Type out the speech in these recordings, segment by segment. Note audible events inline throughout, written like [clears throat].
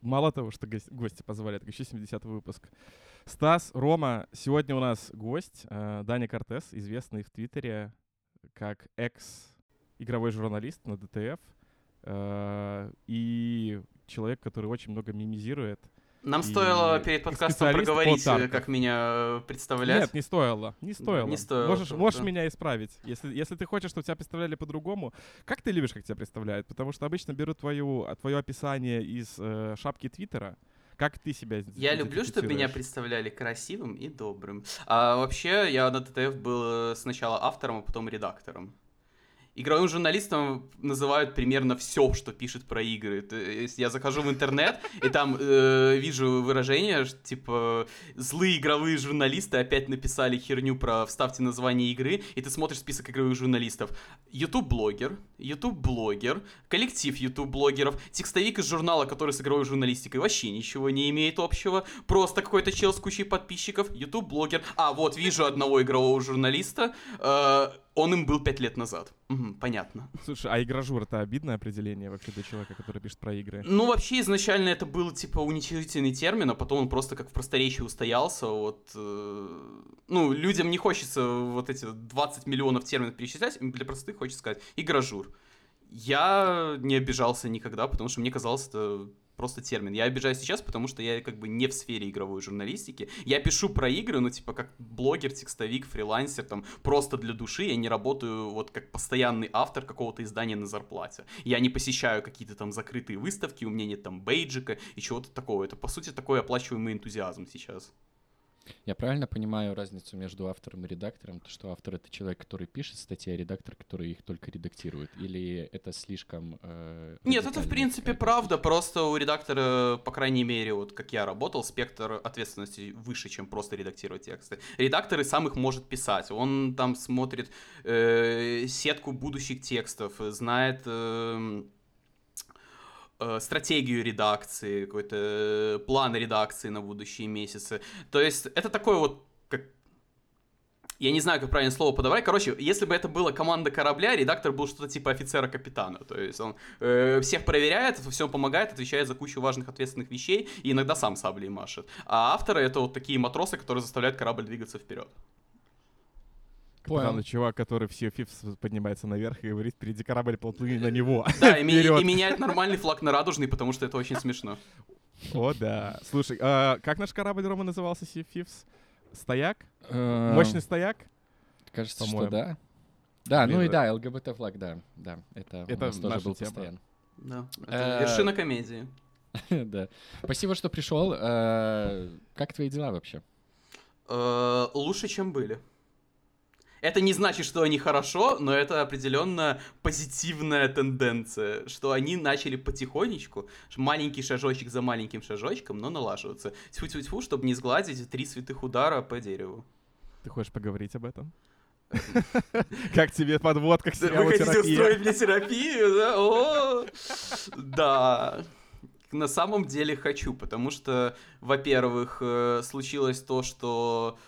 Мало того, что гости позвали, так еще 70 выпуск. Стас, Рома, сегодня у нас гость э, Даня Кортес, известный в Твиттере как экс-игровой журналист на ДТФ э, и человек, который очень много мимизирует нам стоило перед подкастом проговорить, по как меня э, представлять. Нет, не стоило. Не стоило. Не стоило. Можешь, можешь меня исправить. Если, если ты хочешь, чтобы тебя представляли по-другому. Как ты любишь, как тебя представляют? Потому что обычно берут твою, твое описание из э, шапки Твиттера. Как ты себя Я люблю, чтобы меня представляли красивым и добрым. А вообще, я на ТТФ был сначала автором, а потом редактором игровым журналистом называют примерно все, что пишет про игры. То есть я захожу в интернет и там э, вижу выражение, что, типа злые игровые журналисты опять написали херню про вставьте название игры, и ты смотришь список игровых журналистов. YouTube-блогер, YouTube-блогер, коллектив YouTube-блогеров, текстовик из журнала, который с игровой журналистикой вообще ничего не имеет общего, просто какой-то чел с кучей подписчиков, YouTube-блогер. А, вот, вижу одного игрового журналиста, э, он им был пять лет назад. Угу, понятно. Слушай, а игражур это обидное определение вообще для человека, который пишет про игры? Ну, вообще, изначально это был, типа, уничижительный термин, а потом он просто как в просторечии устоялся. Вот, э, ну, людям не хочется вот эти 20 миллионов терминов перечислять, для простых хочется сказать игражур. Я не обижался никогда, потому что мне казалось это просто термин. Я обижаюсь сейчас, потому что я как бы не в сфере игровой журналистики. Я пишу про игры, ну, типа, как блогер, текстовик, фрилансер, там, просто для души. Я не работаю вот как постоянный автор какого-то издания на зарплате. Я не посещаю какие-то там закрытые выставки, у меня нет там бейджика и чего-то такого. Это, по сути, такой оплачиваемый энтузиазм сейчас. Я правильно понимаю разницу между автором и редактором? То, что автор — это человек, который пишет статьи, а редактор, который их только редактирует? Или это слишком... Э, Нет, это в принципе правда, просто у редактора, по крайней мере, вот как я работал, спектр ответственности выше, чем просто редактировать тексты. Редактор и сам их может писать. Он там смотрит э, сетку будущих текстов, знает... Э, стратегию редакции, какой-то э, план редакции на будущие месяцы. То есть это такое вот как я не знаю, как правильно слово подобрать. Короче, если бы это была команда корабля, редактор был что-то типа офицера-капитана. То есть он э, всех проверяет, всем помогает, отвечает за кучу важных ответственных вещей и иногда сам саблей машет. А авторы это вот такие матросы, которые заставляют корабль двигаться вперед. Понял. чувак, который в Sea of поднимается наверх и говорит, впереди корабль, полплыни на него. [laughs] Да, и, и меняет нормальный флаг на радужный, потому что это очень смешно. О, да. Слушай, а как наш корабль, Рома, назывался Sea of Стояк? Э, Мощный стояк? Кажется, что да. Да, ну и да, ЛГБТ флаг, да, да, это, это у нас тоже был тема. постоянно. Да, это вершина комедии. [laughs] Да. Спасибо, что пришел. Э, как твои дела вообще? Э, лучше, чем были. Это не значит, что они хорошо, но это определенно позитивная тенденция, что они начали потихонечку, маленький шажочек за маленьким шажочком, но налаживаться. Тьфу-тьфу-тьфу, чтобы не сгладить три святых удара по дереву. Ты хочешь поговорить об этом? [laughs] Как тебе подводка к сериалу Вы хотите устроить мне терапию, да? О, да. На самом деле хочу, потому что, во-первых, э, случилось то, что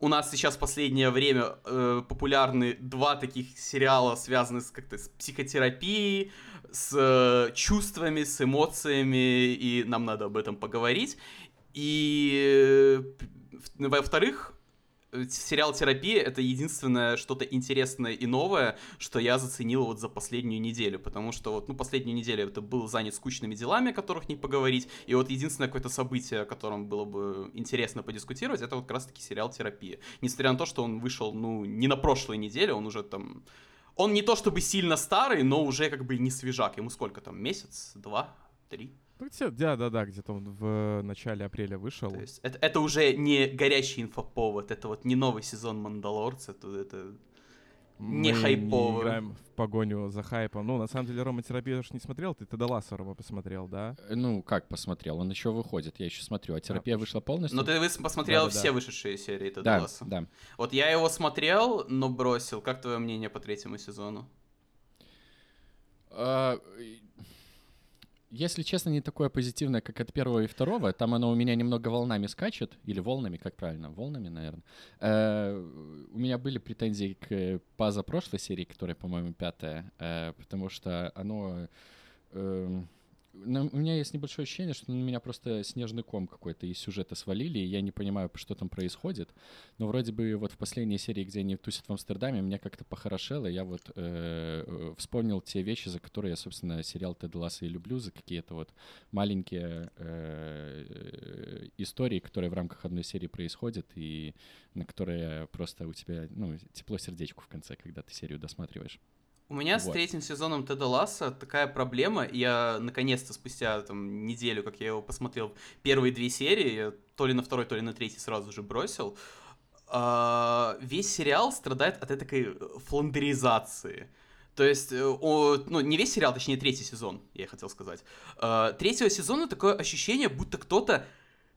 у нас сейчас в последнее время э, популярны два таких сериала, связанных с как-то с психотерапией, с э, чувствами, с эмоциями, и нам надо об этом поговорить. И э, во-вторых, сериал «Терапия» — это единственное что-то интересное и новое, что я заценил вот за последнюю неделю, потому что вот, ну, последнюю неделю это был занят скучными делами, о которых не поговорить, и вот единственное какое-то событие, о котором было бы интересно подискутировать, это вот как раз-таки сериал «Терапия». Несмотря на то, что он вышел, ну, не на прошлой неделе, он уже там... Он не то чтобы сильно старый, но уже как бы не свежак. Ему сколько там, месяц, два, три? Ну, да, да, да, где-то он в начале апреля вышел. То есть это, это уже не горячий инфоповод, это вот не новый сезон Мандалорца, это, это не Мы. Не играем в погоню за хайпом. Ну, на самом деле, Рома терапию уж не смотрел, ты тогда Ласса Рома посмотрел, да? Э, ну, как посмотрел? Он еще выходит, я еще смотрю. А терапия а, вышла полностью? Ну, ты посмотрел да, да, все да. вышедшие серии Теда да, Да, Вот я его смотрел, но бросил. Как твое мнение по третьему сезону? А, если честно, не такое позитивное, как от первого и второго. Там оно у меня немного волнами скачет. Или волнами, как правильно? Волнами, наверное. Э, у меня были претензии к позапрошлой серии, которая, по-моему, пятая. Э, потому что оно... Э, на- у меня есть небольшое ощущение, что на меня просто снежный ком какой-то из сюжета свалили, и я не понимаю, что там происходит. Но вроде бы вот в последней серии, где они тусят в Амстердаме, меня как-то похорошело. Я вот э, э, вспомнил те вещи, за которые я, собственно, сериал Тед Ласса и люблю, за какие-то вот маленькие э, истории, которые в рамках одной серии происходят, и на которые просто у тебя, ну, тепло сердечку в конце, когда ты серию досматриваешь. У меня с Вот. третьим сезоном Теда Ласса такая проблема. Я наконец-то спустя там, неделю, как я его посмотрел, первые две серии, я то ли на второй, то ли на третий сразу же бросил. а, весь сериал страдает от этой фландеризации. То есть, э, о- ну, не весь сериал, точнее, третий сезон, я хотел сказать. А, Третьего сезона такое ощущение, будто кто-то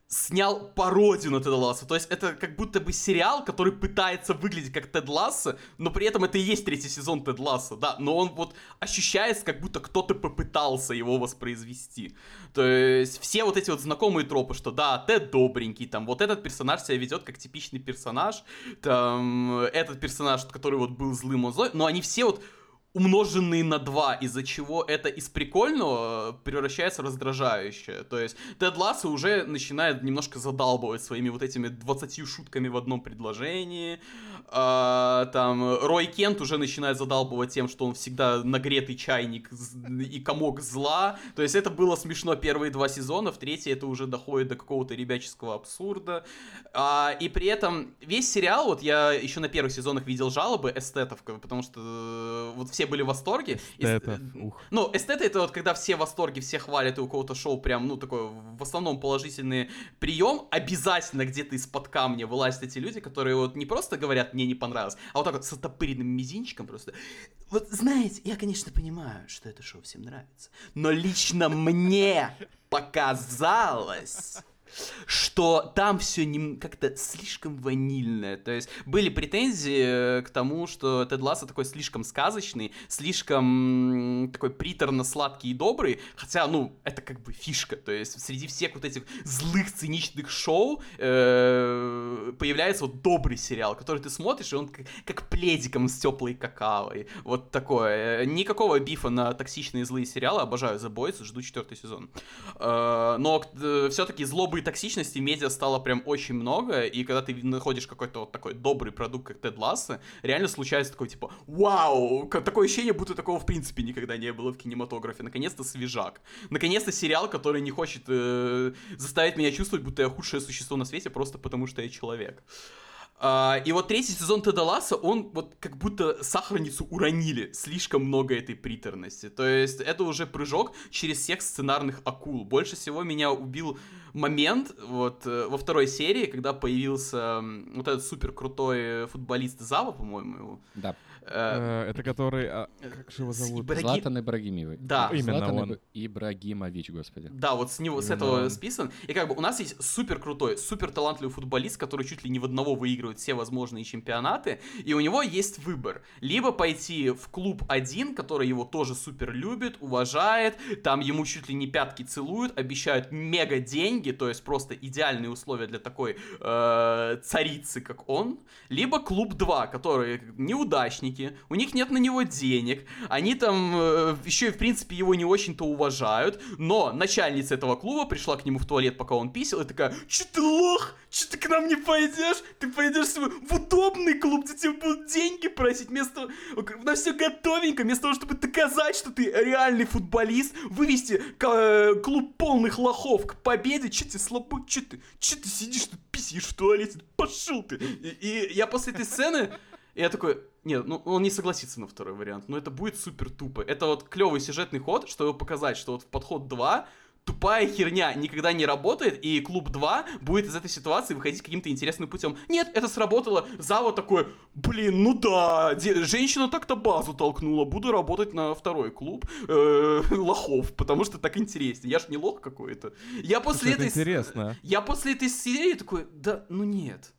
снял пародию на Теда Ласса. То есть это как будто бы сериал, который пытается выглядеть как Тед Ласса, но при этом это и есть третий сезон Тед Ласса, да. Но он вот ощущается, как будто кто-то попытался его воспроизвести. То есть все вот эти вот знакомые тропы, что да, Тед добренький, там вот этот персонаж себя ведет как типичный персонаж, там этот персонаж, который вот был злым, он злой, но они все вот умноженные на 2, из-за чего это из прикольного э, превращается в раздражающее. То есть Тед Лассо уже начинает немножко задалбывать своими вот этими 20 шутками в одном предложении. А, там Рой Кент уже начинает задалбывать тем, что он всегда нагретый чайник и комок зла. То есть это было смешно первые два сезона, в третий это уже доходит до какого-то ребяческого абсурда. А, и при этом весь сериал, вот я еще на первых сезонах видел жалобы эстетов, потому что э, вот все были в восторге. С- Это, ух. ну, эстеты это вот когда все в восторге, все хвалят, и у кого-то шоу прям, ну, такой, в основном положительный прием. Обязательно где-то из-под камня вылазят эти люди, которые вот не просто говорят, мне не понравилось, а вот так вот с оттопыренным мизинчиком просто. Вот знаете, я, конечно, понимаю, что это шоу всем нравится, но лично мне показалось что там все как-то слишком ванильное. То есть были претензии э, к тому, что Тед Лассо такой слишком сказочный, слишком такой приторно-сладкий и добрый, хотя, ну, это как бы фишка. То есть среди всех вот этих злых, циничных шоу э, появляется вот добрый сериал, который ты смотришь, и он как, как пледиком с теплой какаой. Вот такое. Э, Никакого бифа на токсичные злые сериалы. Обожаю The Boys, жду четвертый сезон. Но все-таки злобы токсичности медиа стало прям очень много, и когда ты находишь какой-то вот такой добрый продукт, как Тед Ласса, реально случается такой, типа, вау, такое ощущение, будто такого в принципе никогда не было в кинематографе. Наконец-то свежак. Наконец-то сериал, который не хочет э, заставить меня чувствовать, будто я худшее существо на свете, просто потому что я человек. А, и вот третий сезон Теда Ласса, он вот как будто сахарницу уронили. Слишком много этой приторности. То есть это уже прыжок через всех сценарных акул. Больше всего меня убил момент вот э, во второй серии, когда появился вот этот супер крутой футболист Зава, по-моему, его. Да. Э, Э, Это который... а, Как же его зовут? Златан Ибрагимович. Да. Именно он. Иб- Ибрагимович, господи. Да, вот с него, с этого списан. И как бы у нас есть супер крутой, супер талантливый футболист, который чуть ли не в одного выигрывает все возможные чемпионаты. И у него есть выбор. Либо пойти в клуб один, который его тоже супер любит, уважает, там ему чуть ли не пятки целуют, обещают мега деньги, то есть просто идеальные условия для такой э, царицы, как он. Либо клуб 2, которые неудачники, у них нет на него денег, они там э, еще и в принципе его не очень-то уважают, но начальница этого клуба пришла к нему в туалет, пока он писал, и такая, че ты лох, че ты к нам не пойдешь, ты пойдешь в удобный клуб, где тебе будут деньги просить, вместо, на все готовенько, вместо того, чтобы доказать, что ты реальный футболист, вывести э, клуб полных лохов к победе, че ты слабый, че ты, че ты сидишь тут писишь в туалете, пошел ты. И, и я после этой сцены, я такой, нет, ну он не согласится на второй вариант, но это будет супер тупо. Это вот клевый сюжетный ход, чтобы показать, что вот в подход 2 тупая херня никогда не работает, и клуб 2 будет из этой ситуации выходить каким-то интересным путем. Нет, это сработало. Зава такой, блин, ну да, де- женщина так-то базу толкнула, буду работать на второй клуб э, [laughs] лохов, потому что так интереснее. Я ж не лох какой-то. Я после это этой... интересно. Я после этой серии такой, да, ну нет.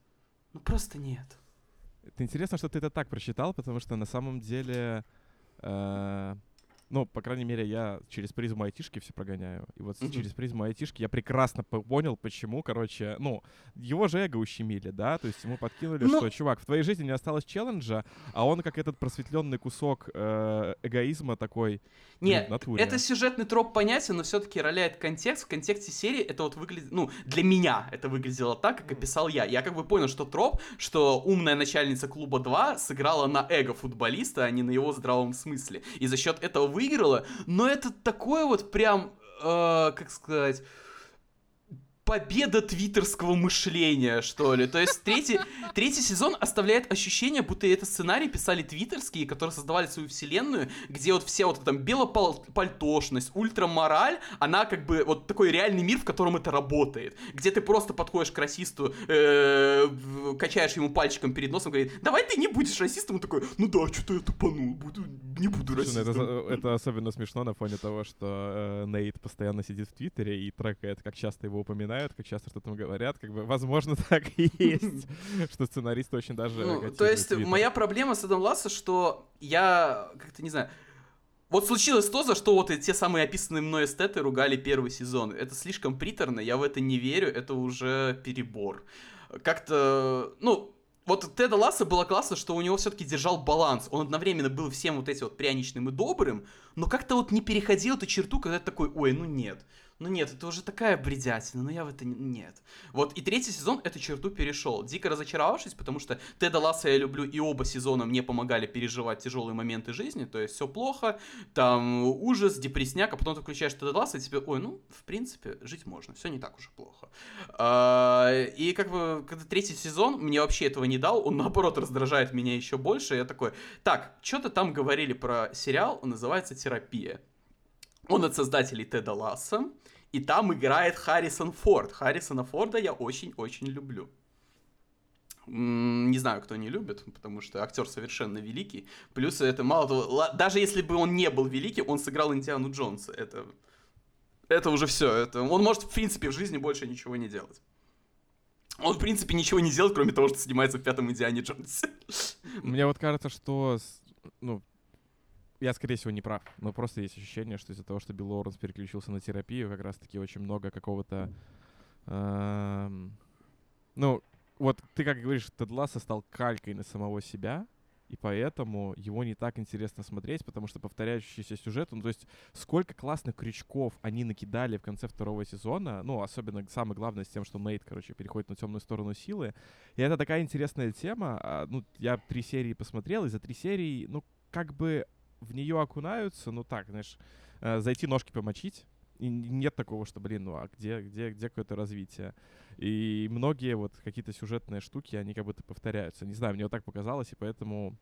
Ну просто нет. Это интересно, что ты это так прочитал, потому что на самом деле... э, ну, по крайней мере, я через призму айтишки все прогоняю. И вот Мгм. через призму айтишки я прекрасно по- понял, почему, короче, ну, его же эго ущемили, да, то есть ему подкинули, Ну- что, чувак, в твоей жизни не осталось челленджа, а он как этот просветленный кусок э, эгоизма такой, блин, Не, в натуре. это сюжетный троп понятен, но все-таки роляет контекст. В контексте серии это вот выглядит, ну, для меня это выглядело так, как описал я. Я как бы понял, что троп, что умная начальница клуба 2 сыграла на эго футболиста, а не на его здравом смысле. И за счет этого выиграла. Но это такое вот прям, э, как сказать победа твиттерского мышления, что ли. То есть третий, третий сезон оставляет ощущение, будто это сценарий писали твиттерские, которые создавали свою вселенную, где вот все вот там белопальтошность, ультрамораль, она как бы вот такой реальный мир, в котором это работает. Где ты просто подходишь к расисту, э, качаешь ему пальчиком перед носом, говорит, давай ты не будешь расистом, он такой, ну да, что-то я тупанул, буду, не буду Слушай, ну это, расистом. это особенно смешно на фоне того, что э, Нейт постоянно сидит в Твиттере и трекает, как часто его упоминают, как часто что там говорят. Как бы, возможно, [laughs] так и есть, [laughs] что сценаристы очень даже Ну, то есть моя проблема с Эдом Лассо, что я как-то не знаю. Вот случилось то, за что вот и те самые описанные мной эстеты ругали первый сезон. Это слишком приторно, я в это не верю, это уже перебор. Как-то, ну, вот у Теда Ласса было классно, что у него все-таки держал баланс. Он одновременно был всем вот этим вот пряничным и добрым, но как-то вот не переходил эту черту, когда ты такой, ой, ну нет. Ну нет, это уже такая бредятина, но я в это не... нет. Вот, и третий сезон эту черту перешел. Дико разочаровавшись, потому что Теда Ласса я люблю, и оба сезона мне помогали переживать тяжелые моменты жизни, то есть все плохо, там ужас, депресняк, а потом ты включаешь Теда Ласса, и тебе, ой, ну, в принципе, жить можно, все не так уж и плохо. А, И как бы, когда третий сезон мне вообще этого не дал, он наоборот раздражает меня еще больше, я такой, так, что-то там говорили про сериал, он называется «Терапия». Он от создателей Теда Ласса, и там играет Харрисон Форд. Харрисона Форда я очень-очень люблю. Не знаю, кто не любит, потому что актер совершенно великий. Плюс это мало того, даже если бы он не был великий, он сыграл Индиану Джонса. Это, это уже все. Это, он может, в принципе, в жизни больше ничего не делать. Он, в принципе, ничего не делает, кроме того, что снимается в пятом Индиане Джонсе. Мне вот кажется, что, ну, я, скорее всего, не прав, но просто есть ощущение, что из-за того, что Билл Лоуренс переключился на терапию, как раз-таки очень много какого-то... эм, ну, вот ты как говоришь, Тед Лассо стал калькой на самого себя, и поэтому его не так интересно смотреть, потому что повторяющийся сюжет, ну, то есть сколько классных крючков они накидали в конце второго сезона, ну, особенно самое главное с тем, что Нейт, короче, переходит на темную сторону силы, и это такая интересная тема. а, Ну, я три серии посмотрел, и за три серии, ну, как бы в нее окунаются, ну так, знаешь, э, зайти ножки помочить. И нет такого, что, блин, ну а где, где, где какое-то развитие? И многие вот какие-то сюжетные штуки, они как будто повторяются. Не знаю, мне вот так показалось, и поэтому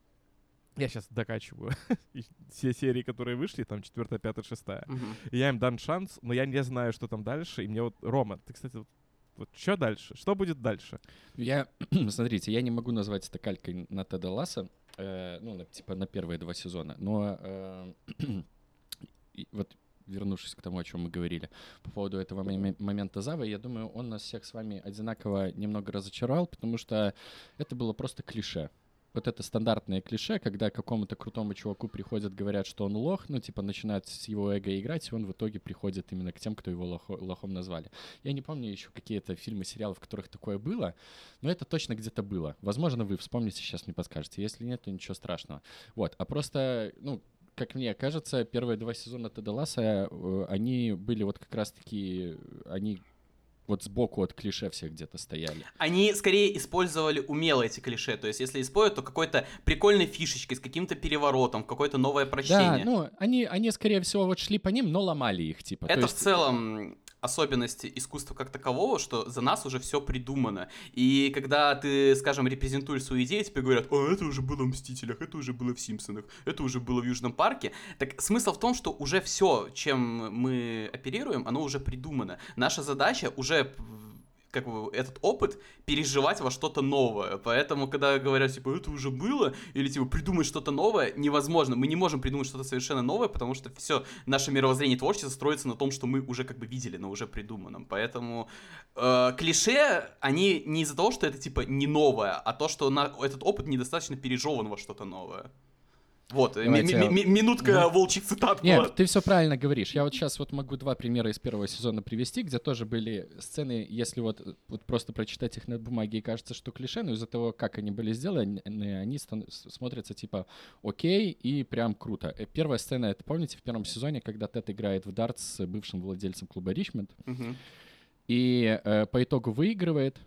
я сейчас докачиваю [laughs] все серии, которые вышли, там четвертая, пятая, шестая. Я им дан шанс, но я не знаю, что там дальше. И мне вот, Рома, ты, кстати, вот, вот что дальше? Что будет дальше? Я, [clears throat] смотрите, я не могу назвать это калькой на Теда Ласса, э, ну, на- типа на первые два сезона, но э, вот вернувшись к тому, о чем мы говорили по поводу этого моме- момента Завы, я думаю, он нас всех с вами одинаково немного разочаровал, потому что это было просто клише. Вот это стандартное клише, когда какому-то крутому чуваку приходят, говорят, что он лох, ну, типа, начинают с его эго играть, и он в итоге приходит именно к тем, кто его лохо- лохом назвали. Я не помню еще какие-то фильмы, сериалы, в которых такое было, но это точно где-то было. Возможно, вы вспомните, сейчас мне подскажете. Если нет, то ничего страшного. Вот, а просто, ну, как мне кажется, первые два сезона Теда Ласса, э, они были вот как раз-таки, они вот сбоку от клише всех где-то стояли. Они скорее использовали умело эти клише. То есть, если использовать, то какой-то прикольной фишечкой, с каким-то переворотом, какое-то новое Да, прочтение. ну, они, они, скорее всего, вот шли по ним, но ломали их, типа. То Это в целом особенности искусства как такового, что за нас уже все придумано. И когда ты, скажем, репрезентуешь свою идею, тебе говорят, а это уже было в «Мстителях», это уже было в «Симпсонах», это уже было в «Южном парке». Так смысл в том, что уже все, чем мы оперируем, оно уже придумано. Наша задача уже как бы этот опыт переживать во что-то новое. Поэтому, когда говорят, типа, это уже было, или типа, придумать что-то новое, невозможно. Мы не можем придумать что-то совершенно новое, потому что все наше мировоззрение творчества строится на том, что мы уже как бы видели, но уже придуманном. Поэтому э, клише, они не из-за того, что это типа не новое, а то, что на, этот опыт недостаточно пережеван во что-то новое. Вот, ми- Давайте я- ми- ми- минутка волчьих цитат была. Нет, ты все правильно говоришь. Я вот сейчас вот могу два примера из первого сезона привести, где тоже были сцены, если вот, вот просто прочитать их на бумаге и кажется, что клише, но из-за того, как они были сделаны, они стан- смотрятся типа окей и прям круто. Э, Первая сцена, это помните в первом сезоне, когда Тед играет в дартс с бывшим владельцем клуба Ричмонд, Мгм. и э, по итогу выигрывает.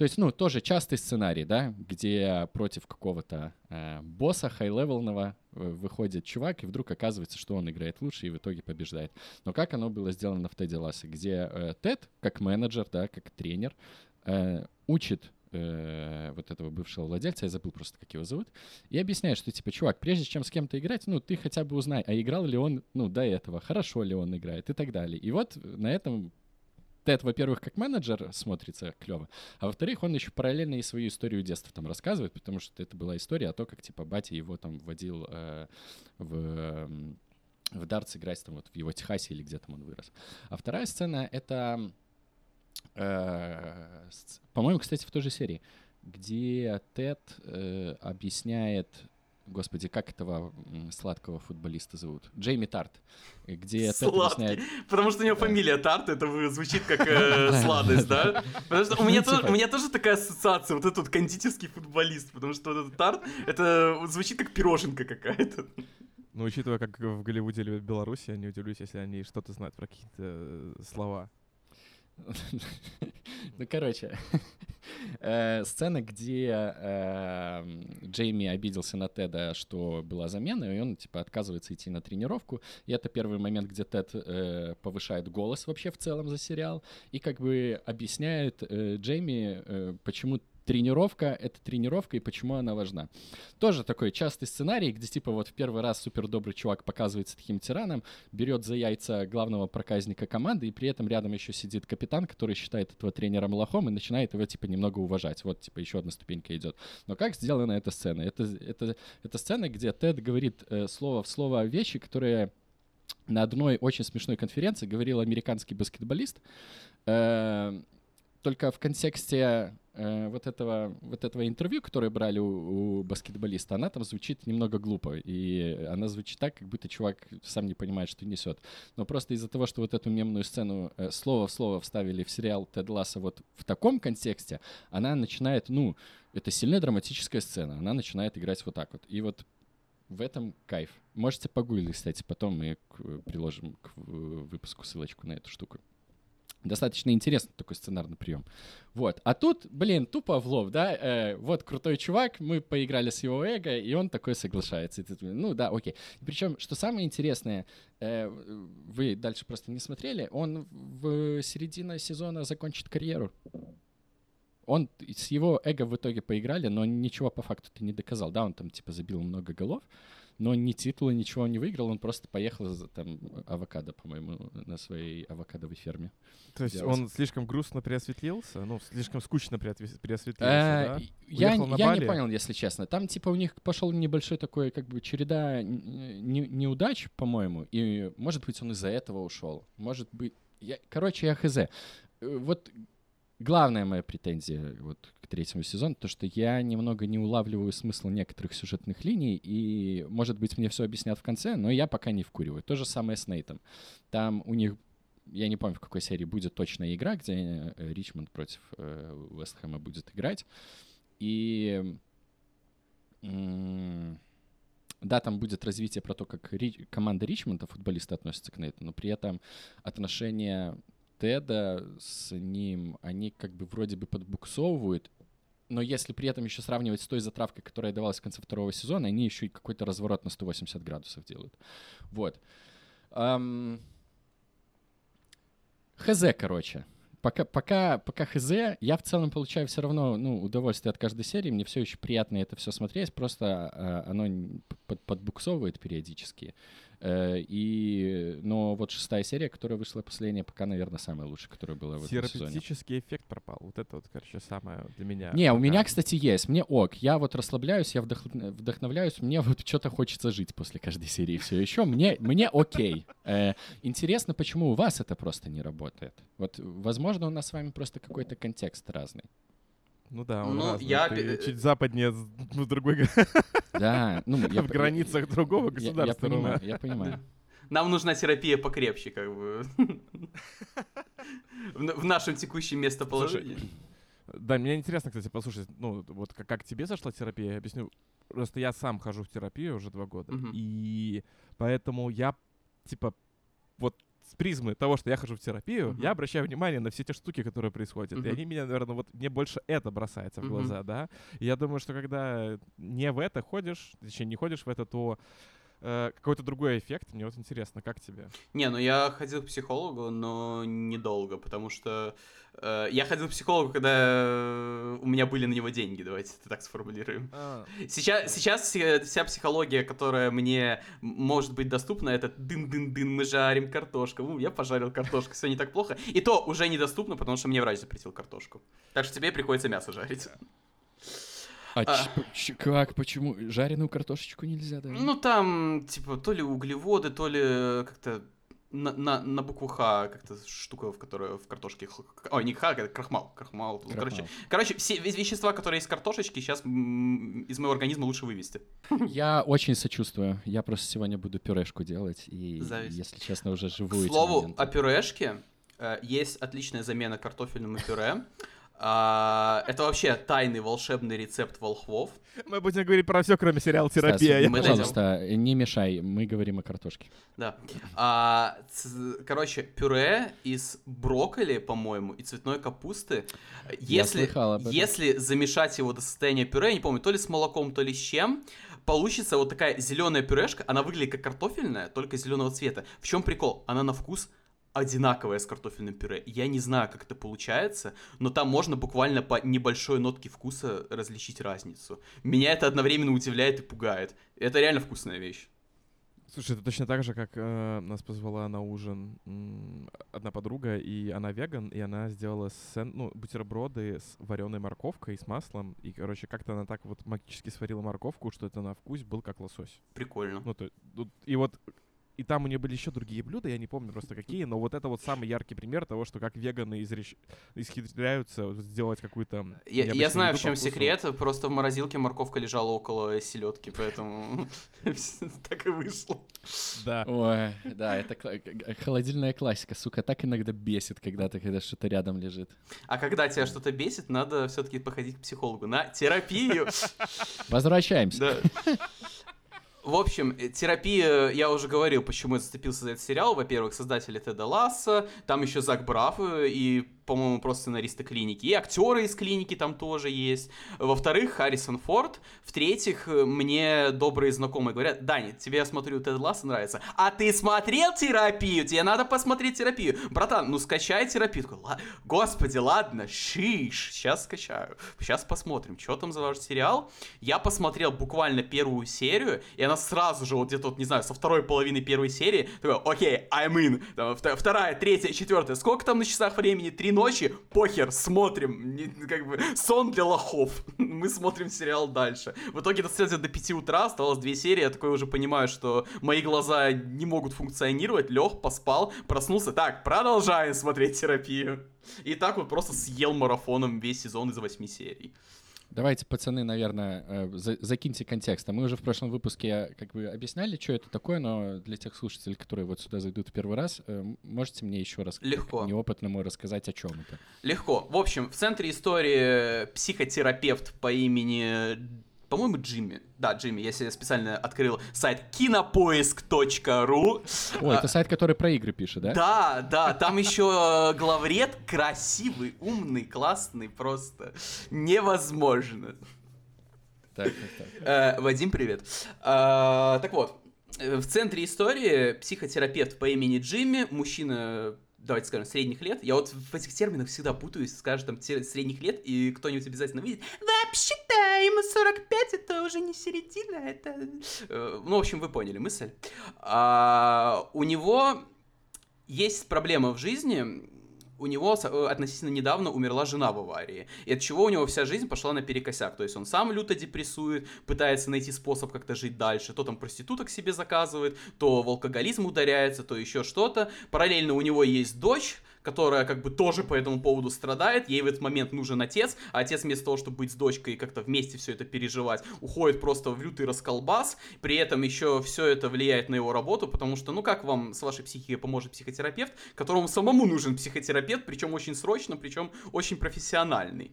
То есть, ну, тоже частый сценарий, да, где против какого-то э, босса high-level ного э, выходит чувак, и вдруг оказывается, что он играет лучше и в итоге побеждает. Но как оно было сделано в Теде Лассе, где э, Тед, как менеджер, да, как тренер, э, учит э, вот этого бывшего владельца, я забыл просто, как его зовут, и объясняет, что, типа, чувак, прежде чем с кем-то играть, ну, ты хотя бы узнай, а играл ли он, ну, до этого, хорошо ли он играет и так далее. И вот на этом Тед, во-первых, как менеджер смотрится клево, а во-вторых, он еще параллельно и свою историю детства там рассказывает, потому что это была история о том, как, типа, батя его там вводил э, в... эм, в дартс играть там вот в его Техасе или где там он вырос. А вторая сцена — это, э, по-моему, кстати, в той же серии, где Тед э, объясняет, господи, как этого сладкого футболиста зовут? Джейми Тарт. Где Сладкий. Потому что у него Да. фамилия Тарт, это вы- звучит как [laughs] э, сладость, да? Потому что у меня, Ну, тоже, типа. у меня тоже такая ассоциация, вот этот вот кондитерский футболист, потому что вот этот Тарт, это звучит как пироженка какая-то. Ну, учитывая, как в Голливуде любят Беларусь, я не удивлюсь, если они что-то знают про какие-то э, слова. [laughs] Ну, короче, [laughs] э, сцена, где э, Джейми обиделся на Теда, что была замена, и он, типа, отказывается идти на тренировку. И это первый момент, где Тед э, повышает голос вообще в целом за сериал и как бы объясняет э, Джейми, почему тренировка — это тренировка и почему она важна. Тоже такой частый сценарий, где, типа, вот в первый раз супер добрый чувак показывается таким тираном, берет за яйца главного проказника команды, и при этом рядом еще сидит капитан, который считает этого тренером лохом и начинает его, типа, немного уважать. Вот, типа, еще одна ступенька идет. Но как сделана эта сцена? Это, это, это сцена, где Тед говорит э, слово в слово вещи, которые на одной очень смешной конференции говорил американский баскетболист, э, только в контексте э, вот, этого, вот этого интервью, которое брали у, у баскетболиста, она там звучит немного глупо. И она звучит так, как будто чувак сам не понимает, что несет. Но просто из-за того, что вот эту мемную сцену э, слово в слово вставили в сериал Тед Ласса вот в таком контексте, она начинает, ну, это сильная драматическая сцена, она начинает играть вот так вот. И вот в этом кайф. Можете погуглить, кстати, потом мы приложим к э, выпуску ссылочку на эту штуку. Достаточно интересный такой сценарный прием. Вот. А тут, блин, тупо в лоб, да? э, вот крутой чувак, мы поиграли с его эго, и он такой соглашается. И ты ну да, окей. Причем, что самое интересное, э, вы дальше просто не смотрели, он в середине сезона закончит карьеру. Он с его эго в итоге поиграли, но ничего по факту-то не доказал. Да, он там типа забил много голов, но ни титула, ничего не выиграл, он просто поехал за там авокадо, по-моему, на своей авокадовой ферме. То есть делать. он слишком грустно преосветлился, ну, слишком скучно преосветлился, Э, да? Я, я не понял, если честно. Там типа у них пошел небольшой такой как бы череда не- неудач, по-моему, и может быть он из-за этого ушел. Может быть, я, короче, я хз. Э, Вот главная моя претензия вот к третьему сезону, то что я немного не улавливаю смысл некоторых сюжетных линий, и, может быть, мне все объяснят в конце, но я пока не вкуриваю. То же самое с Нейтом. Там у них я не помню, в какой серии будет точная игра, где э, Ричмонд против э, Вестхэма будет играть. И да, там будет развитие про то, как Ри- команда Ричмонда, футболисты относятся к Нейту, но при этом отношения Теда с ним, они как бы вроде бы подбуксовывают, но если при этом еще сравнивать с той затравкой, которая давалась в конце второго сезона, они еще и какой-то разворот на 180 градусов делают. Вот. Ам, Хз, короче. Пока, пока, пока хз, я в целом получаю все равно ну, удовольствие от каждой серии. Мне все еще приятно это все смотреть, просто э, оно под, подбуксовывает периодически. Э, и, но вот шестая серия, которая вышла последняя, пока, наверное, самая лучшая, которая была в этом сезоне. Терапевтический эффект пропал. Вот это вот, короче, самое для меня. Не, у пока. меня, кстати, есть. Мне ок. Я вот расслабляюсь, я вдох- вдохновляюсь. Мне вот что-то хочется жить после каждой серии все еще. Мне, мне окей. Э, интересно, почему у вас это просто не работает? Вот, возможно, у нас с вами просто какой-то контекст разный. Ну да, он Ну, разный. я Ты чуть западнее, с- ну, другой, Да, ну, я [laughs] в границах другого я- государства. Я понимаю, Рома. я понимаю. Нам нужна терапия покрепче, как бы. [laughs] В в нашем текущем местоположении. Да, мне интересно, кстати, послушать, ну, вот как, как тебе зашла терапия, я объясню. Просто я сам хожу в терапию уже два года, и поэтому я, типа, вот с призмы того, что я хожу в терапию, Мгм. я обращаю внимание на все те штуки, которые происходят. И Мгм. они меня, наверное, вот мне больше это бросается в глаза, да. И я думаю, что когда не в это ходишь, точнее, не ходишь в это, то э, какой-то другой эффект. Мне вот интересно, как тебе? Не, ну я ходил к психологу, но недолго, потому что э, я ходил к психологу, когда э, у меня были на него деньги, давайте это так сформулируем. Сейчас, сейчас все- вся психология, которая мне может быть доступна, это дын-дын-дын, мы жарим картошку. У, я пожарил картошку, все не так плохо. И то уже недоступно, потому что мне врач запретил картошку. Так что тебе приходится мясо жарить. А, А. как, почему? Жареную картошечку нельзя даже? Ну там, типа, то ли углеводы, то ли как-то на, на, на букву Х как-то штука, в которой в картошке... Ой, не Х, это крахмал. Крахмал. Ну, Крахмал. Короче, короче, все ве- вещества, которые из картошечки, сейчас из моего организма лучше вывести. Я очень сочувствую. Я просто сегодня буду пюрешку делать, и, Зависть. если честно, уже К живу эти слову, о пюрешке. э, Есть отличная замена картофельному пюре. А, Это вообще тайный волшебный рецепт волхвов. Мы будем говорить про все, кроме сериала Стас, «Терапия». Понял. пожалуйста, не мешай, мы говорим о картошке. Да. А, ц- короче, пюре из брокколи, по-моему, и цветной капусты. Если, слыхал об этом. если замешать его до состояния пюре, я не помню, то ли с молоком, то ли с чем, получится вот такая зеленая пюрешка. Она выглядит как картофельная, только зеленого цвета. В чем прикол? Она на вкус одинаковая с картофельным пюре. Я не знаю, как это получается, но там можно буквально по небольшой нотке вкуса различить разницу. Меня это одновременно удивляет и пугает. Это реально вкусная вещь. Слушай, это точно так же, как э, нас позвала на ужин м, одна подруга, и она веган, и она сделала сэн- ну, бутерброды с вареной морковкой, с маслом, и, короче, как-то она так вот магически сварила морковку, что это на вкус был как лосось. Прикольно. Ну, то, и вот, и там у нее были еще другие блюда, я не помню просто какие, но вот это вот самый яркий пример того, что как веганы изрещ- исхитряются сделать какую-то Я, я знаю, в чем вкусу. секрет. Просто в морозилке морковка лежала около селедки, поэтому [laughs] так и вышло. Да. Ой, да, это холодильная классика, сука, так иногда бесит, когда ты, когда что-то рядом лежит. А когда тебя что-то бесит, надо все-таки походить к психологу на терапию. Возвращаемся. Да. В общем, э, терапия, я уже говорил, почему я зацепился за этот сериал. Во-первых, создатели Теда Ласса, там еще Зак Браф э, и, по-моему, просто сценаристы клиники. И актеры из клиники там тоже есть. Во-вторых, Харрисон Форд. В-третьих, э, мне добрые знакомые говорят, Дани, тебе, я смотрю, Тед Ласса нравится. А ты смотрел терапию? Тебе надо посмотреть терапию. Братан, ну скачай терапию. Такой, «Ла- Господи, ладно, шиш, сейчас скачаю. Сейчас посмотрим, что там за ваш сериал. Я посмотрел буквально первую серию, и она сразу же, вот где-то, вот, не знаю, со второй половины первой серии, такой, окей, I'm in. Там, вторая, третья, четвертая. Сколько там на часах времени? Три ночи? Похер, смотрим. Не- как бы, сон для лохов. [laughs] Мы смотрим сериал дальше. В итоге это следует до 5 утра, осталось две серии, я такой уже понимаю, что мои глаза не могут функционировать. Лег, поспал, проснулся. Так, продолжаем смотреть терапию. И так вот просто съел марафоном весь сезон из восьми серий. Давайте, пацаны, наверное, э, за- закиньте контекст. А Мы уже в прошлом выпуске как бы объясняли, что это такое, но для тех слушателей, которые вот сюда зайдут в первый раз, э, можете мне еще раз, Легко. неопытному, рассказать, о чем это? Легко. В общем, в центре истории психотерапевт по имени, по-моему, Джимми. Да, Джимми. Я себе специально открыл сайт кинопоиск.ру. О, это сайт, который про игры пишет, да? А, Да, да, там еще главред красивый, умный, классный, просто невозможно. Так, так, так. Э, Вадим, привет. А, так вот, э, в центре истории психотерапевт по имени Джимми, мужчина, давайте скажем, средних лет. Я вот в этих терминах всегда путаюсь, скажем, там, средних лет, и кто-нибудь обязательно выйдет. Вообще-то, ему 45, это уже не середина, это... Э, Ну, в общем, вы поняли мысль. А, у него есть проблема в жизни, у него э, относительно недавно умерла жена в аварии. И от чего у него вся жизнь пошла наперекосяк. То есть он сам люто депрессует, пытается найти способ как-то жить дальше. То там проституток себе заказывает, то в алкоголизм ударяется, то еще что-то. Параллельно у него есть дочь, которая как бы тоже по этому поводу страдает, ей в этот момент нужен отец, а отец вместо того, чтобы быть с дочкой и как-то вместе все это переживать, уходит просто в лютый расколбас, при этом еще все это влияет на его работу, потому что, ну как вам с вашей психикой поможет психотерапевт, которому самому нужен психотерапевт, причем очень срочно, причем очень профессиональный.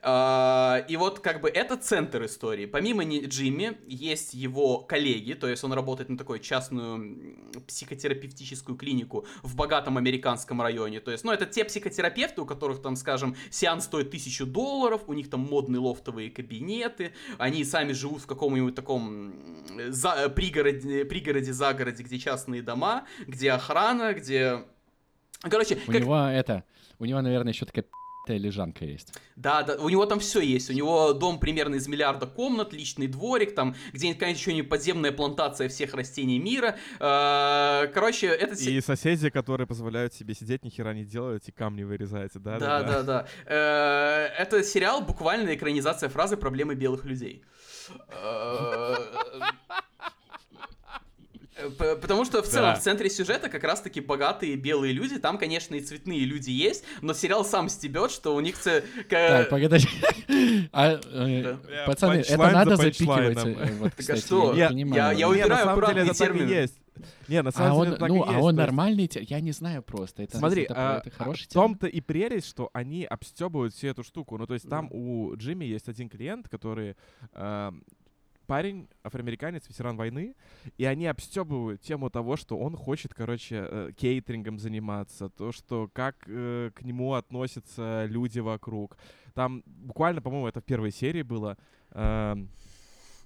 А, и вот как бы это центр истории. Помимо Джимми есть его коллеги, то есть он работает на такую частную психотерапевтическую клинику в богатом американском районе. То есть, ну, это те психотерапевты, у которых там, скажем, сеанс стоит тысячу долларов, у них там модные лофтовые кабинеты, они сами живут в каком-нибудь таком за, пригороде, пригороде, загороде, где частные дома, где охрана, где... Короче, у как... него это, у него, наверное, еще такая лежанка есть. Да, да, у него там все есть. У него дом примерно из миллиарда комнат, личный дворик, там где-нибудь, конечно, еще не подземная плантация всех растений мира. А, короче, это... И соседи, которые позволяют себе сидеть, ни хера не делать, и камни вырезаете, да? Да, да, да. Э, это сериал буквально экранизация фразы «Проблемы белых людей». Потому что в целом да. в центре сюжета как раз-таки богатые белые люди. Там, конечно, и цветные люди есть, но сериал сам стебет, что у них... Ц... Так, погоди. [laughs] А, э, пацаны, это надо запикивать. Э, вот, кстати, что? Я, я, я убираю аккуратные термины. есть. Не, на самом а деле он, так ну, и а есть. он нормальный, я не знаю просто. Это, Смотри, это, а, это хороший в том-то и прелесть, что они обстебывают всю эту штуку. Ну, то есть там у Джимми есть один клиент, который э, парень, афроамериканец, ветеран войны, и они обстебывают тему того, что он хочет, короче, э, кейтерингом заниматься, то, что как э, к нему относятся люди вокруг. Там буквально, по-моему, это в первой серии было. Э,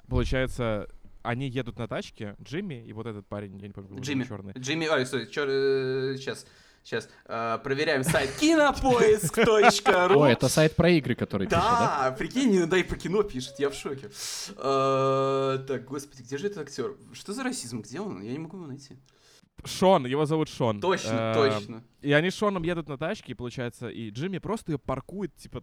получается, они едут на тачке, Джимми и вот этот парень, я не помню, Джимми. черный. Джимми, ой, стой, чер... Э, сейчас. Сейчас э, проверяем сайт кинопоиск.ру. О, это сайт про игры, который пишет, да? Да, прикинь, да и по кино пишет, я в шоке. Э, так, господи, где же этот актер? Что за расизм? Где он? Я не могу его найти. Шон, его зовут Шон. Точно, э, точно. И они с Шоном едут на тачке, и получается, и Джимми просто ее паркует, типа,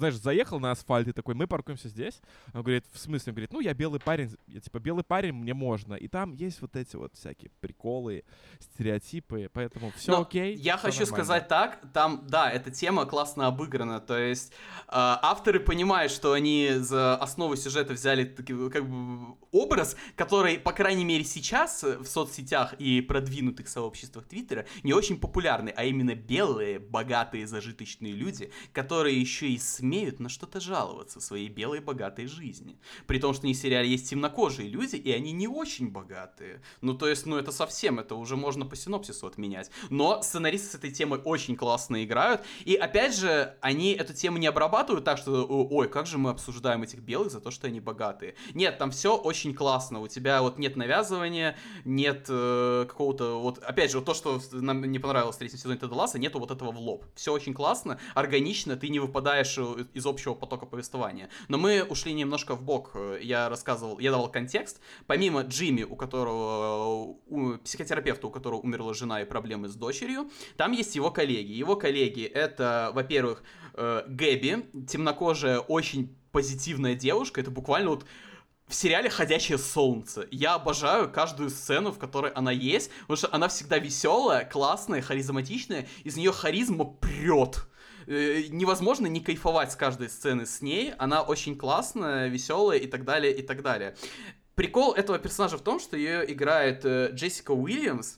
знаешь, заехал на асфальт и такой, мы паркуемся здесь. Он говорит, в смысле? Он говорит, ну, я белый парень, я типа, белый парень, мне можно. И там есть вот эти вот всякие приколы, стереотипы, поэтому все окей. Я все хочу нормально. сказать так, там, да, эта тема классно обыграна, то есть э, авторы понимают, что они за основу сюжета взяли как бы образ, который, по крайней мере, сейчас в соцсетях и продвинутых сообществах Твиттера не очень популярный, а именно белые, богатые, зажиточные люди, которые еще и умеют на что-то жаловаться в своей белой богатой жизни. При том, что в сериале есть темнокожие люди, и они не очень богатые. Ну, то есть, ну, это совсем, это уже можно по синопсису отменять. Но сценаристы с этой темой очень классно играют. И, опять же, они эту тему не обрабатывают так, что, ой, как же мы обсуждаем этих белых за то, что они богатые. Нет, там все очень классно. У тебя вот нет навязывания, нет э, какого-то, вот, опять же, вот то, что нам не понравилось в третьем сезоне Теда Ласса, нету вот этого в лоб. Все очень классно, органично, ты не выпадаешь э, из общего потока повествования. Но мы ушли немножко в бок. Я рассказывал, я давал контекст. Помимо Джимми, у которого, у психотерапевта, у которого умерла жена и проблемы с дочерью, там есть его коллеги. Его коллеги это, во-первых, э, Гэби, темнокожая, очень позитивная девушка. Это буквально вот в сериале «Ходячее солнце». Я обожаю каждую сцену, в которой она есть, потому что она всегда веселая, классная, харизматичная, из нее харизма прет. Э, невозможно не кайфовать с каждой сцены с ней. Она очень классная, веселая и так далее, и так далее. Прикол этого персонажа в том, что ее играет э, Джессика Уильямс,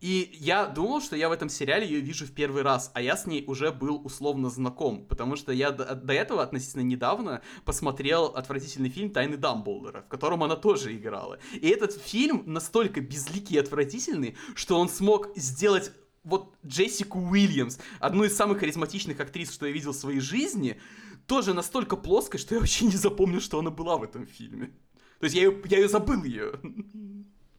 и я думал, что я в этом сериале ее вижу в первый раз, а я с ней уже был условно знаком, потому что я до, до этого относительно недавно посмотрел отвратительный фильм «Тайны Дамблдора», в котором она тоже играла. И этот фильм настолько безликий и отвратительный, что он смог сделать вот Джессику Уильямс, одну из самых харизматичных актрис, что я видел в своей жизни, тоже настолько плоской, что я вообще не запомнил, что она была в этом фильме. То есть я ее, я ее забыл ее.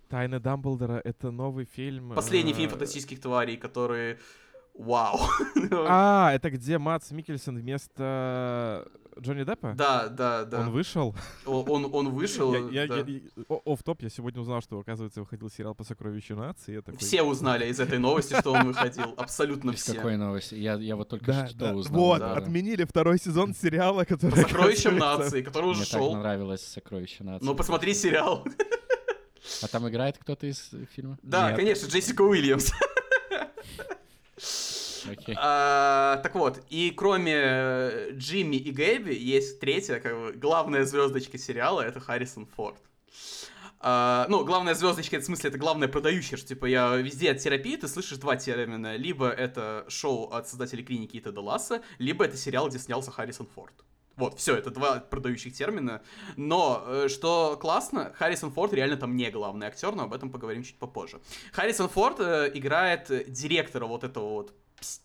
Тайны Дамблдора — это новый фильм... Последний фильм э, фантастических тварей, который... Вау. А, это где Мац Микельсон вместо Джонни Деппа? Да, да, да. Он вышел? Он, он вышел, я, да. Оф-топ, я сегодня узнал, что, оказывается, выходил сериал по сокровищу нации. Я такой... Все узнали из этой новости, что он выходил. Абсолютно все. какой новости? Я, я вот только да, что да. узнал. Вот, да. отменили второй сезон сериала, который... По сокровищам нации, который уже Мне шел. так нравилось сокровище нации. Ну, посмотри сериал. А там играет кто-то из фильма? Да, Нет. конечно, Джессика Уильямс. Окей. А, так вот, и кроме Джимми и Гэби есть третья, как бы, главная звездочка сериала, это Харрисон Форд. А, ну, главная звездочка, это в смысле, это главное продающее, что, типа, я везде от терапии, ты слышишь два термина. Либо это шоу от создателей клиники Ита Далласа, либо это сериал, где снялся Харрисон Форд. Вот, все, это два продающих термина. Но, э, что классно, Харрисон Форд реально там не главный актер, но об этом поговорим чуть попозже. Харрисон Форд э, играет э, директора вот этого вот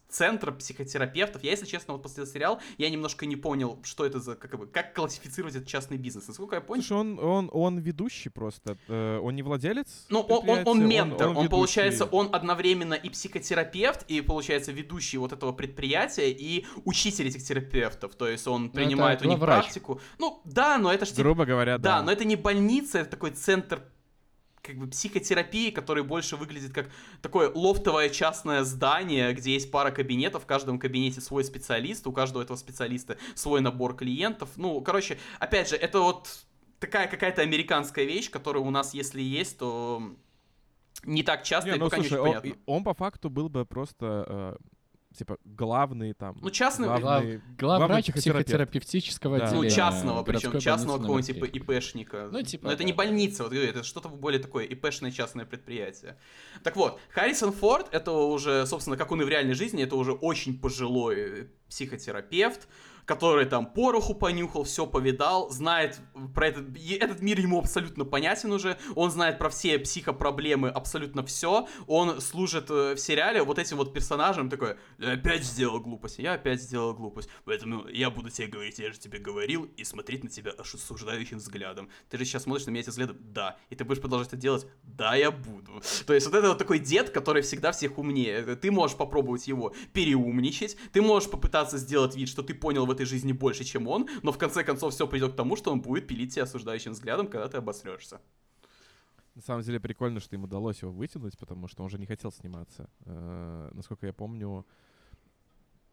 центра психотерапевтов. Я, если честно, вот после этого сериала, я немножко не понял, что это за, как, бы, как классифицировать этот частный бизнес. Насколько я понял, Слушай, он, он, он ведущий просто. э, Он не владелец Ну, он, он, он ментор, он, ведущий. получается, он одновременно и психотерапевт, и, получается, ведущий вот этого предприятия, и учитель этих терапевтов, то есть он это принимает у них главврач. практику. Ну, да, но это же Грубо говоря, да, да. но это не больница, это такой центр как бы психотерапии, который больше выглядит как такое лофтовое частное здание, где есть пара кабинетов, в каждом кабинете свой специалист, у каждого этого специалиста свой набор клиентов. Ну, короче, опять же, это вот такая какая-то американская вещь, которая у нас, если есть, то не так часто Не, и ну пока не слушай, очень он, понятно. он по факту был бы просто э, типа главный там. Ну, частный- главный, Главврач психотерапевт. психотерапевтического Да. Ну, отделения. частного, причем частного какого-нибудь типа. ИПшника. Ну, типа, Но это да. не больница, вот это что-то более такое ИПшное частное предприятие. Так вот, Харрисон Форд, это уже, собственно, как он и в реальной жизни, это уже очень пожилой психотерапевт, который там пороху понюхал, все повидал, знает про этот, этот мир ему абсолютно понятен уже, он знает про все психопроблемы абсолютно все, он служит э, в сериале вот этим вот персонажем такой, «Я опять сделал глупость, я опять сделал глупость, поэтому я буду тебе говорить, я же тебе говорил, и смотреть на тебя осуждающим взглядом. Ты же сейчас смотришь на меня этим взглядом, да, и ты будешь продолжать это делать, да, я буду. То есть вот это вот такой дед, который всегда всех умнее. Ты можешь попробовать его переумничать, ты можешь попытаться сделать вид, что ты понял в этой жизни больше, чем он, но в конце концов все придет к тому, что он будет пилить тебя осуждающим взглядом, когда ты обосрешься. На самом деле прикольно, что им удалось его вытянуть, потому что он же не хотел сниматься. Э, насколько я помню,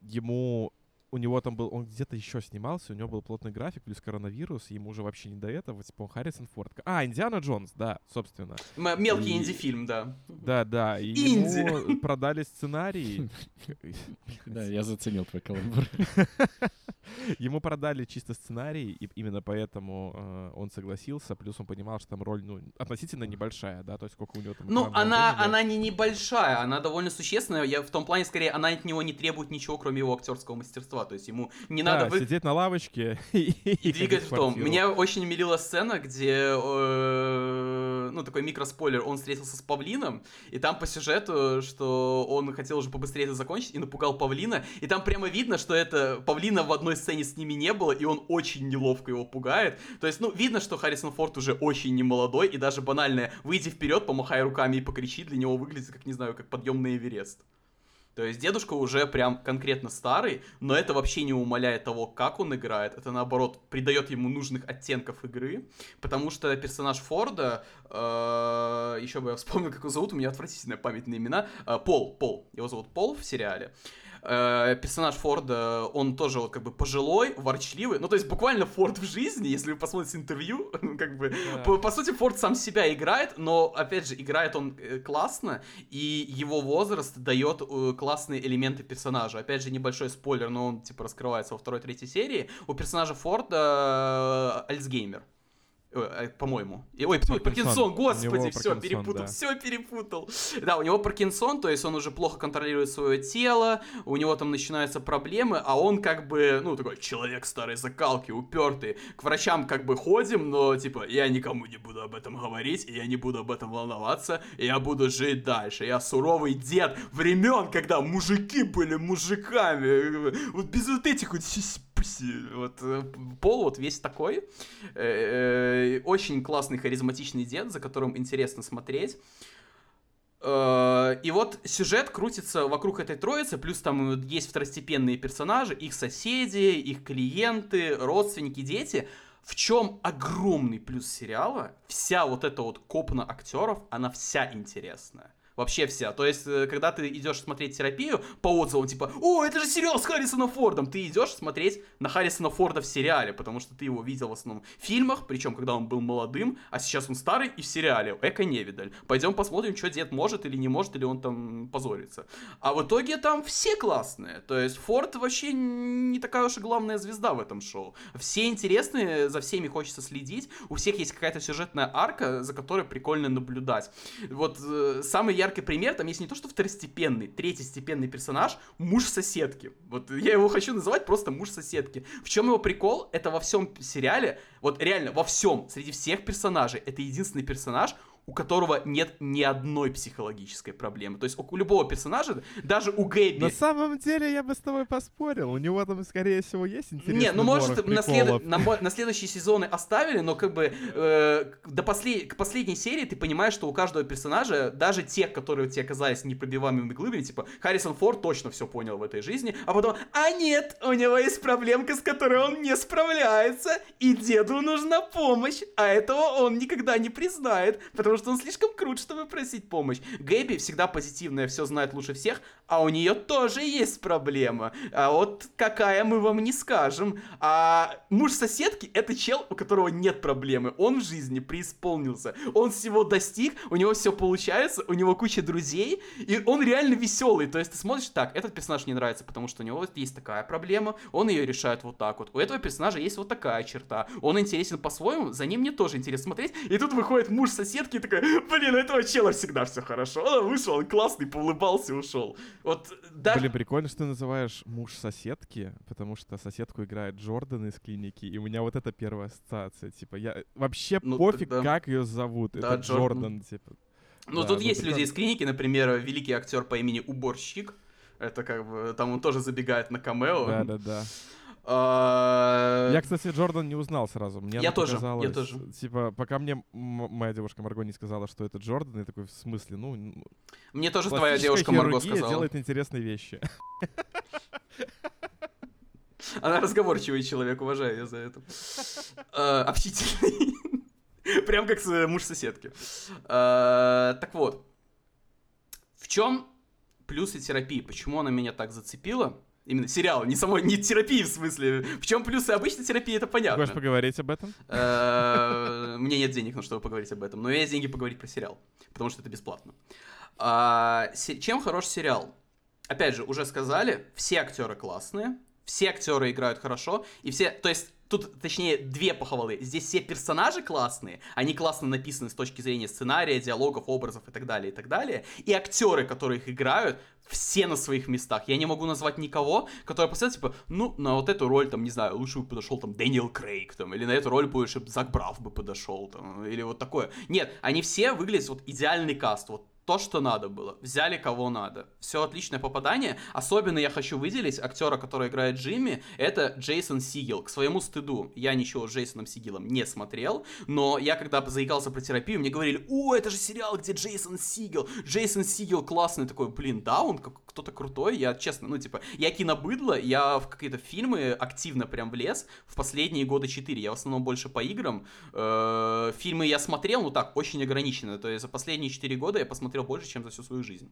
ему у него там был, он где-то еще снимался, у него был плотный график, плюс коронавирус, ему уже вообще не до этого, типа он Харрисон Форд. А, Индиана Джонс, да, собственно. М- мелкий И- инди-фильм, да. Да, да, и Инди. ему продали сценарий. [laughs] Да, я заценил твой каламбур. [laughs] Ему продали чисто сценарий, и именно поэтому э, он согласился. Плюс он понимал, что там роль, ну, относительно небольшая, да, то есть сколько у него там Ну, она, она не небольшая, она довольно существенная. Я в том плане, скорее, она от него не требует ничего, кроме его актерского мастерства. То есть ему не Да, надо вы- сидеть на лавочке [laughs] и, и двигать в том. Меня очень милила сцена, где, э, ну, такой микроспойлер, он встретился с Павлином, и там по сюжету, что он хотел уже побыстрее это закончить, и напугал Павлина, и там прямо видно, что это Павлина в одной сцене с ними не было, и он очень неловко его пугает. То есть, ну, видно, что Харрисон Форд уже очень немолодой, и даже банальное «выйди вперед, помахай руками и покричи» для него выглядит, как, не знаю, как подъем на Эверест. То есть дедушка уже прям конкретно старый, но это вообще не умаляет того, как он играет. Это наоборот придает ему нужных оттенков игры, потому что персонаж Форда, э, еще бы я вспомнил, как его зовут, у меня отвратительная память на имена, э, Пол, Пол, его зовут Пол в сериале. Персонаж Форда, он тоже вот как бы пожилой, ворчливый, ну то есть буквально Форд в жизни, если вы посмотрите интервью, [laughs] как бы Да. по, по сути, Форд сам себя играет, но, опять же, играет он э, классно, и его возраст дает э, классные элементы персонажа. Опять же, небольшой спойлер, но он, типа, раскрывается во второй-третьей серии. У персонажа Форда э, Альцгеймер. Э, э, По-моему. Ой, Паркинсон. Паркинсон, господи, все, Паркинсон, перепутал, да. все перепутал. Да, у него Паркинсон, то есть он уже плохо контролирует свое тело, у него там начинаются проблемы, а он как бы, ну, такой человек старой закалки, упертый. К врачам как бы ходим, но типа, я никому не буду об этом говорить, и я не буду об этом волноваться, и я буду жить дальше. Я суровый дед времен, когда мужики были мужиками. Вот без вот этих вот сиськи. Вот э, Пол вот весь такой. Э, э, Очень классный, харизматичный дед, за которым интересно смотреть. И вот сюжет крутится вокруг этой троицы, плюс там есть второстепенные персонажи, их соседи, их клиенты, родственники, дети. В чем огромный плюс сериала? Вся вот эта вот копна актеров, она вся интересная. Вообще вся. То есть, э, когда ты идешь смотреть терапию по отзывам, типа, о, это же сериал с Харрисоном Фордом, ты идешь смотреть на Харрисона Форда в сериале, потому что ты его видел в основном в фильмах, причем когда он был молодым, а сейчас он старый и в сериале. Эко невидаль. Пойдем посмотрим, что дед может или не может, или он там позорится. А в итоге там все классные. То есть Форд вообще не такая уж и главная звезда в этом шоу. Все интересные, за всеми хочется следить. У всех есть какая-то сюжетная арка, за которой прикольно наблюдать. Вот э, самый яркий пример, там есть не то, что второстепенный, третьестепенный персонаж, муж соседки. Вот я его хочу называть просто муж соседки. В чем его прикол? Это во всем сериале, вот реально во всем, среди всех персонажей, это единственный персонаж, у которого нет ни одной психологической проблемы. То есть у любого персонажа, даже у Гэби... На самом деле я бы с тобой поспорил. У него там, скорее всего, есть интересный Не, ну может на, след... на, на следующие сезоны оставили, но как бы э, до послед... к последней серии ты понимаешь, что у каждого персонажа, даже тех, которые у тебя оказались непробиваемыми глыбами, типа Харрисон Форд точно все понял в этой жизни, а потом, а нет, у него есть проблемка, с которой он не справляется, и деду нужна помощь, а этого он никогда не признает, потому потому что он слишком крут, чтобы просить помощь. Гэби всегда позитивная, все знает лучше всех, а у нее тоже есть проблема. А вот какая мы вам не скажем. А муж соседки это чел, у которого нет проблемы. Он в жизни преисполнился. Он всего достиг, у него все получается, у него куча друзей, и он реально веселый. То есть ты смотришь так, этот персонаж не нравится, потому что у него есть такая проблема, он ее решает вот так вот. У этого персонажа есть вот такая черта. Он интересен по-своему, за ним мне тоже интересно смотреть. И тут выходит муж соседки такой, блин, у этого чела всегда все хорошо. Он вышел, он классный, поулыбался и ушел. Вот, да. Блин, прикольно, что ты называешь муж соседки, потому что соседку играет Джордан из клиники, и у меня вот это первая ассоциация. Типа, я вообще ну, пофиг, тогда... как ее зовут. Да, это Джордан, Джордан типа. Ну, да, тут ну, есть люди из клиники, например, великий актер по имени Уборщик. Это как бы, там он тоже забегает на камео. Да, да, да. А, я, кстати, Джордан не узнал сразу. Мне я тоже, я тоже. Типа, пока мне моя девушка Марго не сказала, что это Джордан, я такой, в смысле, ну... Мне тоже твоя девушка Марго сказала. делает интересные вещи. Она разговорчивый человек, уважаю ее за это. А, общительный. [laughs] Прям как муж соседки. А, так вот. В чем плюсы терапии? Почему она меня так зацепила? Именно сериал, не самой, не терапии в смысле. В чем плюсы обычной терапии, это понятно. Хочешь поговорить об этом? Э, мне нет денег, на чтобы поговорить об этом. Но есть деньги поговорить про сериал, потому что это бесплатно. А, чем хорош сериал? Опять же, уже сказали, все актеры классные, все актеры играют хорошо, и все, то есть тут, точнее, две похвалы. Здесь все персонажи классные, они классно написаны с точки зрения сценария, диалогов, образов и так далее, и так далее. И актеры, которые их играют, все на своих местах. Я не могу назвать никого, который поставил, типа, ну, на вот эту роль, там, не знаю, лучше бы подошел, там, Дэниел Крейг, там, или на эту роль больше Зак Брав бы подошел, там, или вот такое. Нет, они все выглядят, вот, идеальный каст, вот, то, что надо было. Взяли кого надо. Все отличное попадание. Особенно я хочу выделить актера, который играет Джимми. Это Джейсон Сигел. К своему стыду, я ничего с Джейсоном Сигелом не смотрел. Но я, когда заикался про терапию, мне говорили, о, это же сериал, где Джейсон Сигел. Джейсон Сигел классный. Такой, блин, да, он как кто-то крутой. Я, честно, ну, типа, я кинобыдло, я в какие-то фильмы активно прям влез в последние года 4. Я в основном больше по играм. -э фильмы я смотрел, ну так, очень ограниченно. То есть за последние 4 года я посмотрел посмотрел больше, чем за всю свою жизнь.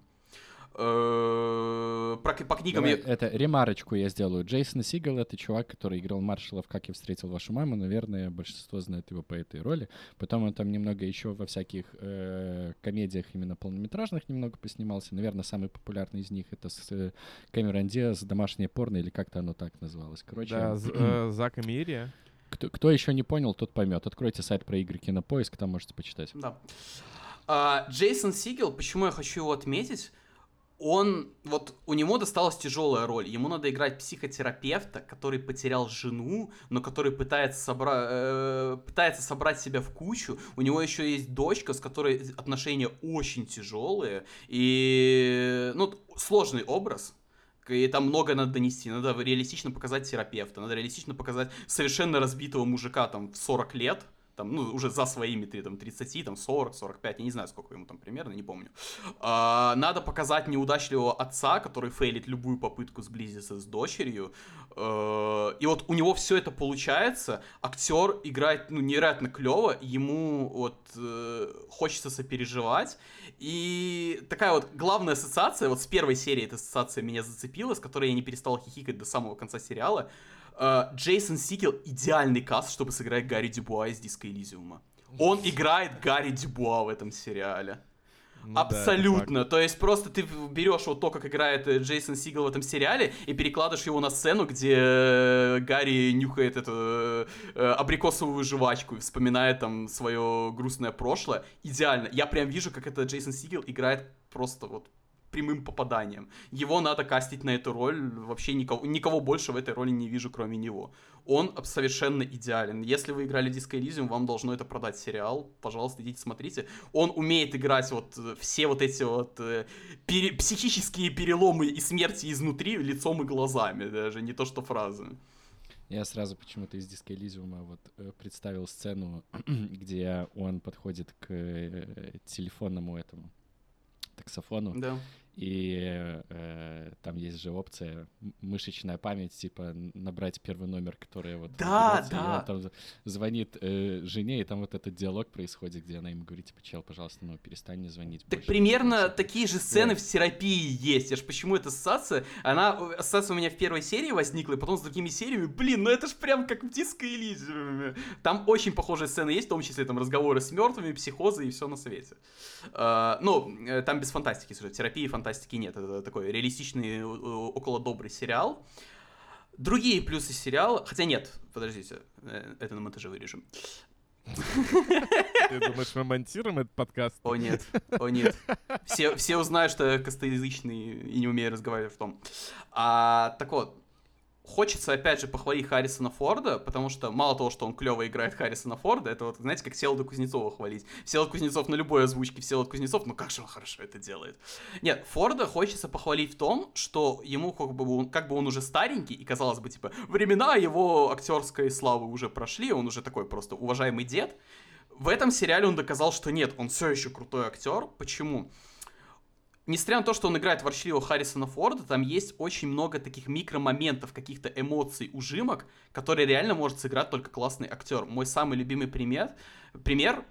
Э, про, по книгам Давай, я... Это ремарочку я сделаю. Джейсон Сигал — это чувак, который играл Маршалов «Как я встретил вашу маму». Наверное, большинство знает его по этой роли. Потом он там немного еще во всяких э, комедиях именно полнометражных немного поснимался. Наверное, самый популярный из них — это с э, Кэмерон Диас «Домашнее порно» или как-то оно так называлось. Короче... Да, э, [clears throat] Зак и Мири. Кто, кто еще не понял, тот поймет. Откройте сайт про игры Кинопоиск, там можете почитать. Да. А, Джейсон Сигел, почему я хочу его отметить? Он, вот у него досталась тяжелая роль. Ему надо играть психотерапевта, который потерял жену, но который пытается, собра... э, пытается собрать себя в кучу. У него еще есть дочка, с которой отношения очень тяжелые. И, ну, сложный образ и там многое надо донести. Надо реалистично показать терапевта, надо реалистично показать совершенно разбитого мужика там в 40 лет, там, ну, уже за своими ты, там, 30, там, 40, 45, я не знаю, сколько ему там примерно, не помню. А, надо показать неудачливого отца, который фейлит любую попытку сблизиться с дочерью. А, и вот у него все это получается, актер играет, ну, невероятно клево, ему вот э, хочется сопереживать, и такая вот главная ассоциация, вот с первой серии эта ассоциация меня зацепила, с которой я не перестал хихикать до самого конца сериала. Э, Джейсон Сигел идеальный каст, чтобы сыграть Гарри Дюбуа из Диска Элизиума. Он играет Гарри Дюбуа в этом сериале. Ну да, Абсолютно. факт. То есть просто ты берешь вот то, как играет э, Джейсон Сигел в этом сериале, и перекладываешь его на сцену, где э, Гарри нюхает эту э, э, абрикосовую жвачку и вспоминает там свое грустное прошлое. Идеально. Я прям вижу, как это Джейсон Сигел играет просто вот прямым попаданием. Его надо кастить на эту роль. Вообще никого, никого больше в этой роли не вижу, кроме него. Он совершенно идеален. Если вы играли Disco Elysium, вам должно это продать сериал. Пожалуйста, идите смотрите. Он умеет играть вот э, все вот эти вот э, пере- психические переломы и смерти изнутри лицом и глазами, даже не то что фразы. Я сразу почему-то из диска Элизиума вот э, представил сцену, [clears throat] где он подходит к э, телефонному этому таксофону, Да. И э, там есть же опция мышечная память, типа набрать первый номер, который вот Да, наберётся, и да. он там звонит э, жене, и там вот этот диалог происходит, где она ему говорит, типа, чел, пожалуйста, ну перестань мне звонить. Так больше». примерно такие же сцены Вот. в терапии есть. Я ж почему эта ассоциация? Она, э, ассоциация у меня в первой серии возникла, и потом с другими сериями. Блин, ну это ж прям как в диско Элизиуме. Там очень похожие сцены есть, в том числе там разговоры с мертвыми, психозы и все на свете. А, ну, э, там без фантастики сюжет. Терапии фантастики нет. Это такой реалистичный, э, около добрый сериал. Другие плюсы сериала, хотя нет, подождите, э, это на монтаже вырежем. Ты думаешь, мы монтируем этот подкаст? О нет, о нет. Все, все узнают, что я костоязычный и не умею разговаривать в том. А, так вот, хочется опять же похвалить Харрисона Форда, потому что мало того, что он клево играет Харрисона Форда, это вот, знаете, как Всеволода Кузнецова хвалить. Всеволод Кузнецов на любой озвучке, Всеволод Кузнецов, ну как же он хорошо это делает. Нет, Форда хочется похвалить в том, что ему как бы, он, как бы он уже старенький, и казалось бы, типа, времена его актерской славы уже прошли, он уже такой просто уважаемый дед, в этом сериале он доказал, что нет, он все еще крутой актер. Почему? Несмотря на то, что он играет ворчливого Харрисона Форда, там есть очень много таких микромоментов, каких-то эмоций, ужимок, которые реально может сыграть только классный актер. Мой самый любимый пример, пример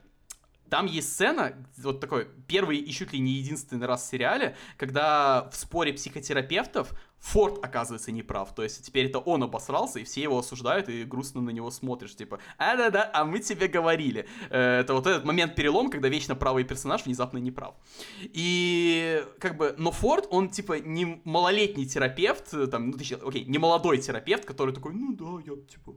там есть сцена, вот такой первый и чуть ли не единственный раз в сериале, когда в споре психотерапевтов Форд оказывается неправ. То есть теперь это он обосрался, и все его осуждают, и грустно на него смотришь, типа, а да-да, а мы тебе говорили. Э, Это вот этот момент перелом, когда вечно правый персонаж внезапно не прав. И как бы, но Форд, он типа не малолетний терапевт, э, там, ну, точнее, окей, не молодой терапевт, который такой, ну да, я типа,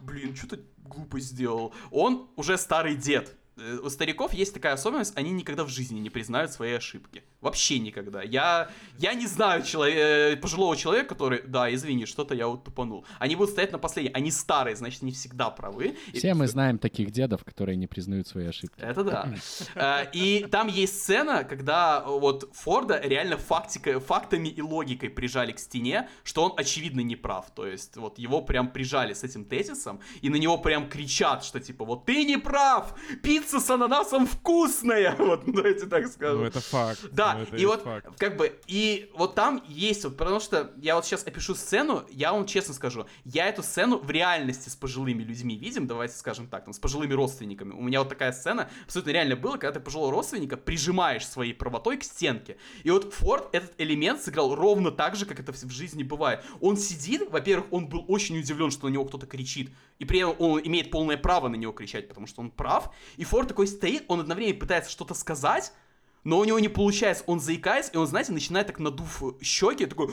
блин, что-то глупость сделал. Он уже старый дед, у стариков есть такая особенность, они никогда в жизни не признают свои ошибки. Вообще никогда. Я, я не знаю челове- э, пожилого человека, который, да, извини, что-то я вот тупанул. Они будут стоять на последней. Они старые, значит, они всегда правы. И- Все мы знаем таких дедов, которые не признают свои ошибки. это да. [laughs] Э, И там есть сцена, когда вот Форда реально фактика, фактами и логикой прижали к стене, что он очевидно не прав. То есть вот его прям прижали с этим тезисом, и на него прям кричат, что типа вот ты не прав, пицца с ананасом вкусная, [laughs] вот давайте так скажем. Ну, это факт. Да, Ну, и вот факт. как бы, и вот там есть вот, потому что я вот сейчас опишу сцену, я вам честно скажу, я эту сцену в реальности с пожилыми людьми видим, давайте скажем так, там, с пожилыми родственниками. У меня вот такая сцена абсолютно реально была, когда ты пожилого родственника прижимаешь своей правотой к стенке. И вот Форд этот элемент сыграл ровно так же, как это в жизни бывает. Он сидит, во-первых, он был очень удивлен, что на него кто-то кричит, и при этом он имеет полное право на него кричать, потому что он прав. И Форд такой стоит, он одновременно пытается что-то сказать, но у него не получается, он заикается, и он, знаете, начинает так надув щеки, такой...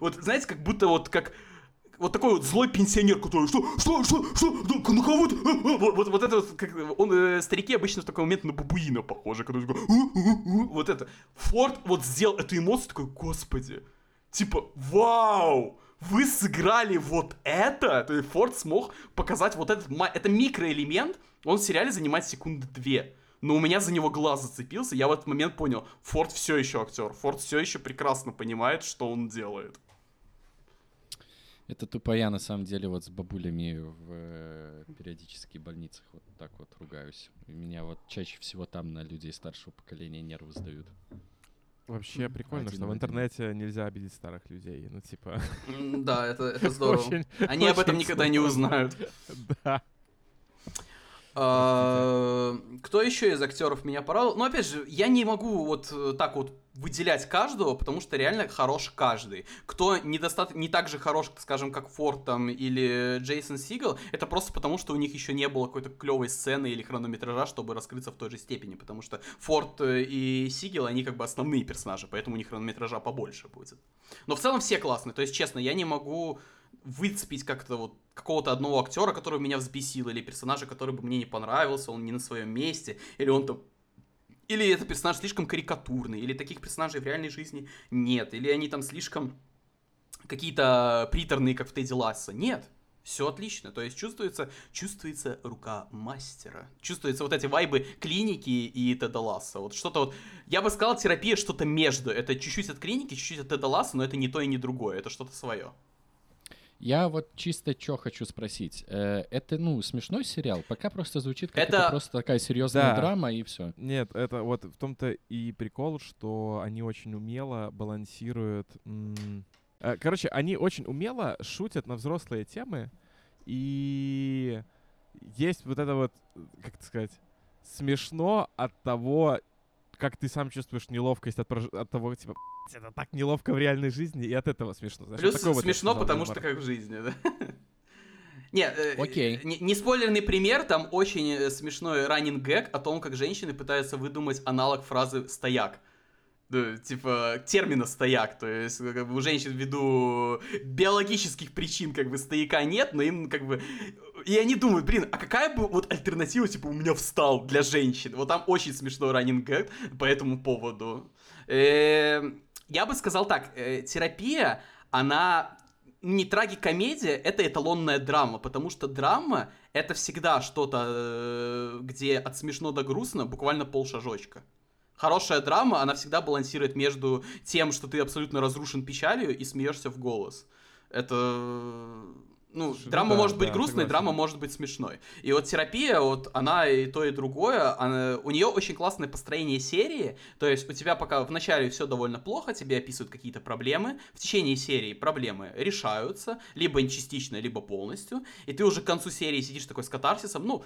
Вот, знаете, как будто вот как... Вот такой вот злой пенсионер, который, что, что, что, что, да, на кого ты? Вот, вот, вот это вот, как, он, э, старики обычно в такой момент на бабуина похожи, который такой, «У, у, у». вот это. Форд вот сделал эту эмоцию, такой, господи, типа, вау, вы сыграли вот это, то есть Форд смог показать вот этот, это микроэлемент, он в сериале занимает секунды две. Но у меня за него глаз зацепился, я в этот момент понял, Форд все еще актер, Форд все еще прекрасно понимает, что он делает. Это тупо я, на самом деле, вот с бабулями в э, периодически больницах вот так вот ругаюсь. И меня вот чаще всего там на людей старшего поколения нервы сдают. Вообще прикольно, один что в один. интернете нельзя обидеть старых людей. Ну, типа... Да, это, это [laughs] здорово. очень- Они об этом очень никогда не сложно. узнают. [laughs] Да. А, кто еще из актеров меня порадовал? Ну, опять же, я не могу вот э, так вот выделять каждого, потому что реально хорош каждый. Кто недостаточно, не так же хорош, скажем, как Форд там или Джейсон Сигал, это просто потому, что у них еще не было какой-то клевой сцены или хронометража, чтобы раскрыться в той же степени, потому что Форд э, и Сигел, они как бы основные персонажи, поэтому у них хронометража побольше будет. Но в целом все классные, то есть, честно, я не могу выцепить как-то вот какого-то одного актера, который меня взбесил, или персонажа, который бы мне не понравился, он не на своем месте, или он там или это персонаж слишком карикатурный, или таких персонажей в реальной жизни нет, или они там слишком какие-то приторные, как в Тедди Ласса. Нет, все отлично. То есть чувствуется, чувствуется рука мастера. Чувствуются вот эти вайбы клиники и Теда Ласса. Вот что-то вот... Я бы сказал, терапия что-то между. Это чуть-чуть от клиники, чуть-чуть от Теда Ласса, но это не то и не другое. Это что-то свое. Я вот чисто что хочу спросить. Э, это, ну, смешной сериал? Пока просто звучит как это, это просто такая серьезная да. драма и все. Нет, это вот в том-то и прикол, что они очень умело балансируют... Э, короче, они очень умело шутят на взрослые темы, и есть вот это вот, как сказать, смешно от того, как ты сам чувствуешь неловкость от, от того, типа, это так неловко в реальной жизни, и от этого смешно. Знаешь, Плюс вот смешно, потому что как в жизни, да? [laughs] Нет, э, Окей. Не, не спойлерный пример, там очень э, смешной раннинг гэг о том, как женщины пытаются выдумать аналог фразы «стояк». Да, типа термина стояк, то есть как бы, у женщин ввиду биологических причин как бы стояка нет, но им как бы и они думают, блин, а какая бы вот альтернатива типа у меня встал для женщин? Вот там очень смешной раннинг по этому поводу. Эм, я бы сказал так, э, терапия, она не трагикомедия, это эталонная драма, потому что драма это всегда что-то, э, где от смешно до грустно буквально полшажочка. Хорошая драма, она всегда балансирует между тем, что ты абсолютно разрушен печалью и смеешься в голос. Это ну, Слушай, драма да, может быть да, грустной, согласен. драма может быть смешной. И вот терапия, вот она и то, и другое, она, у нее очень классное построение серии. То есть у тебя пока в начале все довольно плохо, тебе описывают какие-то проблемы. В течение серии проблемы решаются, либо частично, либо полностью. И ты уже к концу серии сидишь такой с катарсисом, ну,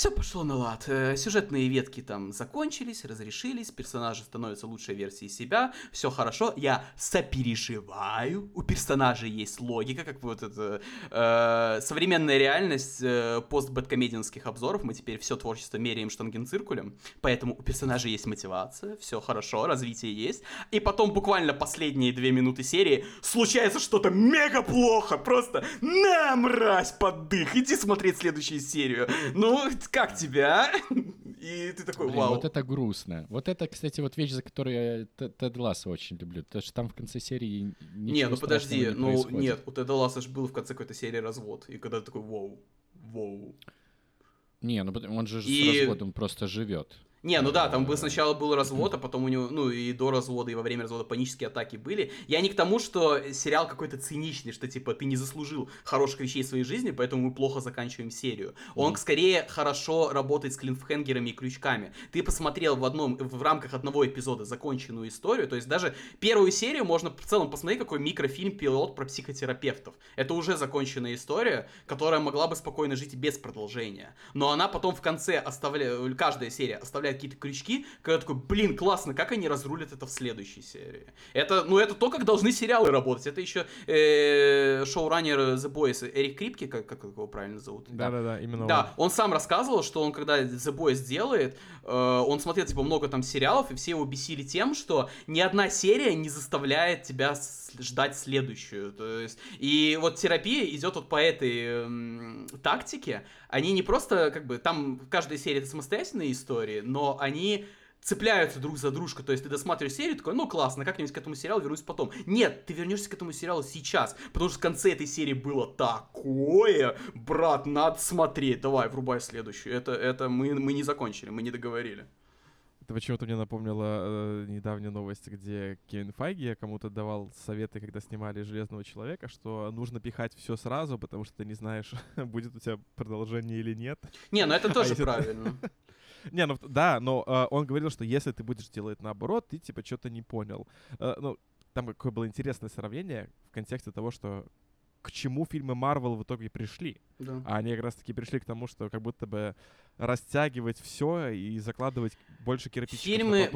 все пошло на лад. Э, сюжетные ветки там закончились, разрешились, персонажи становятся лучшей версией себя, все хорошо, я сопереживаю, у персонажей есть логика, как вот это э, современная реальность э, постбэткомедианских обзоров, мы теперь все творчество меряем штангенциркулем, поэтому у персонажей есть мотивация, все хорошо, развитие есть, и потом буквально последние две минуты серии случается что-то мега плохо, просто на, мразь, поддых, иди смотреть следующую серию. Ну, как тебя? [laughs] И ты такой, вау. Вот это грустно. Вот это, кстати, вот вещь, за которую я Тед Ласса очень люблю. Потому что там в конце серии Не, ну подожди, не ну нет, у Теда Ласса же был в конце какой-то серии развод. И когда ты такой, вау, вау. Не, ну он же и... с разводом просто живет. Не, ну да, там бы сначала был развод, а потом у него, ну и до развода, и во время развода панические атаки были. Я не к тому, что сериал какой-то циничный, что типа ты не заслужил хороших вещей в своей жизни, поэтому мы плохо заканчиваем серию. Он скорее хорошо работает с клинфхенгерами и крючками. Ты посмотрел в одном, в рамках одного эпизода законченную историю, то есть даже первую серию можно в целом посмотреть, какой микрофильм пилот про психотерапевтов. Это уже законченная история, которая могла бы спокойно жить без продолжения. Но она потом в конце оставляет, каждая серия оставляет вставляет какие-то крючки, когда такой, блин, классно, как они разрулят это в следующей серии. Это, ну, это то, как должны сериалы работать. Это еще э, шоураннер The Boys Эрик Крипки, как, как его правильно зовут? Да-да-да, именно Да, он. он сам рассказывал, что он, когда The Boys делает, э, он смотрел, типа, много там сериалов, и все его бесили тем, что ни одна серия не заставляет тебя ждать следующую. То есть, и вот терапия идет вот по этой э, тактике. Они не просто, как бы, там каждая серия это самостоятельные истории, но они цепляются друг за дружку. То есть ты досматриваешь серию, такой, ну классно, как-нибудь к этому сериалу вернусь потом. Нет, ты вернешься к этому сериалу сейчас, потому что в конце этой серии было такое, брат, надо смотреть. Давай, врубай следующую. Это, это мы, мы не закончили, мы не договорили. Это почему-то мне напомнило э, недавнюю новость, где Кевин Файги кому-то давал советы, когда снимали «Железного человека», что нужно пихать все сразу, потому что ты не знаешь, [laughs] будет у тебя продолжение или нет. Не, ну это тоже а правильно. [laughs] Не, ну да, но э, он говорил, что если ты будешь делать наоборот, ты типа что-то не понял. Э, ну, там какое было интересное сравнение в контексте того, что к чему фильмы Марвел в итоге пришли. Да. А они как раз-таки пришли к тому, что как будто бы растягивать все и закладывать больше кирпичиков на Фильмы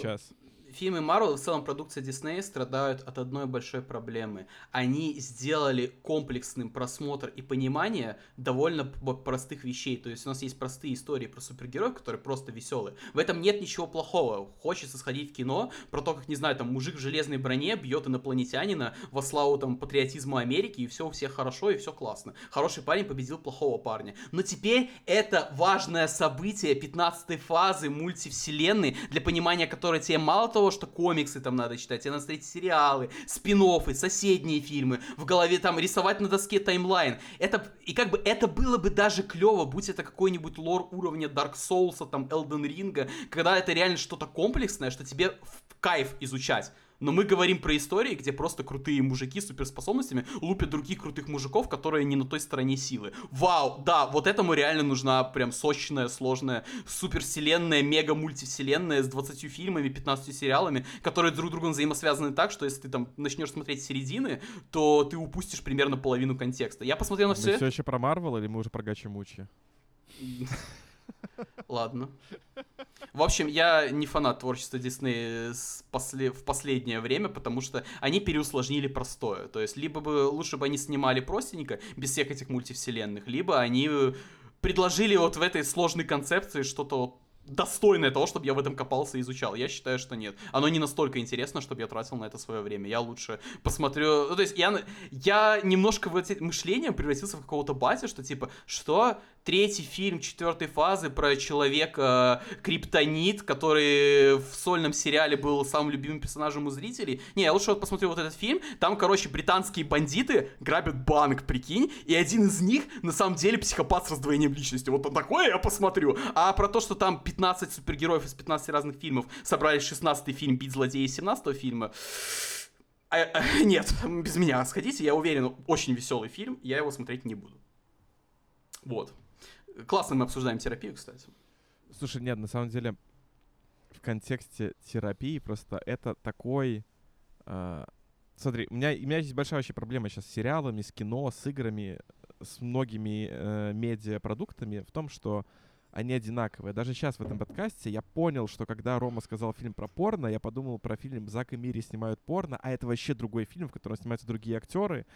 сейчас. Фильмы Марвел в целом продукция Диснея страдают от одной большой проблемы. Они сделали комплексным просмотр и понимание довольно простых вещей. То есть у нас есть простые истории про супергероев, которые просто веселые. В этом нет ничего плохого. Хочется сходить в кино про то, как, не знаю, там мужик в железной броне бьет инопланетянина во славу там патриотизма Америки, и все у всех хорошо, и все классно. Хороший парень победил плохого парня. Но теперь это важное событие 15 фазы мультивселенной, для понимания которой тебе мало того, что комиксы там надо читать, тебе надо смотреть сериалы, спин соседние фильмы, в голове там рисовать на доске таймлайн. Это, и как бы это было бы даже клево, будь это какой-нибудь лор уровня Dark Souls, там, Elden Ring, когда это реально что-то комплексное, что тебе в кайф изучать. Но мы говорим про истории, где просто крутые мужики с суперспособностями лупят других крутых мужиков, которые не на той стороне силы. Вау, да, вот этому реально нужна прям сочная, сложная, супервселенная, мега-мультивселенная с 20 фильмами, 15 сериалами, которые друг с другом взаимосвязаны так, что если ты там начнешь смотреть середины, то ты упустишь примерно половину контекста. Я посмотрел на Мы все... все еще про Марвел или мы уже про Гачи-Мучи? Ладно. В общем, я не фанат творчества Диснея в последнее время, потому что они переусложнили простое. То есть, либо бы лучше бы они снимали простенько, без всех этих мультивселенных, либо они э, предложили вот в этой сложной концепции что-то вот достойное того, чтобы я в этом копался и изучал. Я считаю, что нет. Оно не настолько интересно, чтобы я тратил на это свое время. Я лучше посмотрю... Ну, то есть я, я немножко в эти мышлением превратился в какого-то батя, что типа, что? Третий фильм четвертой фазы про человека э, Криптонит, который в сольном сериале был самым любимым персонажем у зрителей. Не, я лучше вот посмотрю вот этот фильм. Там, короче, британские бандиты грабят банк, прикинь, и один из них на самом деле психопат с раздвоением личности. Вот такое я посмотрю. А про то, что там 15 супергероев из 15 разных фильмов собрались в 16 фильм «Бить злодея» из 17 фильма. А, а, [laughs] нет, без меня сходите, я уверен, очень веселый фильм, я его смотреть не буду. Вот. Классно мы обсуждаем терапию, кстати. Слушай, нет, на самом деле в контексте терапии просто это такой... э, смотри, у меня, у меня есть большая вообще проблема сейчас с сериалами, с кино, с играми, с многими э, медиапродуктами в том, что они одинаковые. Даже сейчас в этом подкасте я понял, что когда Рома сказал фильм про порно, я подумал про фильм «Зак и Мири снимают порно», а это вообще другой фильм, в котором снимаются другие актеры.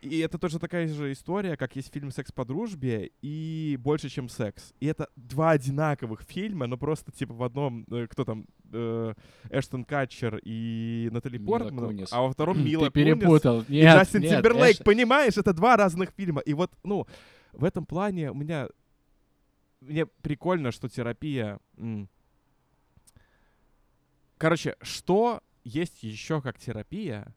И это тоже такая же история, как есть фильм «Секс по дружбе» и «Больше, чем секс». И это два одинаковых фильма, но просто типа в одном, э, кто там, э, Эштон Катчер и Натали Портман, Кунис. а во втором Мила Ты Кунис перепутал. и Нет, Джастин нет, Тимберлейк, Эш- понимаешь? Это два разных фильма. И вот, ну, в этом плане у меня... Мне прикольно, что терапия... Короче, что есть еще как терапия?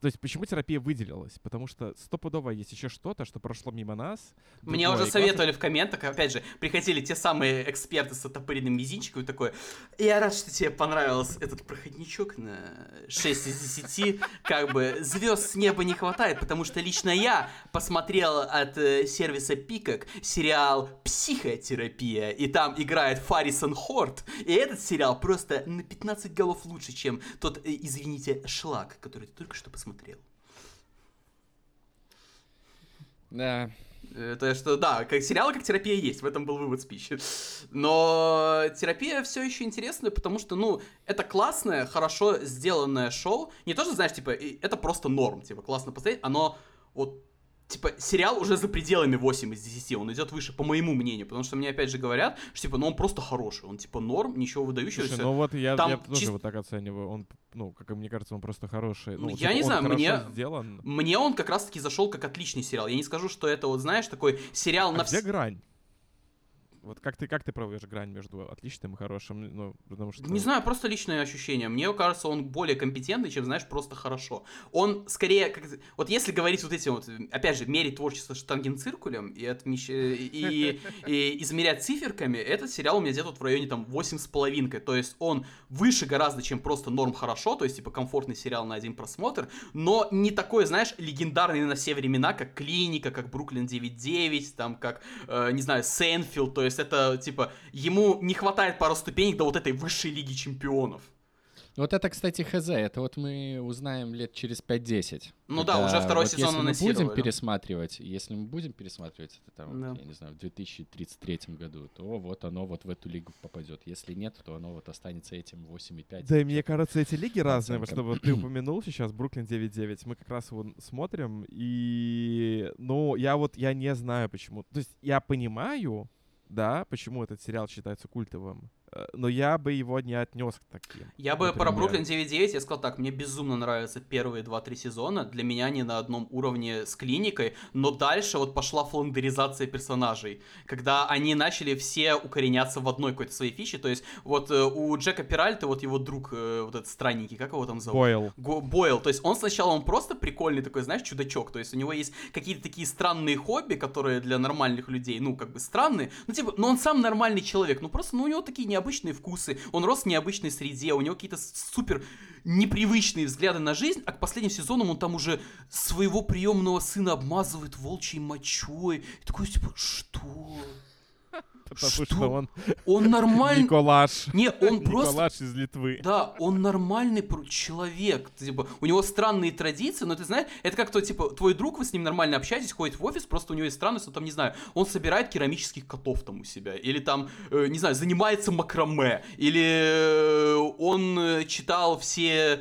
То есть почему терапия выделилась? Потому что стопудово есть еще что-то, что прошло мимо нас. Мне уже советовали в комментах, опять же, приходили те самые эксперты с отопыренным мизинчиком и такое, я рад, что тебе понравился этот проходничок на 6 из 10, как бы звезд с неба не хватает, потому что лично я посмотрел от э, сервиса Пикок сериал «Психотерапия», и там играет Фаррисон Хорт, и этот сериал просто на 15 голов лучше, чем тот, э, извините, шлак, который ты только что посмотрел. Да. Это что, да, как сериалы как терапия есть, в этом был вывод спичи. Но терапия все еще интересная, потому что, ну, это классное, хорошо сделанное шоу. Не то, что, знаешь, типа, это просто норм, типа, классно посмотреть, оно вот Типа, сериал уже за пределами 8 из 10, он идет выше, по моему мнению, потому что мне опять же говорят, что типа, ну он просто хороший, он типа норм, ничего выдающегося. Слушай, ну вот я, Там я тоже чис- его так оцениваю. Он, ну, как мне кажется, он просто хороший. Ну, Ну, я типа, не знаю, мне- сделан. Мне он как раз-таки зашел как отличный сериал. Я не скажу, что это вот, знаешь, такой сериал А на где вс- грань? Вот как ты, как ты проводишь грань между отличным и хорошим? Ну, потому что... Не знаю, просто личное ощущение. Мне кажется, он более компетентный, чем, знаешь, просто хорошо. Он скорее, как... вот если говорить вот этим вот, опять же, мерить творчество штангенциркулем и, отмещ... и, и измерять циферками, этот сериал у меня где-то вот в районе там 8 с половинкой. То есть он выше гораздо, чем просто норм хорошо, то есть типа комфортный сериал на один просмотр, но не такой, знаешь, легендарный на все времена, как Клиника, как Бруклин 9.9, там, как, э, не знаю, Сейнфилд, то есть это, типа, ему не хватает пару ступенек до вот этой высшей лиги чемпионов. Вот это, кстати, хз. Это вот мы узнаем лет через 5-10. Ну да, уже второй вот сезон если мы будем пересматривать, если мы будем пересматривать это там, Да. я не знаю, в 2033 году, то вот оно вот в эту лигу попадет. Если нет, то оно вот останется этим 8,5. Да, и мне кажется, эти лиги разные, вот оценка. что вот ты [clears throat] упомянул сейчас, Бруклин 9-9, мы как раз его смотрим, и, ну, я вот, я не знаю почему. То есть я понимаю, да, почему этот сериал считается культовым, но я бы его не отнес к таким. Я бы про. Бруклин 9.9 я сказал так, мне безумно нравятся первые 2-3 сезона, для меня они на одном уровне с клиникой, но дальше вот пошла фландеризация персонажей, когда они начали все укореняться в одной какой-то своей фиче, то есть вот э, у Джека Пиральта, вот его друг, э, вот этот странненький, как его там зовут? Бойл. Го- Бойл, то есть он сначала, он просто прикольный такой, знаешь, чудачок, то есть у него есть какие-то такие странные хобби, которые для нормальных людей, ну, как бы странные, ну, типа, но он сам нормальный человек, ну, просто, ну, у него такие необычные вкусы, он рос в необычной среде, у него какие-то супер непривычные взгляды на жизнь, а к последним сезонам он там уже своего приемного сына обмазывает волчьей мочой, и такой, типа, что? Потому Что? он Он нормальный... Николаш. Не, он просто... Николаш из Литвы. Да, он нормальный человек. Типа, у него странные традиции, но ты знаешь, это как то, типа, твой друг, вы с ним нормально общаетесь, ходит в офис, просто у него есть странность, он там, не знаю, он собирает керамических котов там у себя, или там, э, не знаю, занимается макраме, или э, он э, читал все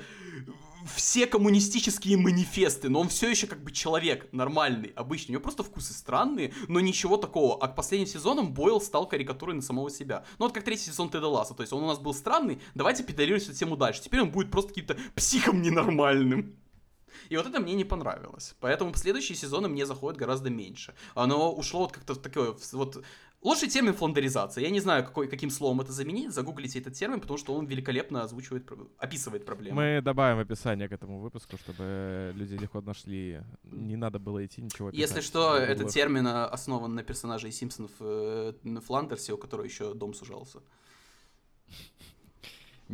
все коммунистические манифесты, но он все еще как бы человек нормальный, обычный. У него просто вкусы странные, но ничего такого. А к последним сезонам Бойл стал карикатурой на самого себя. Ну вот как третий сезон Теда Ласса. То есть он у нас был странный, давайте педалировать эту тему дальше. Теперь он будет просто каким-то психом ненормальным. И вот это мне не понравилось. Поэтому следующие сезоны мне заходят гораздо меньше. Оно ушло вот как-то в такое... Вот... Лучший термин фландеризация. Я не знаю, какой, каким словом это заменить. Загуглите этот термин, потому что он великолепно озвучивает, описывает проблему. Мы добавим описание к этому выпуску, чтобы люди легко нашли. Не надо было идти ничего писать. Если что, этот термин э, основан на персонаже Симпсонов э, на Фландерсе, у которого еще дом сужался.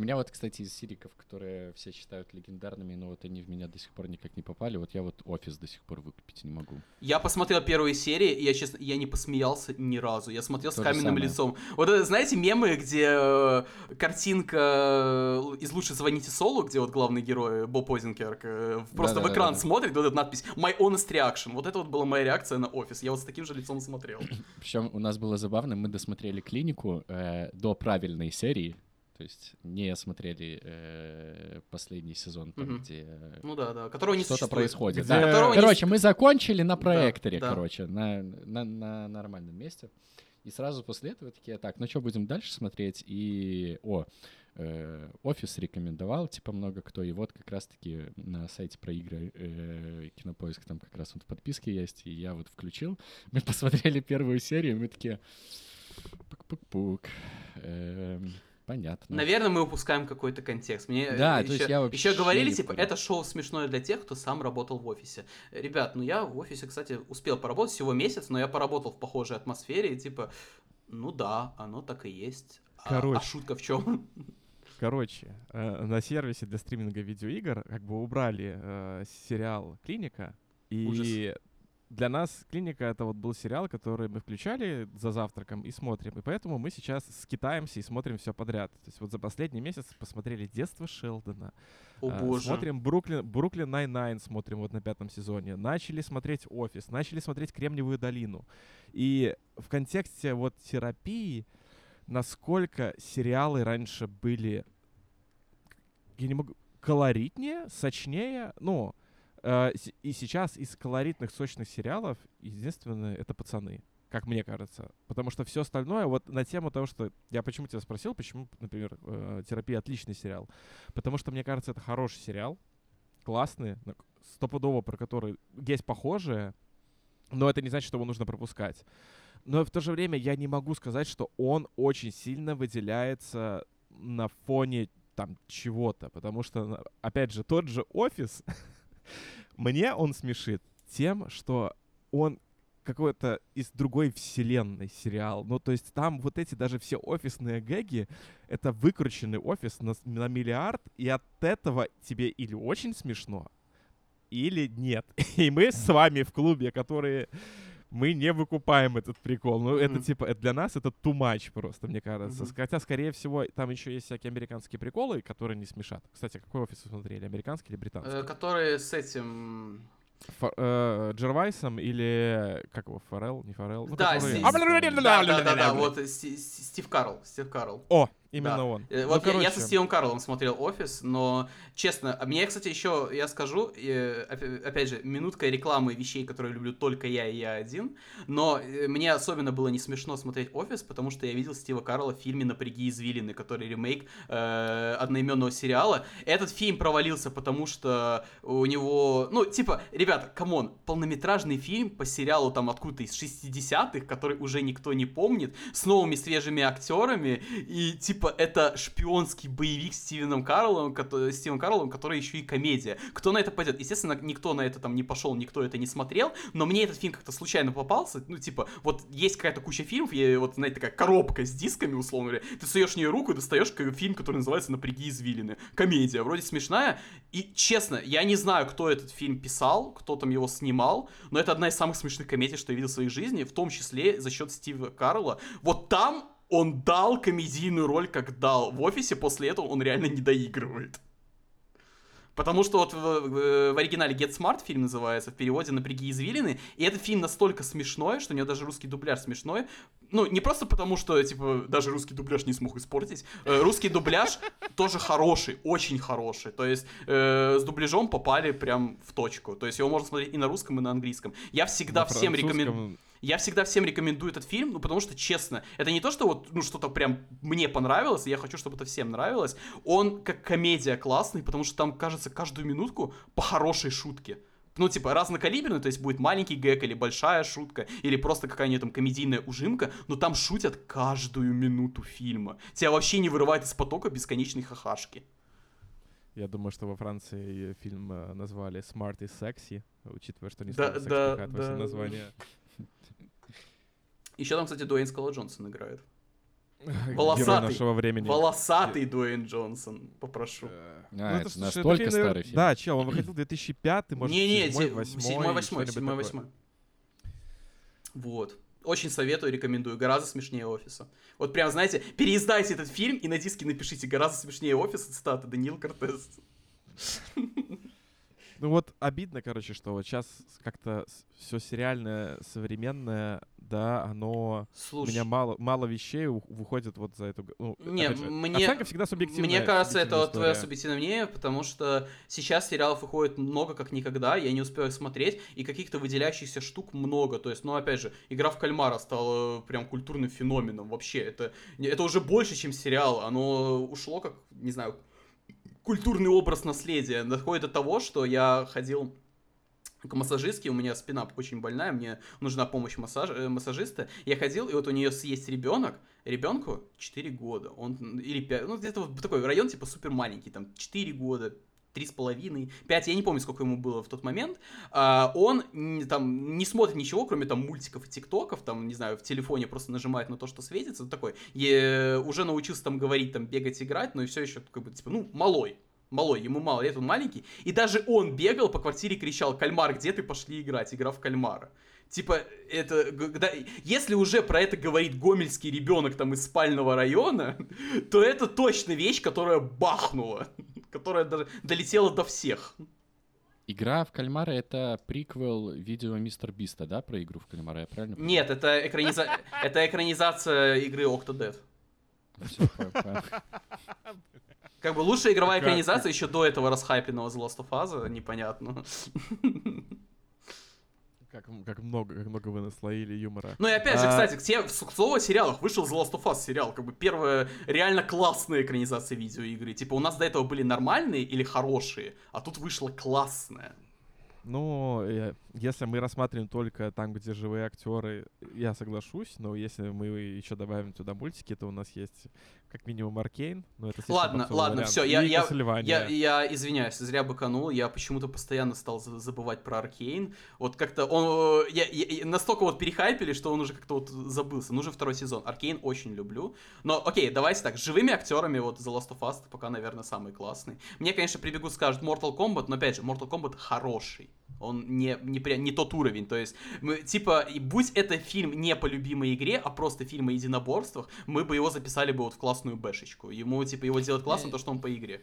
У меня вот, кстати, из сириков, которые все считают легендарными, но вот они в меня до сих пор никак не попали, вот я вот офис до сих пор выкупить не могу. Я посмотрел первые серии, и я, честно, я не посмеялся ни разу. Я смотрел То с каменным самое. лицом. Вот это, знаете, мемы, где э, картинка э, из «Лучше звоните Солу», где вот главный герой Боб Озенкерк э, просто в Да-да-да-да-да. экран смотрит, вот эта надпись «My honest reaction». Вот это вот была моя реакция на офис. Я вот с таким же лицом смотрел. Причем у нас было забавно, мы досмотрели клинику э, до правильной серии, то есть не смотрели э, последний сезон, там, Мгм. где э, Ну да, да, которого не что-то происходит. Где- да. Которого не Короче, мы закончили на проекторе, да. короче, на, на, на нормальном месте. И сразу после этого такие, так, ну что, будем дальше смотреть? И, о, э, офис рекомендовал, типа, много кто. И вот как раз-таки на сайте про игры э, Кинопоиск там как раз вот в подписке есть, и я вот включил. [laughs] Мы посмотрели первую серию, и мы такие, пук-пук-пук. Эм, понятно. Наверное, мы упускаем какой-то контекст. Мне Да, э, то есть еще, я вообще еще говорили, типа, понял. это шоу смешное для тех, кто сам работал в офисе. Ребят, ну я в офисе, кстати, успел поработать всего месяц, но я поработал в похожей атмосфере, и типа, ну да, оно так и есть. А- А, Короче. шутка в чем? Короче, э, на сервисе для стриминга видеоигр как бы убрали э, сериал «Клиника», и Ужас. Для нас «Клиника» — это вот был сериал, который мы включали за завтраком и смотрим, и поэтому мы сейчас скитаемся и смотрим все подряд. То есть вот за последний месяц посмотрели «Детство Шелдона», О а, боже. Смотрим Бруклин, Brooklyn Nine-Nine смотрим вот на пятом сезоне. Начали смотреть Офис, начали смотреть Кремниевую долину. И в контексте вот терапии, насколько сериалы раньше были, я не могу, колоритнее, сочнее, ну, и сейчас из колоритных, сочных сериалов единственное это пацаны, как мне кажется. Потому что все остальное, вот на тему того, что я почему тебя спросил, почему, например, э, терапия отличный сериал. Потому что, мне кажется, это хороший сериал, классный, стопудово, про который есть похожее, но это не значит, что его нужно пропускать. Но в то же время я не могу сказать, что он очень сильно выделяется на фоне там чего-то, потому что, опять же, тот же офис, [laughs] мне он смешит тем, что он какой-то из другой вселенной сериал. Ну, то есть там вот эти даже все офисные гэги, это выкрученный офис на, на миллиард, и от этого тебе или очень смешно, или нет. [laughs] И мы с вами в клубе, которые мы не выкупаем этот прикол. Ну, это Мгм. типа, это для нас это too much просто, мне кажется. Мгм. Хотя, скорее всего, там еще есть всякие американские приколы, которые не смешат. Кстати, какой офис вы смотрели, американский или британский? Э, Которые с этим... Фа- э, Джервайсом или, как его, Форел, не Форел? Ну, Да, который- Си- Да, да, да, да, вот Сти- Сти- Стив Карелл, Стив Карелл. О, именно Да. он. Э, Ну, Вот я- я со короче, Стивом Кареллом смотрел «Офис», но, честно, мне, кстати, еще, я скажу, э, опя- опять же, минутка рекламы вещей, которые люблю только я и я один, но э, мне особенно было не смешно смотреть «Офис», потому что я видел Стива Карелла в фильме «Напряги извилины», который ремейк э, одноименного сериала. Этот фильм провалился, потому что у него, ну, типа, ребята, come on, полнометражный фильм по сериалу там откуда-то из 60-х, который уже никто не помнит, с новыми свежими актерами, и типа это шпионский боевик с Стивеном Карлом, кото- Стивом Карлом, который еще и комедия. Кто на это пойдет? Естественно, никто на это там не пошел, никто это не смотрел, но мне этот фильм как-то случайно попался, ну, типа, вот есть какая-то куча фильмов, и вот, знаете, такая коробка с дисками, условно говоря, ты суешь в нее руку и достаешь фильм, который называется «Напряги извилины». Комедия, вроде смешная, и, честно, я не знаю, кто этот фильм писал, кто там его снимал, но это одна из самых смешных комедий, что я видел в своей жизни, в том числе за счет Стива Карла. Вот там он дал комедийную роль, как дал. В офисе после этого он реально не доигрывает. Потому что вот в, в- оригинале Get Smart фильм называется, в переводе «Напряги извилины», и этот фильм настолько смешной, что у него даже русский дубляж смешной. Ну, не просто потому, что, типа, даже русский дубляж не смог испортить. Э, русский дубляж тоже хороший, очень хороший. То есть э, с дубляжом попали прям в точку. То есть его можно смотреть и на русском, и на английском. Я всегда на всем рекомендую... Я всегда всем рекомендую этот фильм, ну, потому что, честно, это не то, что вот, ну, что-то прям мне понравилось, и я хочу, чтобы это всем нравилось. Он как комедия классный, потому что там, кажется, каждую минутку по хорошей шутке. Ну, типа, разнокалиберный, то есть будет маленький гэг или большая шутка, или просто какая-нибудь там комедийная ужимка, но там шутят каждую минуту фильма. Тебя вообще не вырывает из потока бесконечной хахашки. Я думаю, что во Франции фильм э, назвали Smart и Sexy, учитывая, что не Да, секс да, да. названия. [laughs] Еще там, кстати, Дуэйн Скала Джонсон играет. Герой Волосатый. нашего времени. Волосатый Дуэйн Джонсон, попрошу. А, ну, это слушай, настолько фильм, старый фильм. Да, чел, он выходил в 2005, [clears throat] может, Не-не, седьмой, те- восьмой, седьмой, восьмой, что-нибудь седьмой, такое. восьмой. Вот. Очень советую, рекомендую. Гораздо смешнее офиса. Вот прям, знаете, переиздайте этот фильм и на диске напишите гораздо смешнее офиса, цитата Даниил Кортес. Ну вот обидно, короче, что вот сейчас как-то все сериальное, современное, да, оно... У Слушай, меня мало, мало вещей у- выходит вот за эту... Ну, Не, же, мне- оценка всегда субъективная. Мне кажется, это история. субъективное мнение, потому что сейчас сериалов выходит много, как никогда, я не успеваю смотреть, и каких-то выделяющихся штук много. То есть, ну, опять же, игра в кальмара стала прям культурным феноменом вообще. Это, это уже больше, чем сериал. Оно ушло как, не знаю, культурный образ наследия. Доходит до того, что я ходил к массажистке, у меня спина очень больная, мне нужна помощь массаж, э, массажиста. Я ходил, и вот у нее есть ребенок, ребенку 4 года, он, или 5, ну где-то вот такой район типа супер маленький, там 4 года, три с половиной, пять, я не помню, сколько ему было в тот момент, а, он там не смотрит ничего, кроме там мультиков и тиктоков, там, не знаю, в телефоне просто нажимает на то, что светится, такой, е- уже научился там говорить, там, бегать, играть, но и все еще, как бы, типа, ну, малой, малой, ему мало лет, он маленький, и даже он бегал по квартире, кричал, кальмар, где ты, пошли играть, игра в кальмара. Типа, это, когда, если уже про это говорит гомельский ребенок там из спального района, [laughs] то это точно вещь, которая бахнула, [laughs] которая даже долетела до всех. Игра в кальмара — это приквел видео Мистер Биста, да, про игру в кальмара? Я правильно понимаю? Нет, это, экраниза... [laughs] это экранизация игры Octodad. По- Как бы лучшая игровая экранизация еще до этого расхайпленного The Last of Us, непонятно. Как, как много, как много вы наслоили юмора. Ну и опять же, А, кстати, к те- в к слову о сериалах, вышел The Last of Us сериал, как бы первая реально классная экранизация видеоигры. Типа у нас до этого были нормальные или хорошие, а тут вышла классная. Ну, э, если мы рассматриваем только там, где живые актеры, я соглашусь, но если мы еще добавим туда мультики, то у нас есть как минимум Аркейн, но это Ладно, ладно, вариант, всё, я- я-. Я, я извиняюсь, зря быканул, я почему-то постоянно стал за- забывать про Аркейн. Вот как-то он... э, Я, я- настолько вот перехайпили, что он уже как-то вот забылся. Нужен второй сезон. Аркейн очень люблю. Но, окей, давайте так, с живыми актерами, вот The Last of Us пока, наверное, самый классный. Мне, конечно, прибегут, скажут Mortal Kombat, но, опять же, Mortal Kombat хороший. Он не, не, не тот уровень. То есть, мы, типа, будь это фильм не по любимой игре, а просто фильм о единоборствах, мы бы его записали бы вот в классную бэшечку. Ему, типа, его делать классно, Э, то, что он по игре.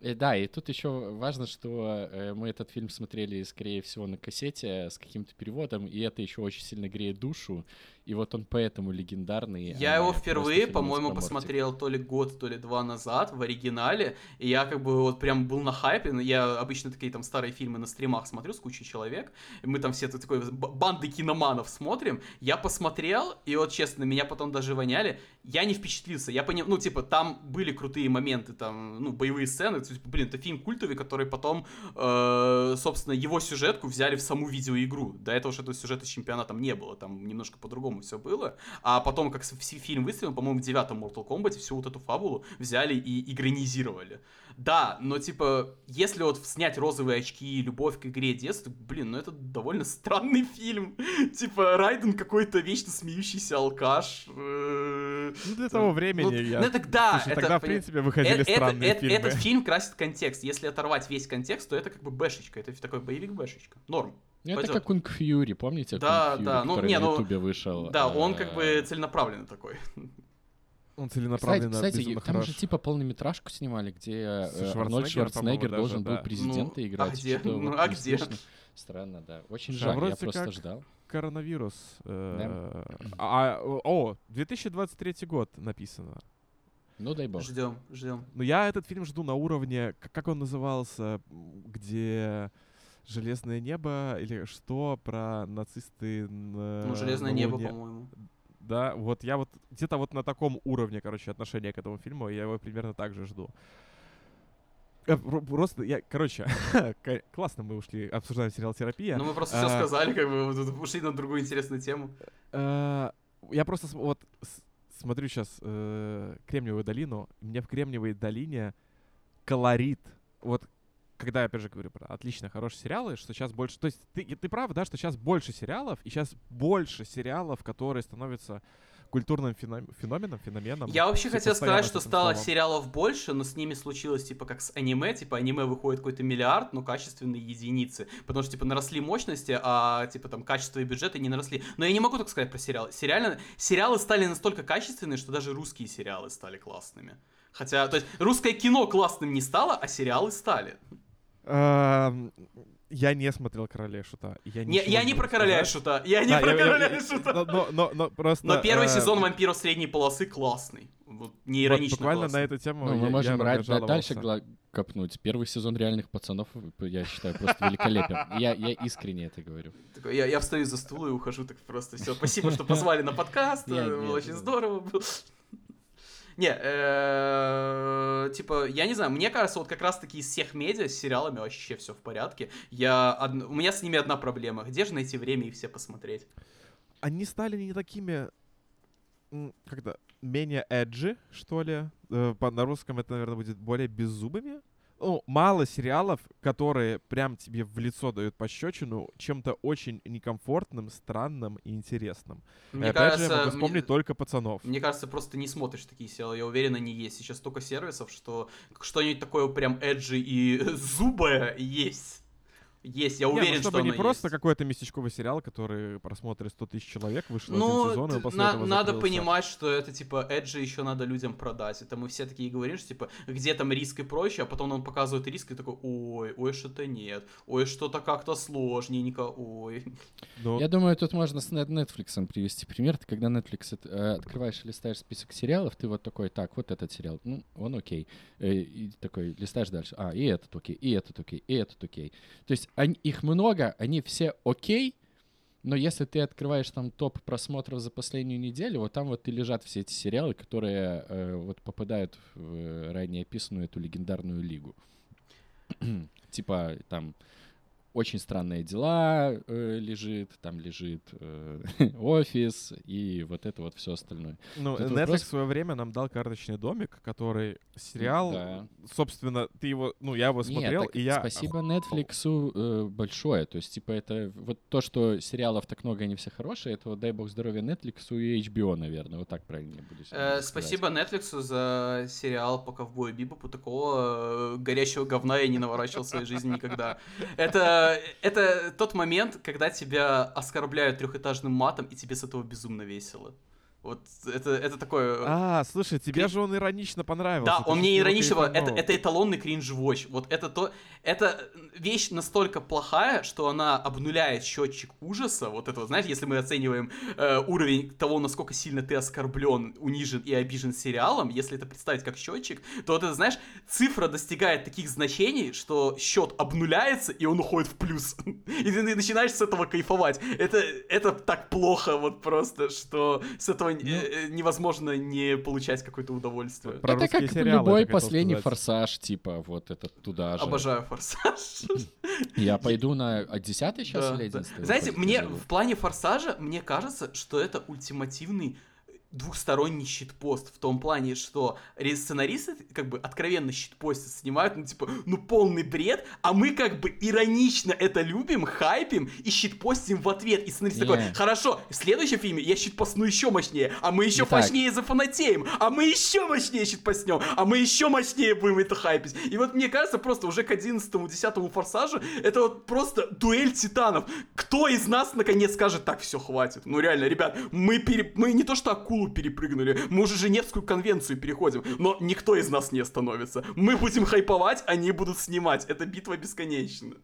Э, Да, и тут еще важно, что э, мы этот фильм смотрели, скорее всего, на кассете с каким-то переводом, и это еще очень сильно греет душу. И вот он поэтому легендарный. Я а его впервые, по-моему, посмотрел то ли год, то ли два назад в оригинале, и я как бы вот прям был на хайпе, но я обычно такие там старые фильмы на стримах смотрю с кучей человек, мы там все такой банды киноманов смотрим, я посмотрел, и вот честно, меня потом даже воняли, я не впечатлился, я понял, ну типа там были крутые моменты, там, ну, боевые сцены, типа, блин, это фильм культовый, который потом, э, собственно, его сюжетку взяли в саму видеоигру, до этого же этого сюжета с чемпионатом не было, там немножко по-другому все было, а потом, как фильм выстрелил, по-моему, в девятом Mortal Kombat всю вот эту фабулу взяли и игронизировали. Да, но типа, если вот снять розовые очки, любовь к игре детства, блин, ну это довольно странный фильм. [laughs] Типа, Райден какой-то вечно смеющийся алкаш. э, Ну, для того времени ну, я... ну, тогда, Слушай, это, тогда, в принципе, выходили Э- это- странные это- фильмы. Этот фильм красит контекст. Если оторвать весь контекст, то это как бы бэшечка. Это такой боевик бэшечка. Норм. Ну, это пойдет. как Кунг Фьюри, помните? Да, Кунг Фьюри, да, ну, не, на ну, Ютубе вышел. Да, он как бы целенаправленный такой. Он Кстати, целенаправленно кстати, безумно там хорош. же типа полнометражку снимали, где э, Арнольд Шварценеггер должен даже, был да. президента Ну, играть. а где? Ну, вот а где? слышно. Странно, да. Очень а жаль, я просто как- ждал. Коронавирус. э, А, о, 2023 год написано. Ну, дай бог. Ждем, ждем. Но я этот фильм жду на уровне, как он назывался, где Железное небо или что про нацисты на, Ну, Железное на небо, по-моему. Да, вот я вот где-то вот на таком уровне, короче, отношения к этому фильму, я его примерно так же жду. Э, про- Просто, я, короче, [laughs] классно мы ушли, обсуждаем сериал «Терапия». Ну, мы просто все А, сказали, как бы ушли на другую интересную тему. Э, Я просто вот смотрю сейчас Кремниевую долину. Мне в Кремниевой долине колорит. Вот когда я опять же говорю про отлично хорошие сериалы, что сейчас больше... То есть ты, ты прав, да, что сейчас больше сериалов, и сейчас больше сериалов, которые становятся культурным феном- феноменом, феноменом. Я вообще хотел сказать, что стало словом. сериалов больше, но с ними случилось, типа, как с аниме, типа, аниме выходит какой-то миллиард, но качественные единицы, потому что, типа, наросли мощности, а, типа, там, качество и бюджеты не наросли. Но я не могу так сказать про сериалы. Сериально, сериалы стали настолько качественные, что даже русские сериалы стали классными. Хотя, то есть, русское кино классным не стало, а сериалы стали. Я не смотрел «Короля и Шута». Я, Не, я не про короля и сказать. шута. Я не Да, про я- я- короля я- и шута. но- но- но- но просто, Но первый э, сезон вампиров средней полосы классный. Вот, не вот иронично буквально классный. на эту тему Ну, я- мы я можем ра- да- дальше копнуть. Первый сезон «Реальных пацанов», я считаю, просто великолепен. Я, я искренне это говорю. Такой, я, я встаю за стула и ухожу так просто. Все, спасибо, что позвали на подкаст. Э, было Очень здорово было. Не, э, типа, я не знаю, мне кажется, вот как раз-таки из всех медиа с сериалами вообще все в порядке. Я, у меня с ними одна проблема. Где же найти время их все посмотреть? Они стали не такими, как-то, менее эджи, что ли. Э, по- На русском это, наверное, будет более беззубыми. Ну, мало сериалов, которые прям тебе в лицо дают пощечину чем-то очень некомфортным, странным и интересным. Мне опять же, я кажется, могу мне- вспомнить только пацанов. Мне кажется, просто не смотришь такие сериалы. Я уверен, они есть. Сейчас столько сервисов, что что-нибудь такое прям эджи и [laughs] зубое есть. Есть, я Не, ну, уверен, чтобы что не просто есть. какой-то местечковый сериал, который просмотрит 100 тысяч человек, вышел Ну, один сезон, и он после на- этого надо закрылся. понимать, что это типа эджи еще надо людям продать. Это мы все такие говорим, что типа где там риск и прочее, а потом нам показывают риск и такой, ой, ой, что-то нет, ой, что-то как-то сложненько, ой. Ну, Я думаю, тут можно с Net- Netflix привести пример. Ты когда Netflix от- э, открываешь и листаешь список сериалов, ты вот такой, так, вот этот сериал, ну, он окей. Э, И такой листаешь дальше, а, и этот окей, и этот окей, и этот окей. То есть они- их много, они все окей, но если ты открываешь там топ просмотров за последнюю неделю, вот там вот и лежат все эти сериалы, которые э, вот попадают в э, ранее описанную эту легендарную лигу. [clears throat] типа там очень странные дела э, лежит, там лежит э, [laughs] офис и вот это вот все остальное. Ну, Тут Netflix вопрос- в свое время нам дал карточный домик, который сериал, Да. собственно, ты его, ну, я его Нет, смотрел, так и я... спасибо Netflix э, большое. То есть, типа, это вот то, что сериалов так много, они все хорошие, это вот дай бог здоровья Netflix и HBO, наверное. Вот так правильно буду Э, спасибо Netflix за сериал по ковбою Бибопу. Такого э, горящего говна я не наворачивал в своей жизни никогда. Это это тот момент, когда тебя оскорбляют трехэтажным матом, и тебе с этого безумно весело. Вот это, это такое... Э, а, слушай, тебе же он иронично понравился. Да, он мне иронично... Это, это эталонный кринж-вотч. Вот это то... Это вещь настолько плохая, что она обнуляет счетчик ужаса. Вот это, вот, знаешь, если мы оцениваем э, уровень того, насколько сильно ты оскорблен, унижен и обижен сериалом, если это представить как счетчик, то вот это, знаешь, цифра достигает таких значений, что счет обнуляется, и он уходит в плюс. [laughs] И ты начинаешь с этого кайфовать. Это, это так плохо вот просто, что с этого ну, э, невозможно не получать какое-то удовольствие. Про это как сериалы, любой последний форсаж, типа, вот этот туда же. Обожаю форсаж. Я пойду на 10 сейчас или 11 Знаете, мне в плане форсажа, мне кажется, что это ультимативный двухсторонний щитпост в том плане, что сценаристы как бы откровенно щитпосты снимают, ну типа, ну полный бред, а мы как бы иронично это любим, хайпим и щитпостим в ответ. И сценарист yeah. такой, хорошо, в следующем фильме я щитпостну еще мощнее, а мы еще Не мощнее так. зафанатеем, а мы еще мощнее щитпостнем, а мы еще мощнее будем это хайпить. И вот мне кажется, просто уже к 11-10 форсажу это вот просто дуэль титанов. Кто из нас наконец скажет, так, все, хватит. Ну реально, ребят, мы, пере... мы не то что акулу Перепрыгнули, мы уже Женевскую конвенцию переходим, но никто из нас не остановится. Мы будем хайповать, они будут снимать. Это битва бесконечна.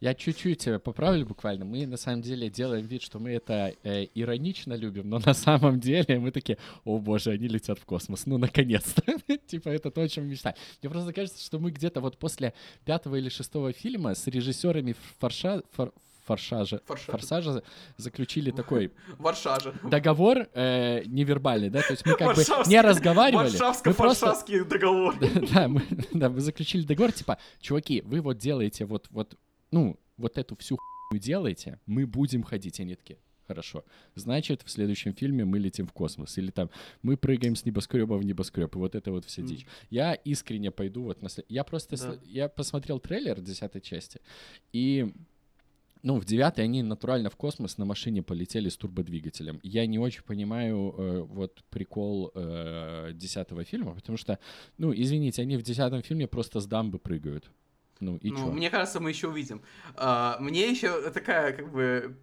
Я чуть-чуть тебя поправлю буквально. Мы на самом деле делаем вид, что мы это э, иронично любим, но на самом деле мы такие, о боже, они летят в космос, ну наконец-то. [laughs] типа это то, о чем мечтаю. Мне просто кажется, что мы где-то вот после пятого или шестого фильма с режиссерами форша, фор, форсажа, форсажа. форсажа заключили такой [laughs] Варшажа. договор э, невербальный, да, то есть мы как бы не разговаривали. Варшавско-форшавский договор. [laughs] Да, мы, да, мы заключили договор, типа, чуваки, вы вот делаете вот, вот, ну, вот эту всю хуйню делаете, мы будем ходить. Они такие, хорошо. Значит, в следующем фильме мы летим в космос. Или там мы прыгаем с небоскреба в небоскреб. И вот это вот вся дичь. Я искренне пойду вот на... Я просто... Да. Я посмотрел трейлер десятой части, и ну, в девятый они натурально в космос на машине полетели с турбодвигателем. Я не очень понимаю э, вот прикол э, десятого фильма, потому что, ну, извините, они в десятом фильме просто с дамбы прыгают. Ну, и ну, чё? мне кажется, мы еще увидим. А, мне еще такая, как бы,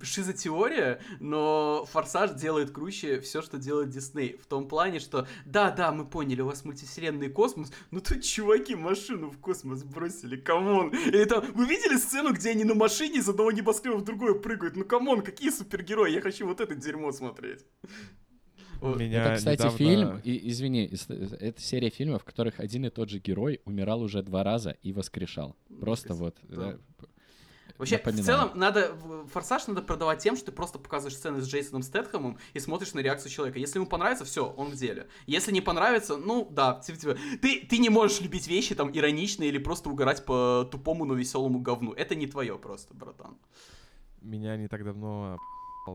шизотеория, но Форсаж делает круче все, что делает Дисней. В том плане, что да-да, мы поняли, у вас мультивселенный космос, но тут чуваки машину в космос бросили, come on. И там, вы видели сцену, где они на машине из одного небоскреба в другое прыгают? Ну come on, какие супергерои, я хочу вот это дерьмо смотреть. Меня это, кстати, недавно... фильм, и, извини, это серия фильмов, в которых один и тот же герой умирал уже два раза и воскрешал. Просто вот. Да. Да, Вообще, Напоминаю. в целом, надо форсаж надо продавать тем, что ты просто показываешь сцены с Джейсоном Стэтхэмом и смотришь на реакцию человека. Если ему понравится, все, он в деле. Если не понравится, ну да, типа, типа, ты, ты не можешь любить вещи там ироничные или просто угорать по тупому, но веселому говну. Это не твое просто, братан. Меня не так давно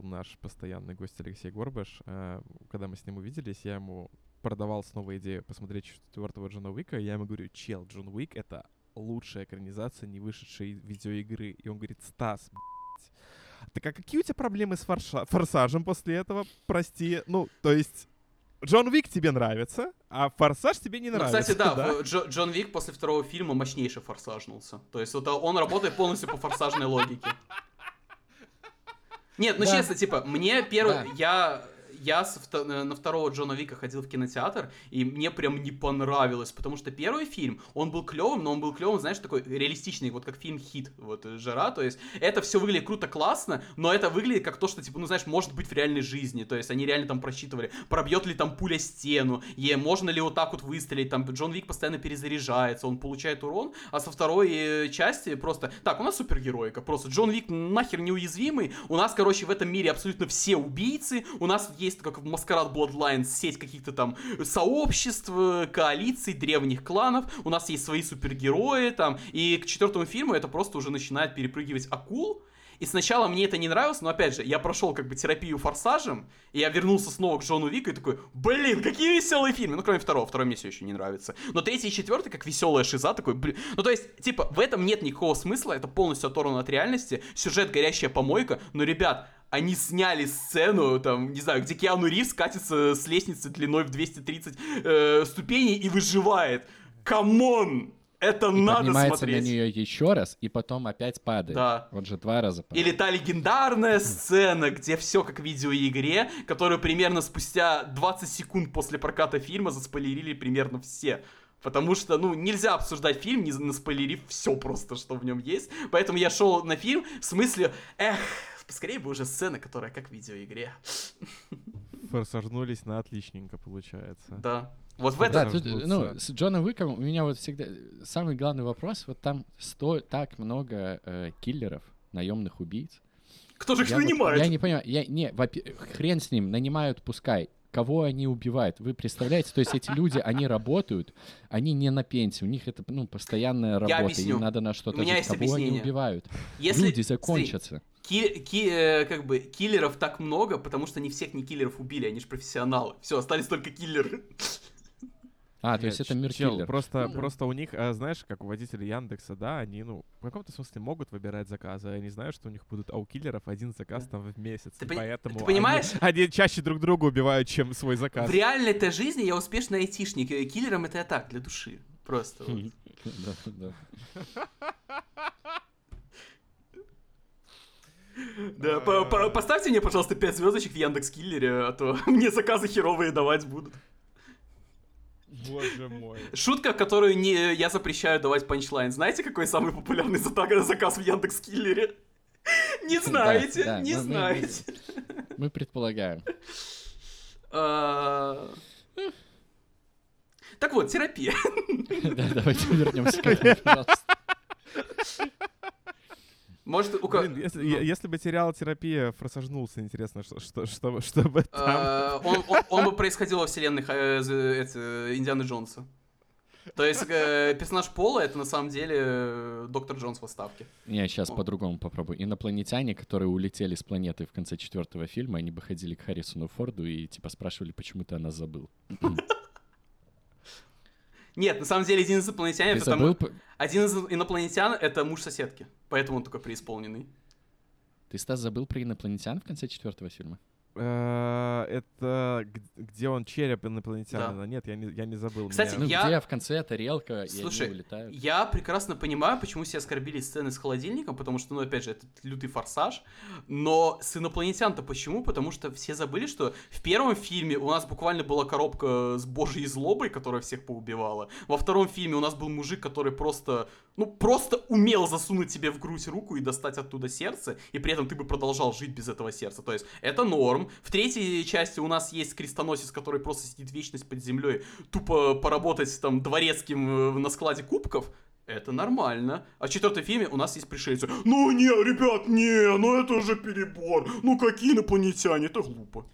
наш постоянный гость Алексей Горбаш. Э, когда мы с ним увиделись, я ему продавал снова идею посмотреть четвертого Джона Уика, я ему говорю, чел, Джон Уик — это лучшая экранизация не вышедшей видеоигры. И он говорит, Стас, так а какие у тебя проблемы с форша- форсажем после этого? Прости. Ну, то есть, Джон Вик тебе нравится, а Форсаж тебе не нравится. Ну, кстати, да, да? Дж- Джон Вик после второго фильма мощнейше форсажнулся. То есть вот он работает полностью по форсажной логике. Нет, ну да. честно, типа, мне первый, да. я я э, на второго Джона Вика ходил в кинотеатр, и мне прям не понравилось, потому что первый фильм, он был клевым, но он был клевым, знаешь, такой реалистичный, вот как фильм «Хит», вот э, «Жара», то есть это все выглядит круто, классно, но это выглядит как то, что, типа, ну, знаешь, может быть в реальной жизни, то есть они реально там просчитывали, пробьет ли там пуля стену, и можно ли вот так вот выстрелить, там Джон Вик постоянно перезаряжается, он получает урон, а со второй э, части просто, так, у нас супергероика, просто Джон Вик нахер неуязвимый, у нас, короче, в этом мире абсолютно все убийцы, у нас есть есть как в Маскарад Bloodlines сеть каких-то там сообществ, коалиций, древних кланов, у нас есть свои супергерои там, и к четвертому фильму это просто уже начинает перепрыгивать акул, и сначала мне это не нравилось, но опять же, я прошел как бы терапию форсажем, и я вернулся снова к Джону Вику и такой, блин, какие веселые фильмы. Ну, кроме второго, второй мне все еще не нравится. Но третий и четвертый, как веселая шиза, такой, блин. Ну, то есть, типа, в этом нет никакого смысла, это полностью оторвано от реальности, сюжет горящая помойка, но, ребят, они сняли сцену, там, не знаю, где Киану Ривз катится с лестницы длиной в 230 э, ступеней и выживает. Come on! Это и надо поднимается смотреть. на нее еще раз, и потом опять падает. Да. Он же два раза падает. Или та легендарная сцена, где все как в видеоигре, которую примерно спустя 20 секунд после проката фильма заспойлерили примерно все. Потому что, ну, нельзя обсуждать фильм, не наспойлерив все просто, что в нем есть. Поэтому я шел на фильм в смысле, эх, поскорее бы уже сцена, которая как в видеоигре. Форсажнулись на отличненько, получается. Да. Вот в этом... Да, тут, ждутся. ну, с Джоном Уиком у меня вот всегда самый главный вопрос, вот там сто, так много э, киллеров, наемных убийц. Кто же их Я, вот- нанимает? я не понимаю, я, не, хрен с ним, нанимают, пускай. Кого они убивают? Вы представляете? То есть эти люди, они работают, они не на пенсии, у них это, ну, постоянная работа, им надо на что-то жить. есть Кого они объяснение. убивают? Если... Люди закончатся. Ки- ки- э, как бы киллеров так много, потому что не всех не киллеров убили, они же профессионалы. Все, остались только киллеры. А, то есть это мир чел. Просто, Ну да. просто у них, а, знаешь, как у водителей Яндекса, да, они, ну, в каком-то смысле могут выбирать заказы. Они знают, что у них будут, а у киллеров один заказ там в месяц. Ты и поэтому ты они- понимаешь? Они, чаще друг друга убивают, чем свой заказ. В реальной-то жизни я успешный айтишник. э, Киллером это я так, для души. Просто. вот. [laughs] Да, да. Да, по- по- поставьте мне, пожалуйста, 5 звездочек в Яндекс Киллере, а то [laughs] мне заказы херовые давать будут. Боже мой. Шутка, которую не, я запрещаю давать панчлайн. Знаете, какой самый популярный заказ в Яндекс Киллере? [laughs] Не знаете, да, не мы- мы- знаете. Мы предполагаем. А, Так вот, терапия. Да, давайте вернемся к этому, пожалуйста. Может, у кого... Блин, если, я- если бы сериал «Терапия» форсажнулся, интересно, что, что, что, что бы там... А, он, он, он бы происходил во вселенных э, з- это, Индианы Джонса. То есть э, персонаж Пола это на самом деле э, доктор Джонс в отставке. Я сейчас О. по-другому попробую. Инопланетяне, которые улетели с планеты в конце четвертого фильма, они бы ходили к Харрисону Форду и типа спрашивали, почему ты о нас забыл. [laughs] Нет, на самом деле один из инопланетян, Ты забыл, один из инопланетян это муж соседки, поэтому он такой преисполненный. ты, Стас, забыл про инопланетян в конце четвертого фильма? Э, Это где он череп инопланетянина? Нет, я не, я не забыл. Кстати, Меня- Ну, Я- где в конце тарелка, и Слушай, они улетают. Я прекрасно понимаю, почему все оскорбили сцены с холодильником, потому что, ну, опять же, это лютый форсаж. Но с инопланетян-то почему? Потому что все забыли, что в первом фильме у нас буквально была коробка с божьей злобой, которая всех поубивала. Во втором фильме у нас был мужик, который просто, ну, просто умел засунуть тебе в грудь руку и достать оттуда сердце, и при этом ты бы продолжал жить без этого сердца. То есть это норм. В третьей части у нас есть крестоносец, который просто сидит вечность под землей, тупо поработать там дворецким э, на складе кубков. Это нормально. А в четвертом фильме у нас есть пришельцы. Ну не, ребят, не, ну это уже перебор. Ну какие инопланетяне, это глупо.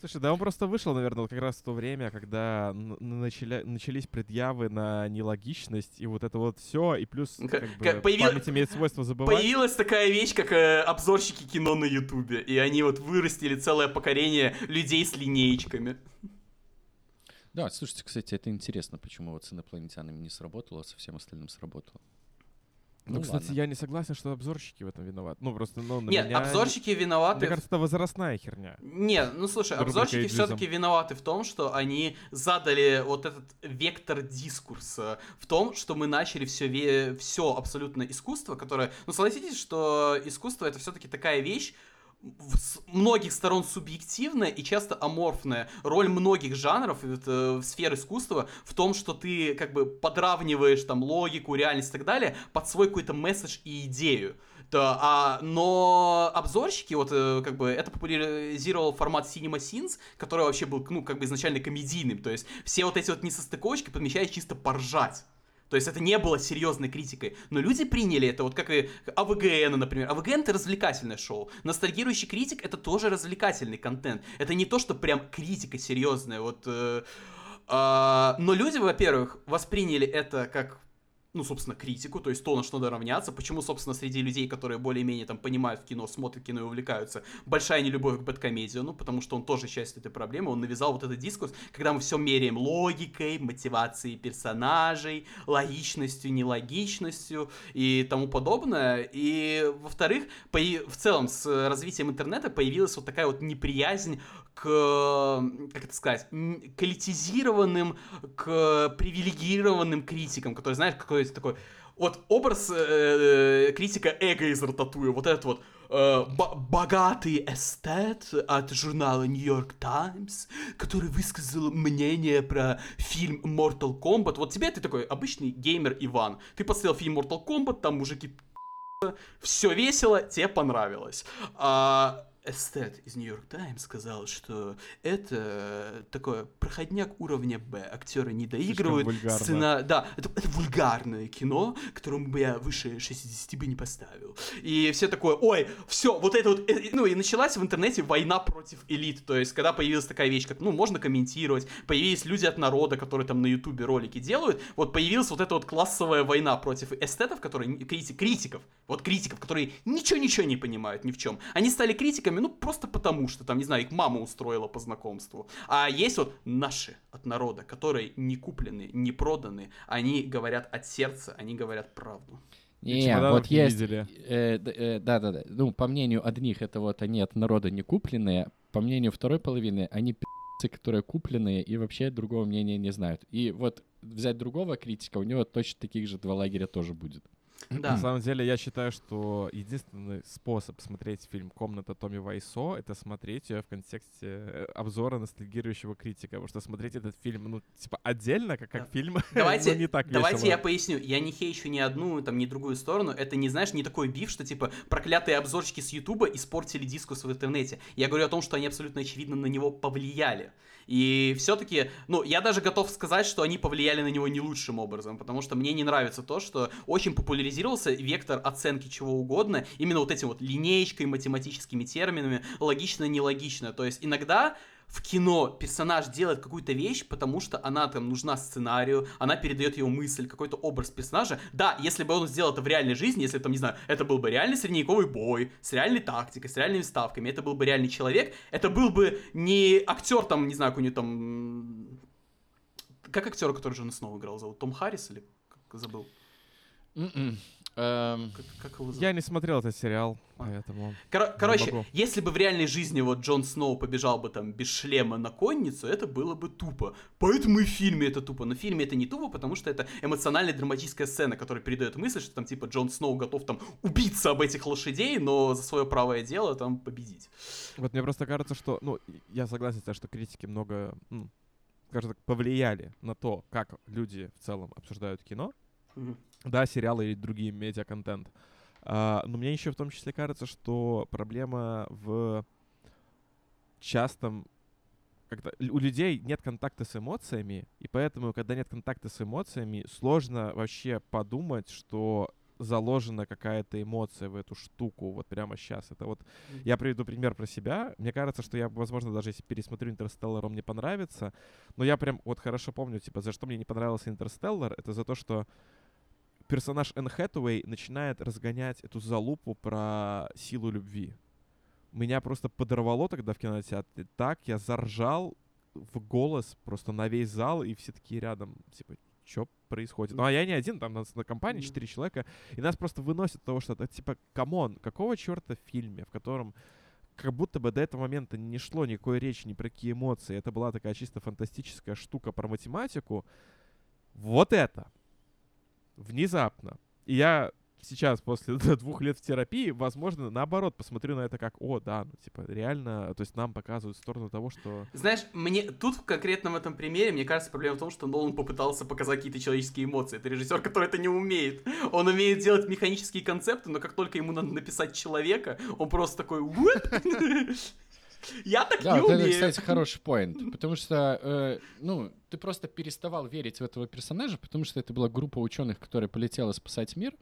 Слушай, да он просто вышел, наверное, вот как раз в то время, когда начали, начались предъявы на нелогичность, и вот это вот все, и плюс как к- бы, появил- память имеет свойство забывать. Появилась такая вещь, как э, обзорщики кино на Ютубе. И они вот вырастили целое поколение людей с линеечками. Да, слушайте, кстати, это интересно, почему вот с инопланетянами не сработало, а со всем остальным сработало. Ну, Ну, кстати, ладно. я не согласен, что обзорщики в этом виноваты. Ну, просто, ну, на Нет, меня... обзорщики виноваты. Мне кажется, это возрастная херня. Не, ну слушай, Рубрика обзорщики эйджизм. все-таки виноваты в том, что они задали вот этот вектор дискурса в том, что мы начали все, все абсолютно искусство, которое, ну согласитесь, что искусство это все-таки такая вещь, с многих сторон субъективная и часто аморфная. Роль многих жанров это, в сфер искусства в том, что ты как бы подравниваешь там логику, реальность и так далее под свой какой-то месседж и идею. Да, а, но обзорщики, вот, э, как бы, это популяризировал формат Cinema Sins, который вообще был, ну, как бы изначально комедийным, то есть все вот эти вот несостыковочки подмечают чисто поржать. То есть это не было серьезной критикой. Но люди приняли это, вот как и АВГН, например. АВГН это развлекательное шоу. Ностальгирующий критик это тоже развлекательный контент. Это не то, что прям критика серьезная. Вот, э, а, но люди, во-первых, восприняли это как ну, собственно, критику, то есть то, на что надо равняться. Почему, собственно, среди людей, которые более-менее там понимают кино, смотрят кино и увлекаются, большая нелюбовь к бэткомедию, ну, потому что он тоже часть этой проблемы, он навязал вот этот дискурс, когда мы все меряем логикой, мотивацией персонажей, логичностью, нелогичностью и тому подобное. И, во-вторых, появ- в целом с развитием интернета появилась вот такая вот неприязнь к, как это сказать, к элитизированным, к привилегированным критикам, которые, знаешь, какой-то такой вот образ э, критика эго из Рататуя, вот этот вот э, богатый эстет от журнала New York Times, который высказал мнение про фильм Mortal Kombat. Вот тебе ты такой обычный геймер Иван. Ты посмотрел фильм Mortal Kombat, там мужики все весело, тебе понравилось. А, эстет из Нью-Йорк Таймс сказал, что это такое проходняк уровня Б. Актеры не доигрывают. Сцена... Да, это, это вульгарное кино, которому бы я выше 60 бы не поставил. И все такое, ой, все, вот это вот... Э, ну, и началась в интернете война против элит. То есть, когда появилась такая вещь, как, ну, можно комментировать, появились люди от народа, которые там на Ютубе ролики делают, вот появилась вот эта вот классовая война против эстетов, которые... Критик, критиков, вот критиков, которые ничего-ничего не понимают ни в чем. Они стали критиками ну, просто потому что, там, не знаю, их мама устроила по знакомству. А есть вот наши от народа, которые не куплены, не проданы, они говорят от сердца, они говорят правду. Не, вот не есть, э, э, да, да, да. Ну, по мнению одних, это вот они от народа не купленные, по мнению второй половины, они пи***цы, которые купленные и вообще другого мнения не знают. И вот взять другого критика, у него точно таких же два лагеря тоже будет. Да. На самом деле, я считаю, что единственный способ смотреть фильм «Комната Томми Вайсо» — это смотреть ее в контексте э, обзора ностальгирующего критика. Потому что смотреть этот фильм, ну, типа, отдельно, как, как да. фильм, [laughs] давайте, ну, не так Давайте весело. я поясню. Я не хейчу ни одну, там, ни другую сторону. Это, не знаешь, не такой биф, что, типа, проклятые обзорщики с Ютуба испортили дискус в интернете. Я говорю о том, что они абсолютно очевидно на него повлияли. И все-таки, ну, я даже готов сказать, что они повлияли на него не лучшим образом, потому что мне не нравится то, что очень популяризировался вектор оценки чего угодно, именно вот этим вот линеечкой, математическими терминами, логично-нелогично. То есть иногда в кино персонаж делает какую-то вещь, потому что она там нужна сценарию, она передает его мысль, какой-то образ персонажа. Да, если бы он сделал это в реальной жизни, если там, не знаю, это был бы реальный средневековый бой, с реальной тактикой, с реальными ставками, это был бы реальный человек, это был бы не актер там, не знаю, какой-нибудь там... Как актер, который Джона Сноу играл, зовут? Том Харрис или забыл? Mm-mm. Эм... Как, как его зовут? Я не смотрел этот сериал, а. поэтому... Кор- короче, если бы в реальной жизни вот Джон Сноу побежал бы там без шлема на конницу, это было бы тупо. Поэтому и в фильме это тупо. Но в фильме это не тупо, потому что это эмоциональная драматическая сцена, которая передает мысль, что там типа Джон Сноу готов там убиться об этих лошадей, но за свое правое дело там победить. Вот мне просто кажется, что, ну, я согласен с тем, что критики много, ну, скажем так, повлияли на то, как люди в целом обсуждают кино. Mm-hmm да, сериалы и другие медиа-контент. А, но мне еще в том числе кажется, что проблема в частом когда у людей нет контакта с эмоциями, и поэтому, когда нет контакта с эмоциями, сложно вообще подумать, что заложена какая-то эмоция в эту штуку вот прямо сейчас. Это вот я приведу пример про себя. Мне кажется, что я, возможно, даже если пересмотрю Интерстеллар, он мне понравится. Но я прям вот хорошо помню, типа, за что мне не понравился Интерстеллар, это за то, что персонаж Энн Хэтэуэй начинает разгонять эту залупу про силу любви. Меня просто подорвало тогда в кинотеатре. Так, я заржал в голос просто на весь зал, и все такие рядом, типа, что происходит? Ну, а я не один, там нас на компании четыре человека, и нас просто выносит того, что это, типа, come on, какого черта в фильме, в котором как будто бы до этого момента не шло никакой речи ни про какие эмоции, это была такая чисто фантастическая штука про математику, вот это внезапно. И я сейчас, после [laughs] двух лет в терапии, возможно, наоборот, посмотрю на это как, о, да, ну, типа, реально, то есть нам показывают сторону того, что... Знаешь, мне тут в конкретном этом примере, мне кажется, проблема в том, что Нолан попытался показать какие-то человеческие эмоции. Это режиссер, который это не умеет. Он умеет делать механические концепты, но как только ему надо написать человека, он просто такой... [laughs] Я так да, не вот умею. это, кстати, хороший поинт, потому что, э, ну, ты просто переставал верить в этого персонажа, потому что это была группа ученых, которая полетела спасать мир,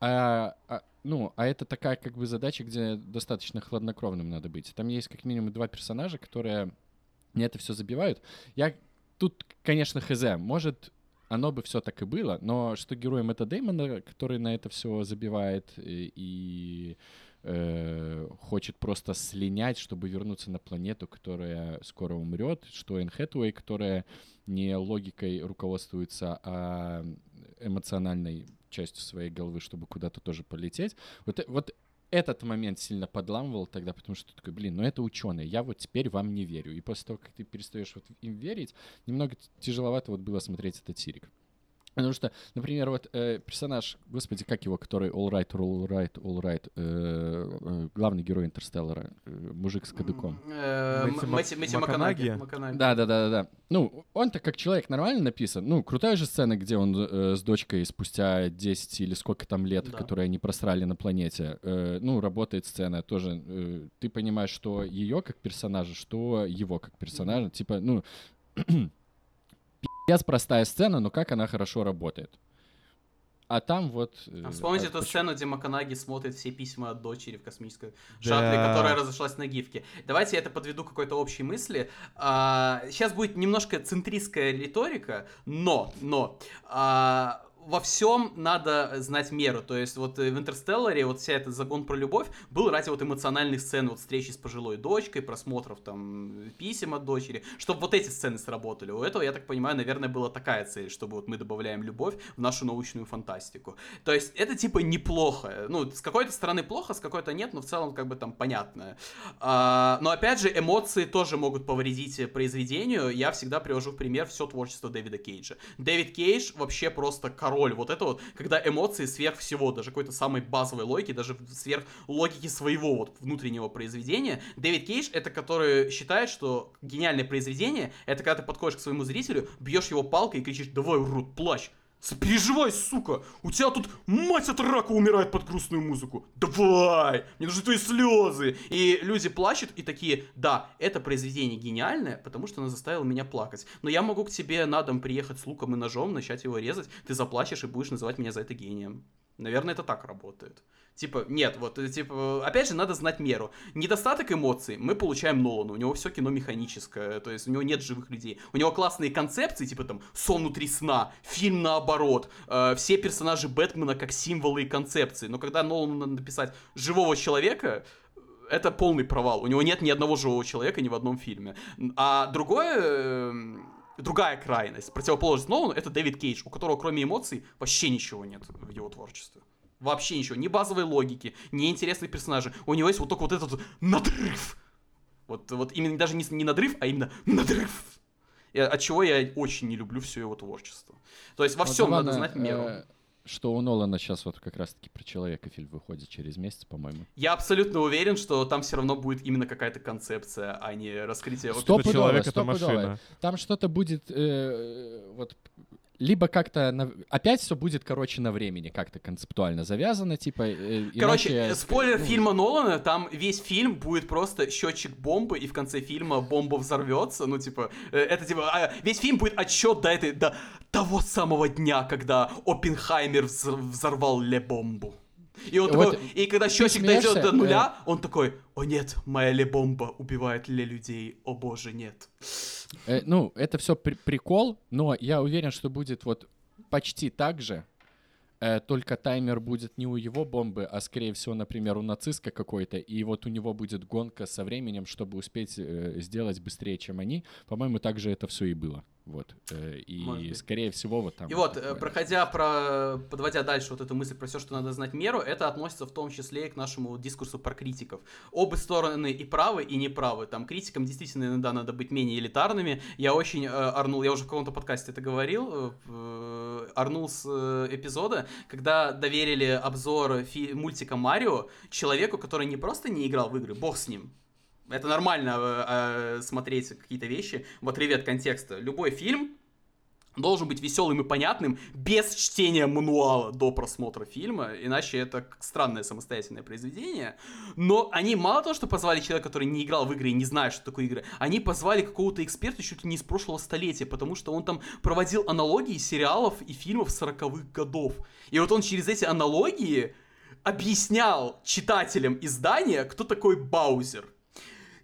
а, а, ну, а это такая как бы задача, где достаточно хладнокровным надо быть. Там есть как минимум два персонажа, которые мне это все забивают. Я тут, конечно, хз, может, оно бы все так и было, но что героем это Дэймона, который на это все забивает и, и э, хочет просто слинять, чтобы вернуться на планету, которая скоро умрет, что Энн Хэтуэй, которая не логикой руководствуется, а эмоциональной частью своей головы, чтобы куда-то тоже полететь. Вот, вот этот момент сильно подламывал тогда, потому что такой, блин, ну это ученые, я вот теперь вам не верю. И после того, как ты перестаешь вот им верить, немного тяжеловато вот было смотреть этот сирик. Потому что, например, вот э, персонаж, господи, как его, который All Right, All Right, All Right, э, э, главный герой Интерстеллара, э, мужик с кадыком. Мэтью М- Мак- Мэтью Мэтью Макконахи? Макконахи. Макконахи. Да, да, да, да, да. Ну, он-то как человек нормально написан. Ну, крутая же сцена, где он э, с дочкой спустя 10 или сколько там лет, Да. которые они просрали на планете, э, ну, работает сцена тоже. э, ты понимаешь, что ее как персонажа, что его как персонажа. Типа, ну, [clears throat] пиздец простая сцена, но как она хорошо работает. А там вот... э, А вспомните а эту почему- сцену, где Маканаги смотрит все письма от дочери в космической Да. шаттле, которая разошлась на гифке. Давайте я это подведу к какой-то общей мысли. А, сейчас будет немножко центристская риторика, но, но, а, во всем надо знать меру. То есть вот э, в Интерстелларе вот вся эта загон про любовь был ради вот эмоциональных сцен, вот встречи с пожилой дочкой, просмотров там писем от дочери, чтобы вот эти сцены сработали. У этого, я так понимаю, наверное, была такая цель, чтобы вот мы добавляем любовь в нашу научную фантастику. То есть это типа неплохо. Ну, с какой-то стороны плохо, с какой-то нет, но в целом как бы там понятно. А, но опять же, эмоции тоже могут повредить э, произведению. Я всегда привожу в пример все творчество Дэвида Кейджа. Дэвид Кейдж вообще просто король вот это вот, когда эмоции сверх всего, даже какой-то самой базовой логики, даже сверх логики своего вот внутреннего произведения. Дэвид Кейдж это который считает, что гениальное произведение это когда ты подходишь к своему зрителю, бьешь его палкой и кричишь «давай, урод, плачь!» Переживай, сука! У тебя тут мать от рака умирает под грустную музыку. Давай! Мне нужны твои слезы! И люди плачут и такие, да, это произведение гениальное, потому что оно заставило меня плакать. Но я могу к тебе на дом приехать с луком и ножом, начать его резать, ты заплачешь и будешь называть меня за это гением. Наверное, это так работает. Типа, нет, вот, э, типа, опять же, надо знать меру. Недостаток эмоций мы получаем Нолана, у него все кино механическое, то есть у него нет живых людей. У него классные концепции, типа там сон внутри сна, фильм наоборот, э, все персонажи Бэтмена как символы и концепции. Но когда Нолану надо написать живого человека, это полный провал. У него нет ни одного живого человека ни в одном фильме. А другое... э, Другая крайность, противоположность Нолану, это Дэвид Кейдж, у которого кроме эмоций вообще ничего нет в его творчестве. Вообще ничего. Ни базовой логики, ни интересных персонажей. У него есть вот только вот этот вот надрыв. Вот, вот именно даже не, не надрыв, а именно надрыв. И от чего я очень не люблю все его творчество. То есть во Вот всем надо забавно, знать меру. э, Что у Нолана сейчас вот как раз-таки про человека фильм выходит через месяц, по-моему. Я абсолютно уверен, что там все равно будет именно какая-то концепция, а не раскрытие. вот Стоп. Это Стопудово, человек, это машина. Там что-то будет э, вот либо как-то на- опять все будет короче на времени как-то концептуально завязано типа э, Короче, иначе- спойлер ну, фильма Нолана, там весь фильм будет просто счетчик бомбы, и в конце фильма бомба взорвется. Ну, типа, э, это типа, а, весь фильм будет отчет до этой, до того самого дня, когда Оппенхаймер взор- взорвал Ле бомбу. И, он Вот такой- и когда счетчик дойдет смеешься, до нуля, он такой, о нет, моя Ле бомба убивает Ле людей, о боже, нет. э, ну это все прикол, но я уверен, что будет вот почти так же. э, только таймер будет не у его бомбы, а скорее всего, например, у нациста какой-то, и вот у него будет гонка со временем, чтобы успеть э, сделать быстрее, чем они. По-моему, так же это все и было. Вот. э, и Может скорее всего, вот там. И вот, такое. э, проходя про, подводя дальше вот эту мысль про все, что надо знать меру, это относится в том числе и к нашему дискурсу про критиков. Оба стороны и правы, и неправы. Там критикам действительно иногда надо быть менее элитарными. Я очень э, орнул, я уже в каком-то подкасте это говорил, э, орнул с э, эпизода, когда доверили обзор фи- мультика Марио человеку, который не просто не играл в игры, бог с ним, это нормально э, э, смотреть какие-то вещи в отрыве от контекста. Любой фильм должен быть веселым и понятным без чтения мануала до просмотра фильма, иначе это странное самостоятельное произведение. Но они мало того, что позвали человека, который не играл в игры и не знает, что такое игры, они позвали какого-то эксперта чуть ли не из прошлого столетия, потому что он там проводил аналогии сериалов и фильмов 40-х годов. И вот он через эти аналогии объяснял читателям издания, кто такой Баузер.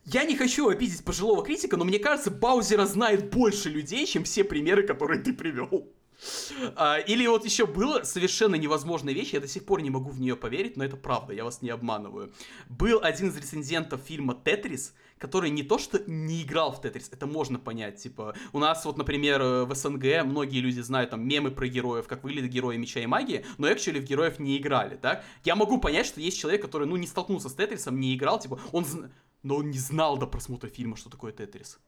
Я не хочу обидеть пожилого критика, но мне кажется, Баузера знает больше людей, чем все примеры, которые ты привел. А, или вот еще была совершенно невозможная вещь, я до сих пор не могу в нее поверить, но это правда, я вас не обманываю. Был один из рецензентов фильма «Тетрис», который не то что не играл в Тетрис, это можно понять, типа, у нас вот, например, э, в СНГ многие люди знают там мемы про героев, как выглядят герои Меча и Магии, но экчуали в героев не играли, так? Я могу понять, что есть человек, который, ну, не столкнулся с Тетрисом, не играл, типа, он, но он не знал до просмотра фильма, что такое Тетрис.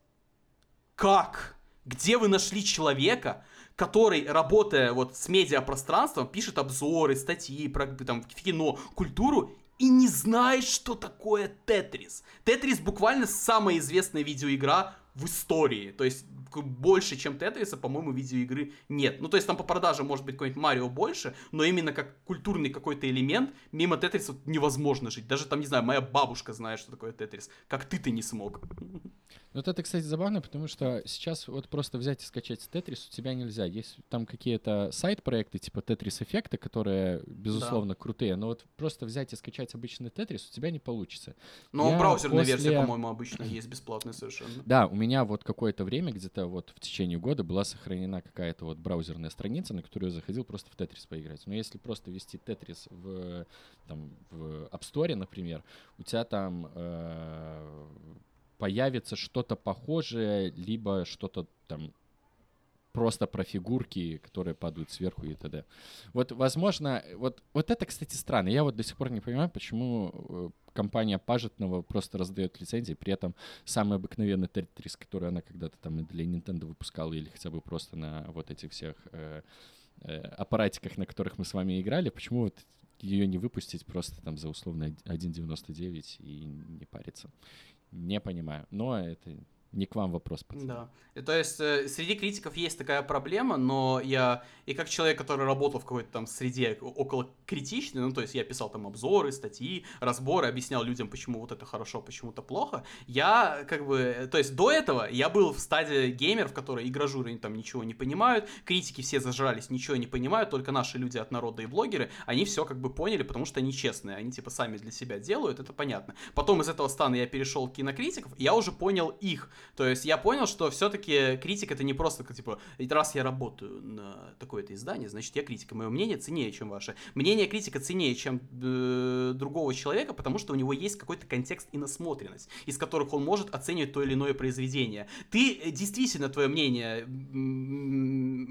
Как? Где вы нашли человека, который, работая вот с медиапространством, пишет обзоры, статьи про там, кино, культуру и не знает, что такое Тетрис. Тетрис буквально самая известная видеоигра в истории. То есть больше, чем Тетриса, по-моему, видеоигры нет. Ну, то есть там по продажам может быть какой-нибудь Марио больше, но именно как культурный какой-то элемент, мимо Тетриса невозможно жить. Даже там, не знаю, моя бабушка знает, что такое Тетрис. Как ты-то не смог. Вот это, кстати, забавно, потому что сейчас вот просто взять и скачать Тетрис у тебя нельзя. Есть там какие-то сайт-проекты типа Тетрис Эффекта, которые, безусловно, да. крутые, но вот просто взять и скачать обычный Тетрис у тебя не получится. Но Я браузерная после... версия, по-моему, обычно есть бесплатная совершенно. Да, у меня вот какое-то время, где-то вот в течение года была сохранена какая-то вот браузерная страница, на которую я заходил просто в Тетрис поиграть. Но если просто ввести Тетрис в, там, в App Store, например, у тебя там э, появится что-то похожее, либо что-то там просто про фигурки, которые падают сверху и т.д. Вот, возможно, вот, вот это, кстати, странно. Я вот до сих пор не понимаю, почему э, компания Пажетного просто раздает лицензии, при этом самый обыкновенный Тетрис, который она когда-то там для Nintendo выпускала, или хотя бы просто на вот этих всех э, э, аппаратиках, на которых мы с вами играли, почему вот ее не выпустить просто там за условно 1.99 и не париться. Не понимаю. Но это не к вам вопрос, пацаны. Да. И, то есть э, среди критиков есть такая проблема, но я и как человек, который работал в какой-то там среде около критичной, ну то есть я писал там обзоры, статьи, разборы, объяснял людям, почему вот это хорошо, почему то плохо. Я как бы, то есть до этого я был в стадии геймеров, которые игражуры там ничего не понимают, критики все зажрались, ничего не понимают, только наши люди от народа и блогеры, они все как бы поняли, потому что они честные, они типа сами для себя делают, это понятно. Потом из этого стана я перешел к кинокритиков, я уже понял их то есть я понял, что все-таки критик это не просто типа, раз я работаю на такое-то издание, значит я критика. Мое мнение ценнее, чем ваше. Мнение критика ценнее, чем э, другого человека, потому что у него есть какой-то контекст и насмотренность, из которых он может оценивать то или иное произведение. Ты э, действительно твое мнение,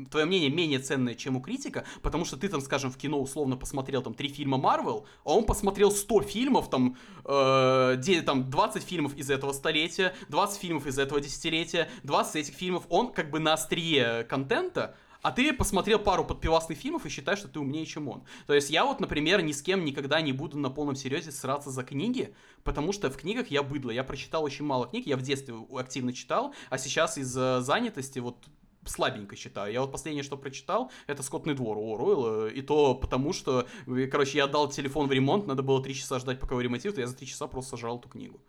твое мнение менее ценное, чем у критика, потому что ты там, скажем, в кино условно посмотрел там три фильма Марвел, а он посмотрел 100 фильмов, там, э, там 20 фильмов из этого столетия, 20 фильмов из этого десятилетия, 20 этих фильмов, он как бы на острие контента, а ты посмотрел пару подпивасных фильмов и считаешь, что ты умнее, чем он. То есть я вот, например, ни с кем никогда не буду на полном серьезе сраться за книги, потому что в книгах я быдло. Я прочитал очень мало книг, я в детстве активно читал, а сейчас из-за занятости вот слабенько читаю. Я вот последнее, что прочитал, это «Скотный двор» у Оруэлла, и то потому, что, короче, я отдал телефон в ремонт, надо было три часа ждать, пока его ремонтируют, я за три часа просто сожрал эту книгу.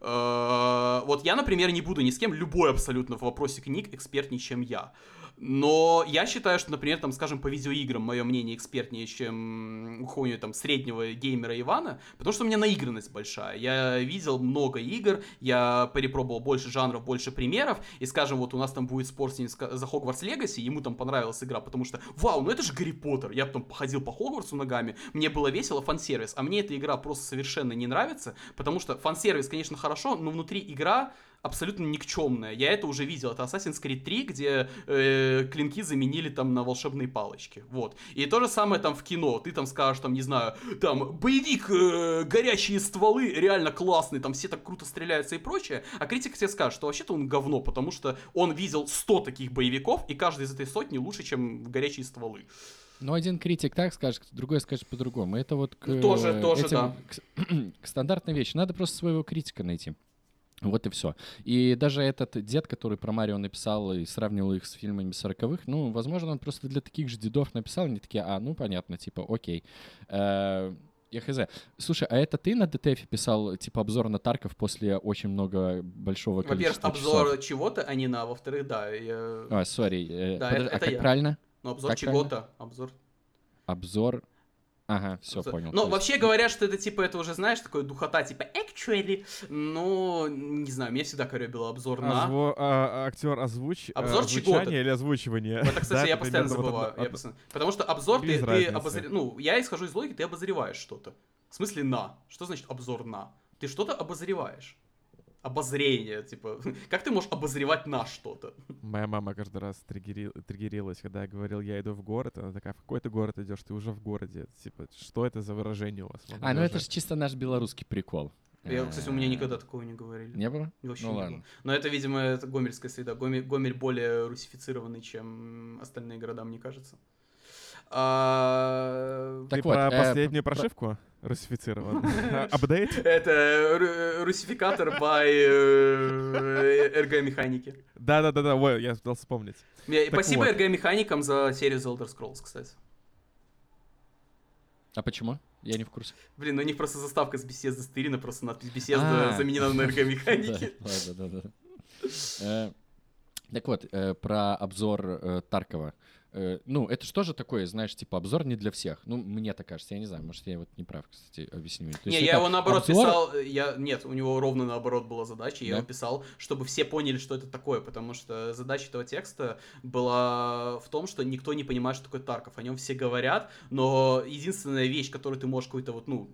Э, вот я, например, не буду ни с кем, любой абсолютно в вопросе книг экспертнее, чем я. Но я считаю, что, например, там, скажем, по видеоиграм мое мнение экспертнее, чем у какого-нибудь там среднего геймера Ивана, потому что у меня наигранность большая. Я видел много игр, я перепробовал больше жанров, больше примеров, и, скажем, вот у нас там будет спор за Хогвартс Легаси, ему там понравилась игра, потому что, вау, ну это же Гарри Поттер. Я потом походил по Хогвартсу ногами, мне было весело, фан-сервис, а мне эта игра просто совершенно не нравится, потому что фан-сервис, конечно, хорошо, но внутри игра абсолютно никчемная. Я это уже видел. Это Assassin's Creed 3, где э, клинки заменили там на волшебные палочки. Вот. И то же самое там в кино. Ты там скажешь, там, не знаю, там, боевик, э, горящие стволы, реально классный, там все так круто стреляются и прочее. А критик тебе скажет, что вообще-то он говно, потому что он видел 100 таких боевиков, и каждый из этой сотни лучше, чем горячие стволы. Ну, один критик так скажет, другой скажет по-другому. Это вот к, тоже, тоже, этим, да. к, [clears throat] к стандартной вещи. Надо просто своего критика найти. Вот и все. И даже этот дед, который про Марио написал и сравнивал их с фильмами сороковых, ну, возможно, он просто для таких же дедов написал, они такие, а, ну, понятно, типа, окей. Э, я хз. Слушай, а это ты на ДТФ писал, типа, обзор на Тарков после очень много большого количества Во-первых, обзор чего-то, а не на, во-вторых, да. Я... А, сори. Э, да, Подож... это, а это как я. правильно? Ну, обзор чего-то, обзор... Обзор Ага, все, понял. Но То есть- вообще говорят, что это типа, это уже знаешь, такое духота, типа actually. Но, не знаю, мне всегда корябило обзор на. Озво- а, актер озвуч... а, Обзор озвучание чего-то. или озвучивание? Это, кстати, Да, я это постоянно вот забываю. одно- я одно- постоянно- Потому что обзор Без ты, ты разницы. обозр- Ну, я исхожу из логики, ты обозреваешь что-то. В смысле на. Что значит обзор на? Ты что-то обозреваешь. Обозрение, типа. [laughs] Как ты можешь обозревать на что-то? Моя мама каждый раз триггери- триггерилась, когда я говорил, я иду в город. Она такая, в какой ты город идешь? Ты уже в городе. Типа, что это за выражение у вас? А, ну это же чисто наш белорусский прикол. Я, кстати, у меня Э, никогда такого не говорили. Не было? Вообще Ну не ладно. было. Но это, видимо, это гомельская среда. Гомель, Гомель более русифицированный, чем остальные города, мне кажется. А, Ты Так вот, про э, последнюю про- прошивку русифицирован? [laughs] Апдейт? Это ру- русификатор by э, РГ механики. Да-да-да, ой, я дал вспомнить. Спасибо вот. РГ механикам за серию The Elder Scrolls, кстати. А почему? Я не в курсе. Блин, ну у них просто заставка с Bethesda стырина, просто надпись Bethesda А. заменена на РГ механики. [laughs] Да, да, да, да. Э, Так вот, э, про обзор э, Таркова. Э, Ну, это что же такое, знаешь, типа обзор не для всех. Ну, мне так кажется, я не знаю, может, я вот не прав, кстати. То Не, я его наоборот обзор- писал, э, я, нет, у него ровно наоборот была задача, я Да? его писал, чтобы все поняли, что это такое, потому что задача этого текста была в том, что никто не понимает, что такое Тарков, о нем все говорят, но единственная вещь, которую ты можешь какую-то вот, ну,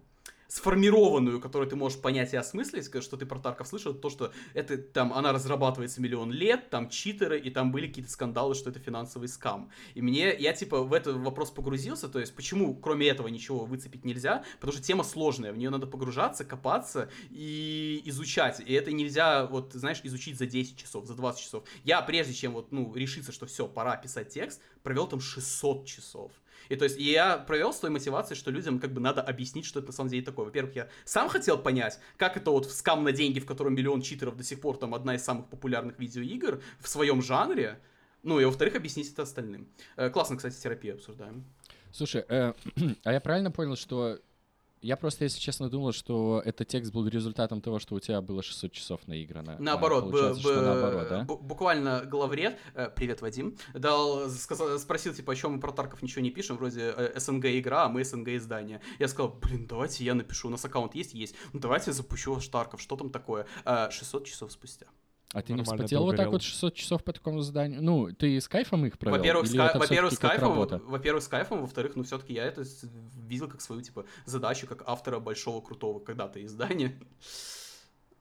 сформированную, которую ты можешь понять и осмыслить, что ты про Тарков слышал, то, что это там, она разрабатывается миллион лет, там читеры, и там были какие-то скандалы, что это финансовый скам. И мне, я типа в этот вопрос погрузился, то есть почему кроме этого ничего выцепить нельзя, потому что тема сложная, в нее надо погружаться, копаться и изучать, и это нельзя, вот, знаешь, изучить за 10 часов, за 20 часов. Я, прежде чем вот, ну, решиться, что все, пора писать текст, провел там 600 часов. И то есть я провел с той мотивацией, что людям как бы надо объяснить, что это на самом деле такое. Во-первых, я сам хотел понять, как это вот скам на деньги, в котором миллион читеров до сих пор там одна из самых популярных видеоигр в своем жанре. Ну и во-вторых, объяснить это остальным. Э, классно, кстати, терапию обсуждаем. Слушай, э, [clears throat] а я правильно понял, что... Я просто, если честно, думал, что этот текст был результатом того, что у тебя было 600 часов наиграно. А Наоборот, б- получается, что б- наоборот, да? бу- буквально главред, э, привет, Вадим, дал, сказал, спросил, типа, о чем мы про Тарков ничего не пишем, вроде э, СНГ игра, а мы СНГ издание. Я сказал, блин, давайте я напишу, у нас аккаунт есть? Есть. Ну давайте я запущу ваш Тарков, что там такое? Э, 600 часов спустя. А ты не вспотел вот так вот 600 часов по такому заданию? Ну, ты с кайфом их провел? Во-первых, с это во-первых, с кайфом, во-первых, с кайфом, во-вторых, ну все-таки я это видел как свою типа задачу, как автора большого крутого когда-то издания.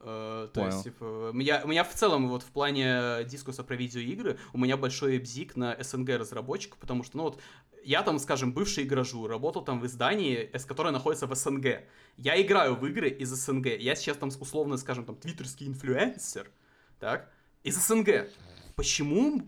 Э, То есть, типа, у меня, у меня в целом вот в плане дискуса про видеоигры у меня большой бзик на СНГ разработчиков, потому что, ну вот, я там, скажем, бывший игражу, работал там в издании, с которое находится в СНГ. Я играю в игры из СНГ. Я сейчас там условно, скажем, там твиттерский инфлюенсер, так, из СНГ. Почему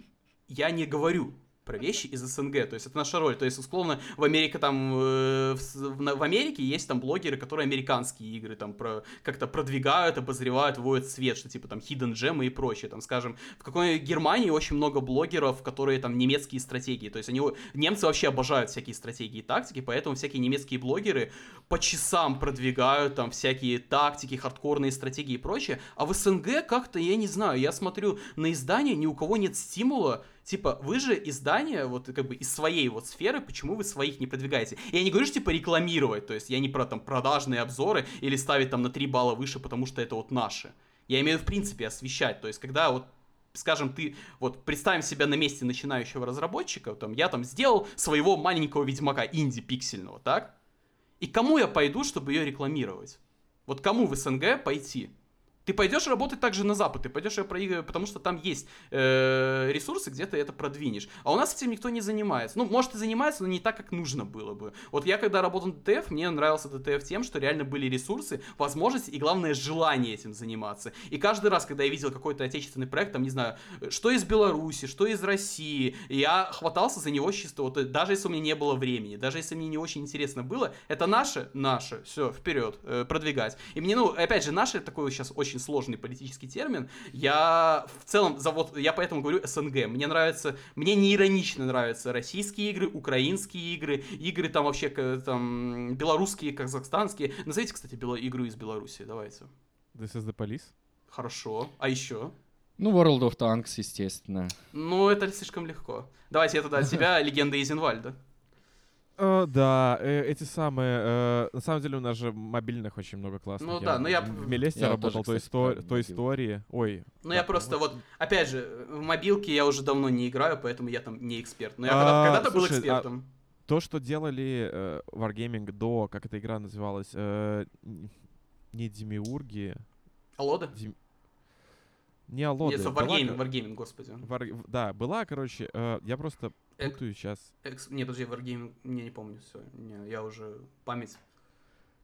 я не говорю про вещи из СНГ, то есть это наша роль, то есть условно в Америке там, э, в, в Америке есть там блогеры, которые американские игры там про, как-то продвигают, обозревают, вводят свет, что типа там hidden gem и прочее, там скажем, в какой Германии очень много блогеров, которые там немецкие стратегии, то есть они, немцы вообще обожают всякие стратегии и тактики, поэтому всякие немецкие блогеры по часам продвигают там всякие тактики, хардкорные стратегии и прочее, а в СНГ как-то, я не знаю, я смотрю на издание, ни у кого нет стимула, типа, вы же издание, вот как бы из своей вот сферы, почему вы своих не продвигаете? Я не говорю, что типа рекламировать, то есть я не про там продажные обзоры или ставить там на 3 балла выше, потому что это вот наши. Я имею в принципе освещать, то есть когда вот скажем, ты, вот, представим себя на месте начинающего разработчика, там, я там сделал своего маленького ведьмака, инди-пиксельного, так? И кому я пойду, чтобы ее рекламировать? Вот кому в СНГ пойти? Ты пойдешь работать также на Запад, ты пойдешь, проигрывать, потому что там есть э, ресурсы, где ты это продвинешь. А у нас этим никто не занимается. Ну, может и занимается, но не так, как нужно было бы. Вот я когда работал на ДТФ, мне нравился ДТФ тем, что реально были ресурсы, возможности и, главное, желание этим заниматься. И каждый раз, когда я видел какой-то отечественный проект, там, не знаю, что из Беларуси, что из России, я хватался за него чисто, вот, э, даже если у меня не было времени, даже если мне не очень интересно было, это наше, наше, все, вперед, э, продвигать. И мне, ну, опять же, наше такой сейчас очень сложный политический термин. Я в целом, за вот, я поэтому говорю СНГ. Мне нравится, мне не иронично нравятся российские игры, украинские игры, игры там вообще, там, белорусские, казахстанские. Назовите, кстати, бело- игру из Беларуси, давайте. This is the police. Хорошо. А еще? Ну, World of Tanks, естественно. Ну, это слишком легко. Давайте я тогда от себя [laughs] легенда Изенвальда. Э, да, э, эти самые... э, на самом деле у нас же мобильных очень много классных. Ну да, но я- в Мелесте Я вот работал, тоже, той, кстати, истор- про той истории. Ой. Ну, да, я просто вот, опять же, в мобилке я уже давно не играю, поэтому я там не эксперт. Но я А, когда-то был а- экспертом. То, что делали э, Wargaming до, как эта игра называлась, э, не Демиурги, Алода? Дем- не Алоды. Нет, была Wargaming, ко- Wargaming, господи. В- Да, была, короче, э, я просто Эк- путаю сейчас. Экс- Не, подожди, Wargaming, не, не помню, все, не, я уже, память.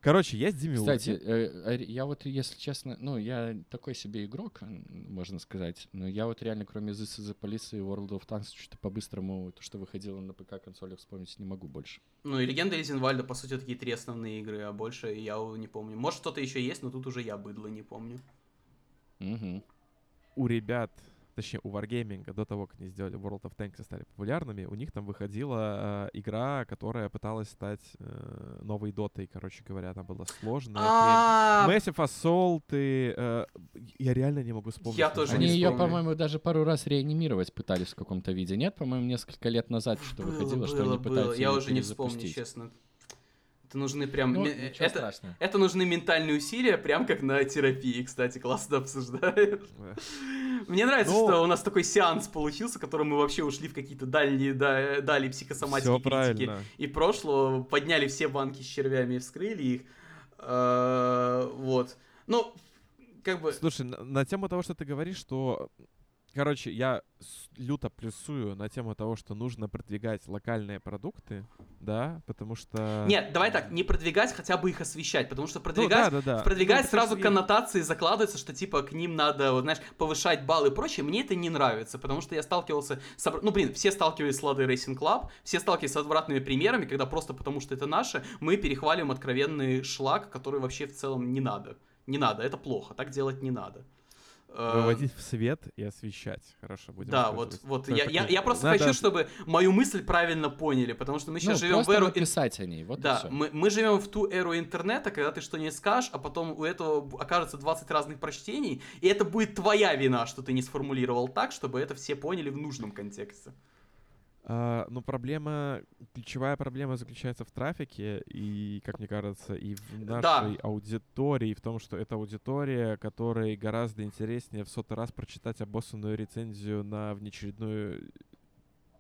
Короче, есть Демиурги. Кстати, э, ре- я вот, если честно, ну, я такой себе игрок, можно сказать, но я вот реально, кроме This is the Police и World of Tanks, что-то по-быстрому, то, что выходило на ПК консолях, вспомнить не могу больше. Ну и Легенда Лизенвальда, по сути, такие три основные игры, а больше я не помню. Может, что-то еще есть, но тут уже я быдло не помню. Мгм. У ребят, точнее, у Wargaming, до того, как они сделали World of Tanks и стали популярными, у них там выходила э, игра, которая пыталась стать э, новой дотой, короче говоря, она была сложная. А, Massive Assault и... э, я реально не могу вспомнить. Я тоже Они не ее, по-моему, даже пару раз реанимировать пытались в каком-то виде. Нет, по-моему, несколько лет назад что было, выходило, что было, они было. пытаются Я уже не вспомню, честно. Это нужны прям... Ну, это, страшного. это нужны ментальные усилия, прям как на терапии, кстати, классно обсуждаешь. Да. Мне нравится, Ну- что у нас такой сеанс получился, в котором мы вообще ушли в какие-то дальние да- дали психосоматики, критики и прошлого, подняли все банки с червями и вскрыли их. Э, Вот. Ну, как бы... Слушай, на, на тему того, что ты говоришь, что... Короче, я люто плюсую на тему того, что нужно продвигать локальные продукты, да, потому что... Нет, давай так, не продвигать, хотя бы их освещать, потому что Ну, продвигать да, да, да. Продвигать Ну, сразу что коннотации закладывается, что типа к ним надо, вот, знаешь, повышать баллы и прочее. Мне это не нравится, потому что я сталкивался с... Ну, блин, все сталкивались с Лады Racing Club, все сталкивались с обратными примерами, когда просто потому что это наше, мы перехваливаем откровенный шлак, который вообще в целом не надо. Не надо, это плохо, так делать не надо. Э, Выводить в свет и освещать. Хорошо, будем Да, вот, вот я, я, я просто Надо- хочу, чтобы мою мысль правильно поняли, потому что мы сейчас Ну, живем в эру... написать о ней, вот Да, мы, мы живем в ту эру интернета, когда ты что-нибудь скажешь, а потом у этого окажется 20 разных прочтений, и это будет твоя вина, что ты не сформулировал так, чтобы это все поняли в нужном контексте. А, ну, проблема, ключевая проблема заключается в трафике и, как мне кажется, и в Да. нашей аудитории, в том, что это аудитория, которой гораздо интереснее в сотый раз прочитать обоссанную рецензию на внеочередную...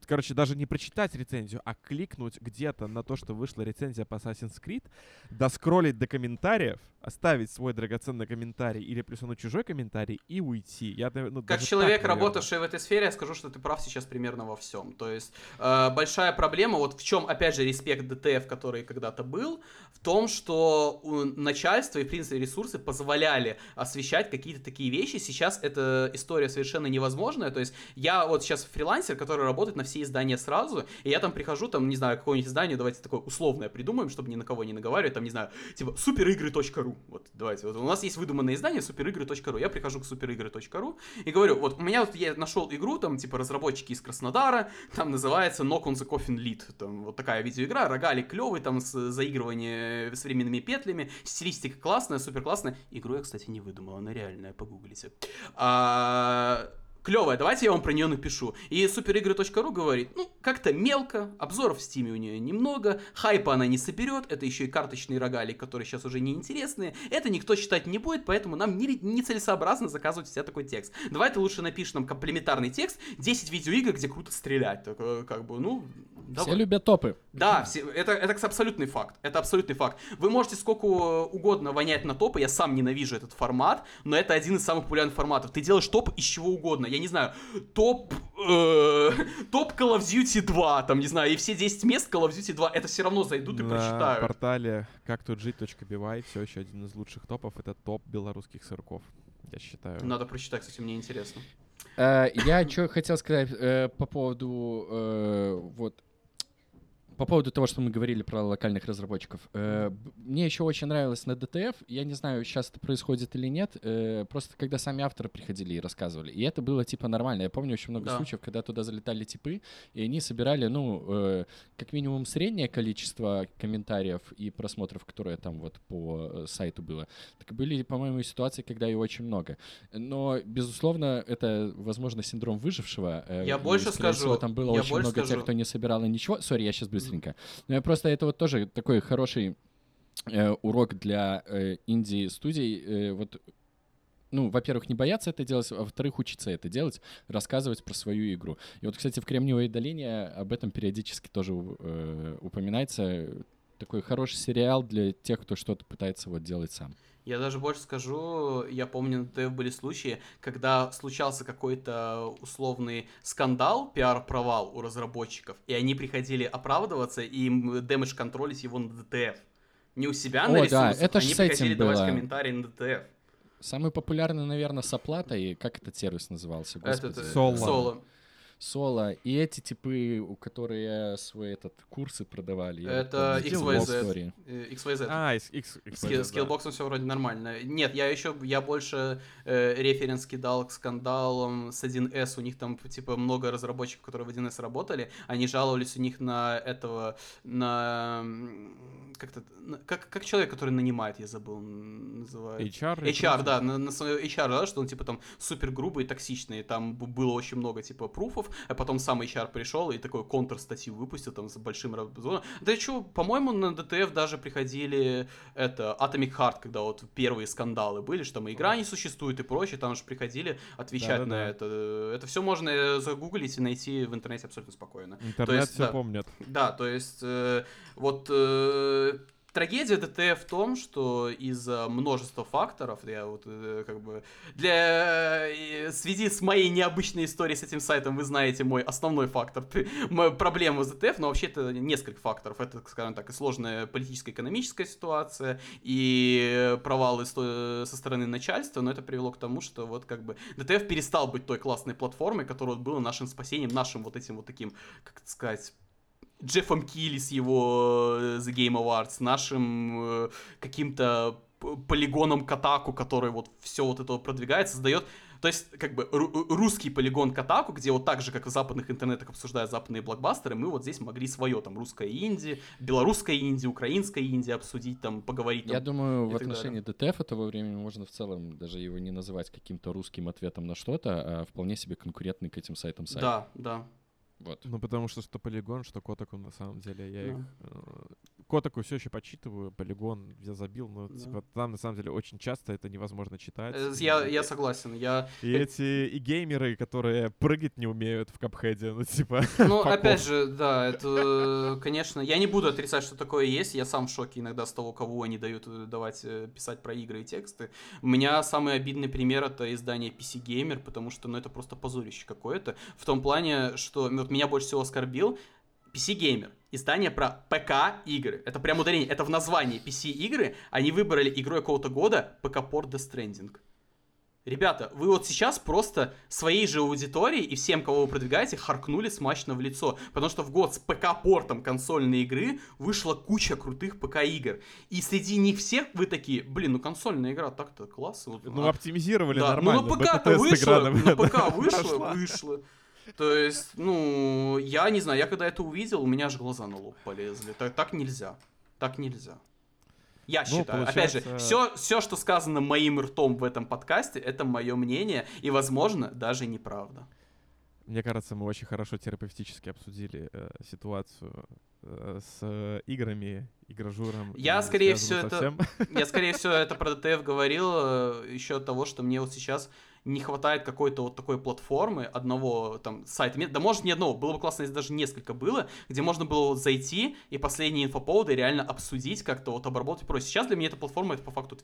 Короче, даже не прочитать рецензию, а кликнуть где-то на то, что вышла рецензия по Assassin's Creed, доскроллить до комментариев, оставить свой драгоценный комментарий или плюсануть чужой комментарий и уйти. Я, ну, Как человек, так, наверное. работавший в этой сфере, я скажу, что ты прав сейчас примерно во всем. То есть э, большая проблема, вот в чем, опять же, респект ДТФ, который когда-то был, в том, что у начальства и, в принципе, ресурсы позволяли освещать какие-то такие вещи. Сейчас эта история совершенно невозможная. То есть я вот сейчас фрилансер, который работает на все издания сразу, и я там прихожу, там, не знаю, какое-нибудь издание, давайте такое условное придумаем, чтобы ни на кого не наговаривать, там, не знаю, типа суперигры.ру. Вот, давайте. Вот у нас есть выдуманное издание суперигры.ру. Я прихожу к суперигры.ру и говорю, вот у меня вот я нашел игру, там, типа, разработчики из Краснодара, там называется Knock on the Coffin Lid. Там вот такая видеоигра, рогалик клевый, там с заигрывание с временными петлями, стилистика классная, супер классная. Игру я, кстати, не выдумал, она реальная, погуглите. А, клевая, давайте я вам про нее напишу. И суперигры.ру говорит, ну, как-то мелко, обзоров в Steam е у нее немного, хайпа она не соберет, это еще и карточные рогалик, которые сейчас уже неинтересные, это никто читать не будет, поэтому нам не, нецелесообразно заказывать у тебя такой текст. Давай ты лучше напишешь нам комплементарный текст, 10 видеоигр, где круто стрелять. Так, э, как бы, ну, Все давай. любят топы. Да, все, это, это абсолютный факт. Это абсолютный факт. Вы можете сколько угодно вонять на топы, я сам ненавижу этот формат, но это один из самых популярных форматов. Ты делаешь топ из чего угодно. Я не знаю, топ... э, топ Call of Duty 2, там, не знаю, и все 10 мест Call of Duty 2, это все равно зайдут и на прочитают. портале как тут жить.бивай все еще один из лучших топов. Это топ белорусских сырков, я считаю. Надо прочитать, кстати, мне интересно. Э, Я что хотел сказать э, по поводу э, вот по поводу того, что мы говорили про локальных разработчиков. Э, Мне еще очень нравилось на DTF. Я не знаю, сейчас это происходит или нет. э, Просто когда сами авторы приходили и рассказывали. И это было типа нормально. Я помню очень много Да. случаев, когда туда залетали типы, и они собирали, ну, э, как минимум среднее количество комментариев и просмотров, которое там вот по сайту было. Так были, по-моему, ситуации, когда и очень много. Но, безусловно, это, возможно, синдром выжившего. э, Я и, больше скажу, всего, там было я очень много скажу. тех, кто не собирал ничего. Сори, я сейчас быстро быстренько. Но я просто это вот тоже такой хороший э, урок для э, инди-студий. Э, вот ну, во-первых, не бояться это делать, а во-вторых, учиться это делать, рассказывать про свою игру. И вот, кстати, в Кремниевой долине об этом периодически тоже э, упоминается. Такой хороший сериал для тех, кто что-то пытается вот делать сам. Я даже больше скажу, я помню, на DTF были случаи, когда случался какой-то условный скандал, пиар-провал у разработчиков, и они приходили оправдываться и им damage control ить его на DTF. Не у себя О, на да, ресурсах, это ж они с этим приходили давать было. комментарии на DTF. Самый популярный, наверное, с оплатой. Как этот сервис назывался? Господи. э, Соло. Соло. Соло. И эти типы, у которые свои этот, курсы продавали. я Это помню, XYZ. XYZ. А, X, X, С ки- скиллбоксом все вроде нормально. Нет, я еще, я больше э, референс кидал к скандалам с 1С. У них там, типа, много разработчиков, которые в 1С работали. Они жаловались у них на этого, на... Как-то, на- как, как человек, который нанимает, я забыл, н- называется. HR. HR, да, на, на свое HR, да, что он типа там супер грубый, токсичный, там было очень много типа пруфов, а потом сам HR пришел и такой контр-статью выпустил там с большим разгоном. Да что, по-моему, на DTF даже приходили это Atomic Heart, когда вот первые скандалы были, что там игра не существует и прочее, там же приходили отвечать на Да-да-да. это. Это все можно э, загуглить и найти в интернете абсолютно спокойно. Интернет есть, все да. помнит. Да, то есть э, вот э, трагедия DTF в том, что из-за множества факторов, я вот э, как бы для э, в связи с моей необычной историей с этим сайтом вы знаете мой основной фактор проблему с DTF, но вообще это несколько факторов. Это, скажем так, и сложная политическая экономическая ситуация, и провалы сто- со стороны начальства, но это привело к тому, что вот как бы DTF перестал быть той классной платформой, которая вот была нашим спасением, нашим вот этим вот таким, как сказать, Джеффом Килли с его э, The Game Awards, нашим э, каким-то полигоном Катаку, который вот все вот это продвигает, создает то есть, как бы, ру- русский полигон Катаку, где вот так же, как в западных интернетах обсуждают западные блокбастеры, мы вот здесь могли свое, там, русское инди, белорусское инди, украинское инди обсудить, там, поговорить. Я там. думаю, и в отношении ДТФ этого времени можно в целом даже его не называть каким-то русским ответом на что-то, а вполне себе конкурентный к этим сайтам сайт. Да, да. Вот. Ну, потому что что Полигон, что Котаку, на самом деле, я Да. их... э, Котаку все еще почитываю, Полигон я забил, но, Да. типа, там, на самом деле, очень часто это невозможно читать. Э, Я, и- я согласен. Я, И эти и геймеры, которые прыгать не умеют в капхеде, ну, типа... [laughs] Ну, опять же, да, это, конечно, я не буду отрицать, что такое есть. Я сам в шоке иногда с того, кого они дают э, давать э, писать про игры и тексты. У меня самый обидный пример это издание PC Gamer, потому что, ну, это просто позорище какое-то. В том плане, что ну, меня больше всего оскорбил PC Gamer. Издание про ПК игры. Это прям ударение. Это в названии PC игры. Они выбрали игрой какого-то года ПК порт Death Stranding. Ребята, вы вот сейчас просто своей же аудитории и всем, кого вы продвигаете, харкнули смачно в лицо. Потому что в год с ПК-портом консольной игры вышла куча крутых ПК-игр. И среди них всех вы такие, блин, ну консольная игра так-то классно. Вот, Ну, а, оптимизировали да, нормально. Ну, на ПК-то вышло, на ПК [laughs] вышло, вышло. То есть, ну, я не знаю, я когда это увидел, у меня аж глаза на лоб полезли. Так, так нельзя. Так нельзя. Я Ну, считаю. Опять же, получается- все, все, что сказано моим ртом в этом подкасте, это мое мнение, и, возможно, даже неправда. Мне кажется, мы очень хорошо терапевтически обсудили э, ситуацию э, с э, играми, игражуром. Я, и скорее всего, это-. [laughs] Я, скорее всего, это про ДТФ говорил еще от того, что мне вот сейчас не хватает какой-то вот такой платформы, одного там сайта, да может не одного, было бы классно, если даже несколько было, где можно было вот зайти и последние инфоповоды реально обсудить, как-то вот обработать. Прочее. Сейчас для меня эта платформа это по факту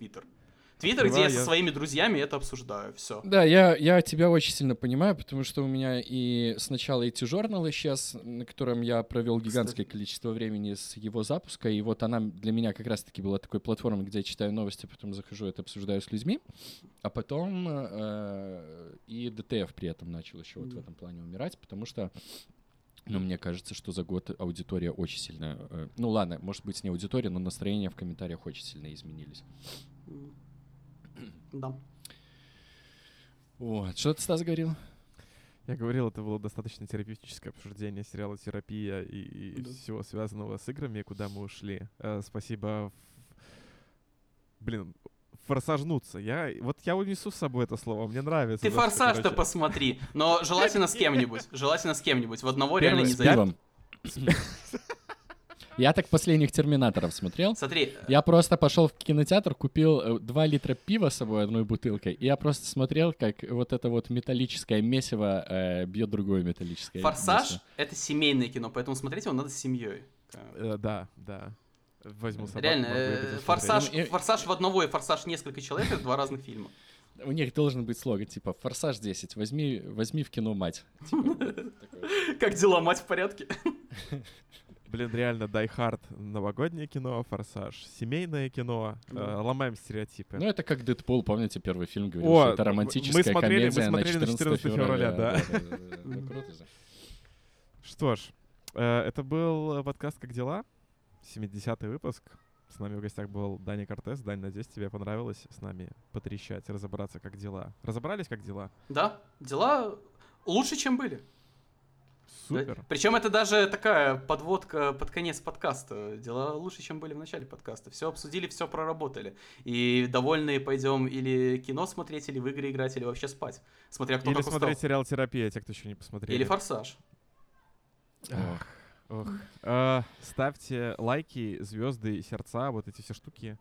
Твиттер. Твиттер, где я Открываю со я- своими друзьями это обсуждаю, все. Да, я, я тебя очень сильно понимаю, потому что у меня и сначала эти журнал исчез, на котором я провел гигантское количество времени с его запуска, и вот она для меня как раз-таки была такой платформой, где я читаю новости, потом захожу, это обсуждаю с людьми, а потом э, и ДТФ при этом начал еще вот в этом плане умирать, потому что ну, мне кажется, что за год аудитория очень сильно... э, ну, ладно, может быть, не аудитория, но настроения в комментариях очень сильно изменились. Да. Вот. Что ты, Стас, говорил? Я говорил, это было достаточно терапевтическое обсуждение сериала «Терапия» и, и Да. всего связанного с играми, куда мы ушли. Э, спасибо. Блин, форсажнуться. Я, вот я унесу с собой это слово, мне нравится. Ты форсаж-то посмотри, но желательно с [laughs] кем-нибудь, желательно с кем-нибудь, в одного реально не зайдет. Я так последних терминаторов смотрел. Смотри, Я просто пошел в кинотеатр, купил 2 литра пива с собой одной бутылкой, и я просто смотрел, как вот это вот металлическое месиво э, бьет другое металлическое «Форсаж» месиво. — это семейное кино, поэтому смотреть его надо с семьей. Э, Да, да. Возьму собаку. Реально, э. «Форсаж», Ну, и- «Форсаж» в одного и «Форсаж» несколько человек — это два разных фильма. У них должен быть слоган типа «Форсаж 10, возьми, возьми в кино мать». Типа. [laughs] Как дела, мать в порядке? [laughs] Блин, реально, Die Hard — новогоднее кино, Форсаж — семейное кино. э, Ломаем стереотипы. Ну, это как Дэдпул, помните, первый фильм говорил, О, что это мы романтическая смотрели- мы комедия смотрели на на 14 14 февраля, да. да-да-да. Ну, круто же. Что ж, э, это был подкаст «Как дела?» 70-й выпуск. С нами в гостях был Даня Кортес. Дань, надеюсь, тебе понравилось с нами потрещать, разобраться, как дела. Разобрались, как дела? Да, дела лучше, чем были. Супер. Причем это даже такая подводка под конец подкаста. Дела лучше, чем были в начале подкаста. Все обсудили, все проработали. И довольные пойдем или кино смотреть, или в игры играть, или вообще спать. Смотря кто Или как устал. смотреть сериал «Терапия», те, кто еще не посмотрели. Или «Форсаж». Ах, ох. Э, Ставьте лайки, звезды, сердца, вот эти все штуки.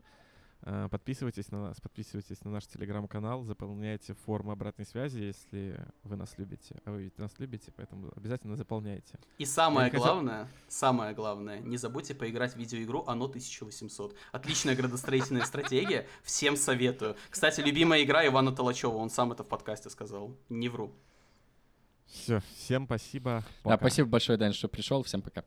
Э, Подписывайтесь на нас, подписывайтесь на наш телеграм-канал, заполняйте форму обратной связи, если вы нас любите. А вы ведь нас любите, поэтому обязательно заполняйте. И самое Я хотел- главное, самое главное, не забудьте поиграть в видеоигру «Оно 1800». Отличная градостроительная стратегия, всем советую. Кстати, любимая игра Ивана Толачева, он сам это в подкасте сказал, не вру. Все, всем спасибо. Да, пока. спасибо большое, Дань, что пришел. Всем пока.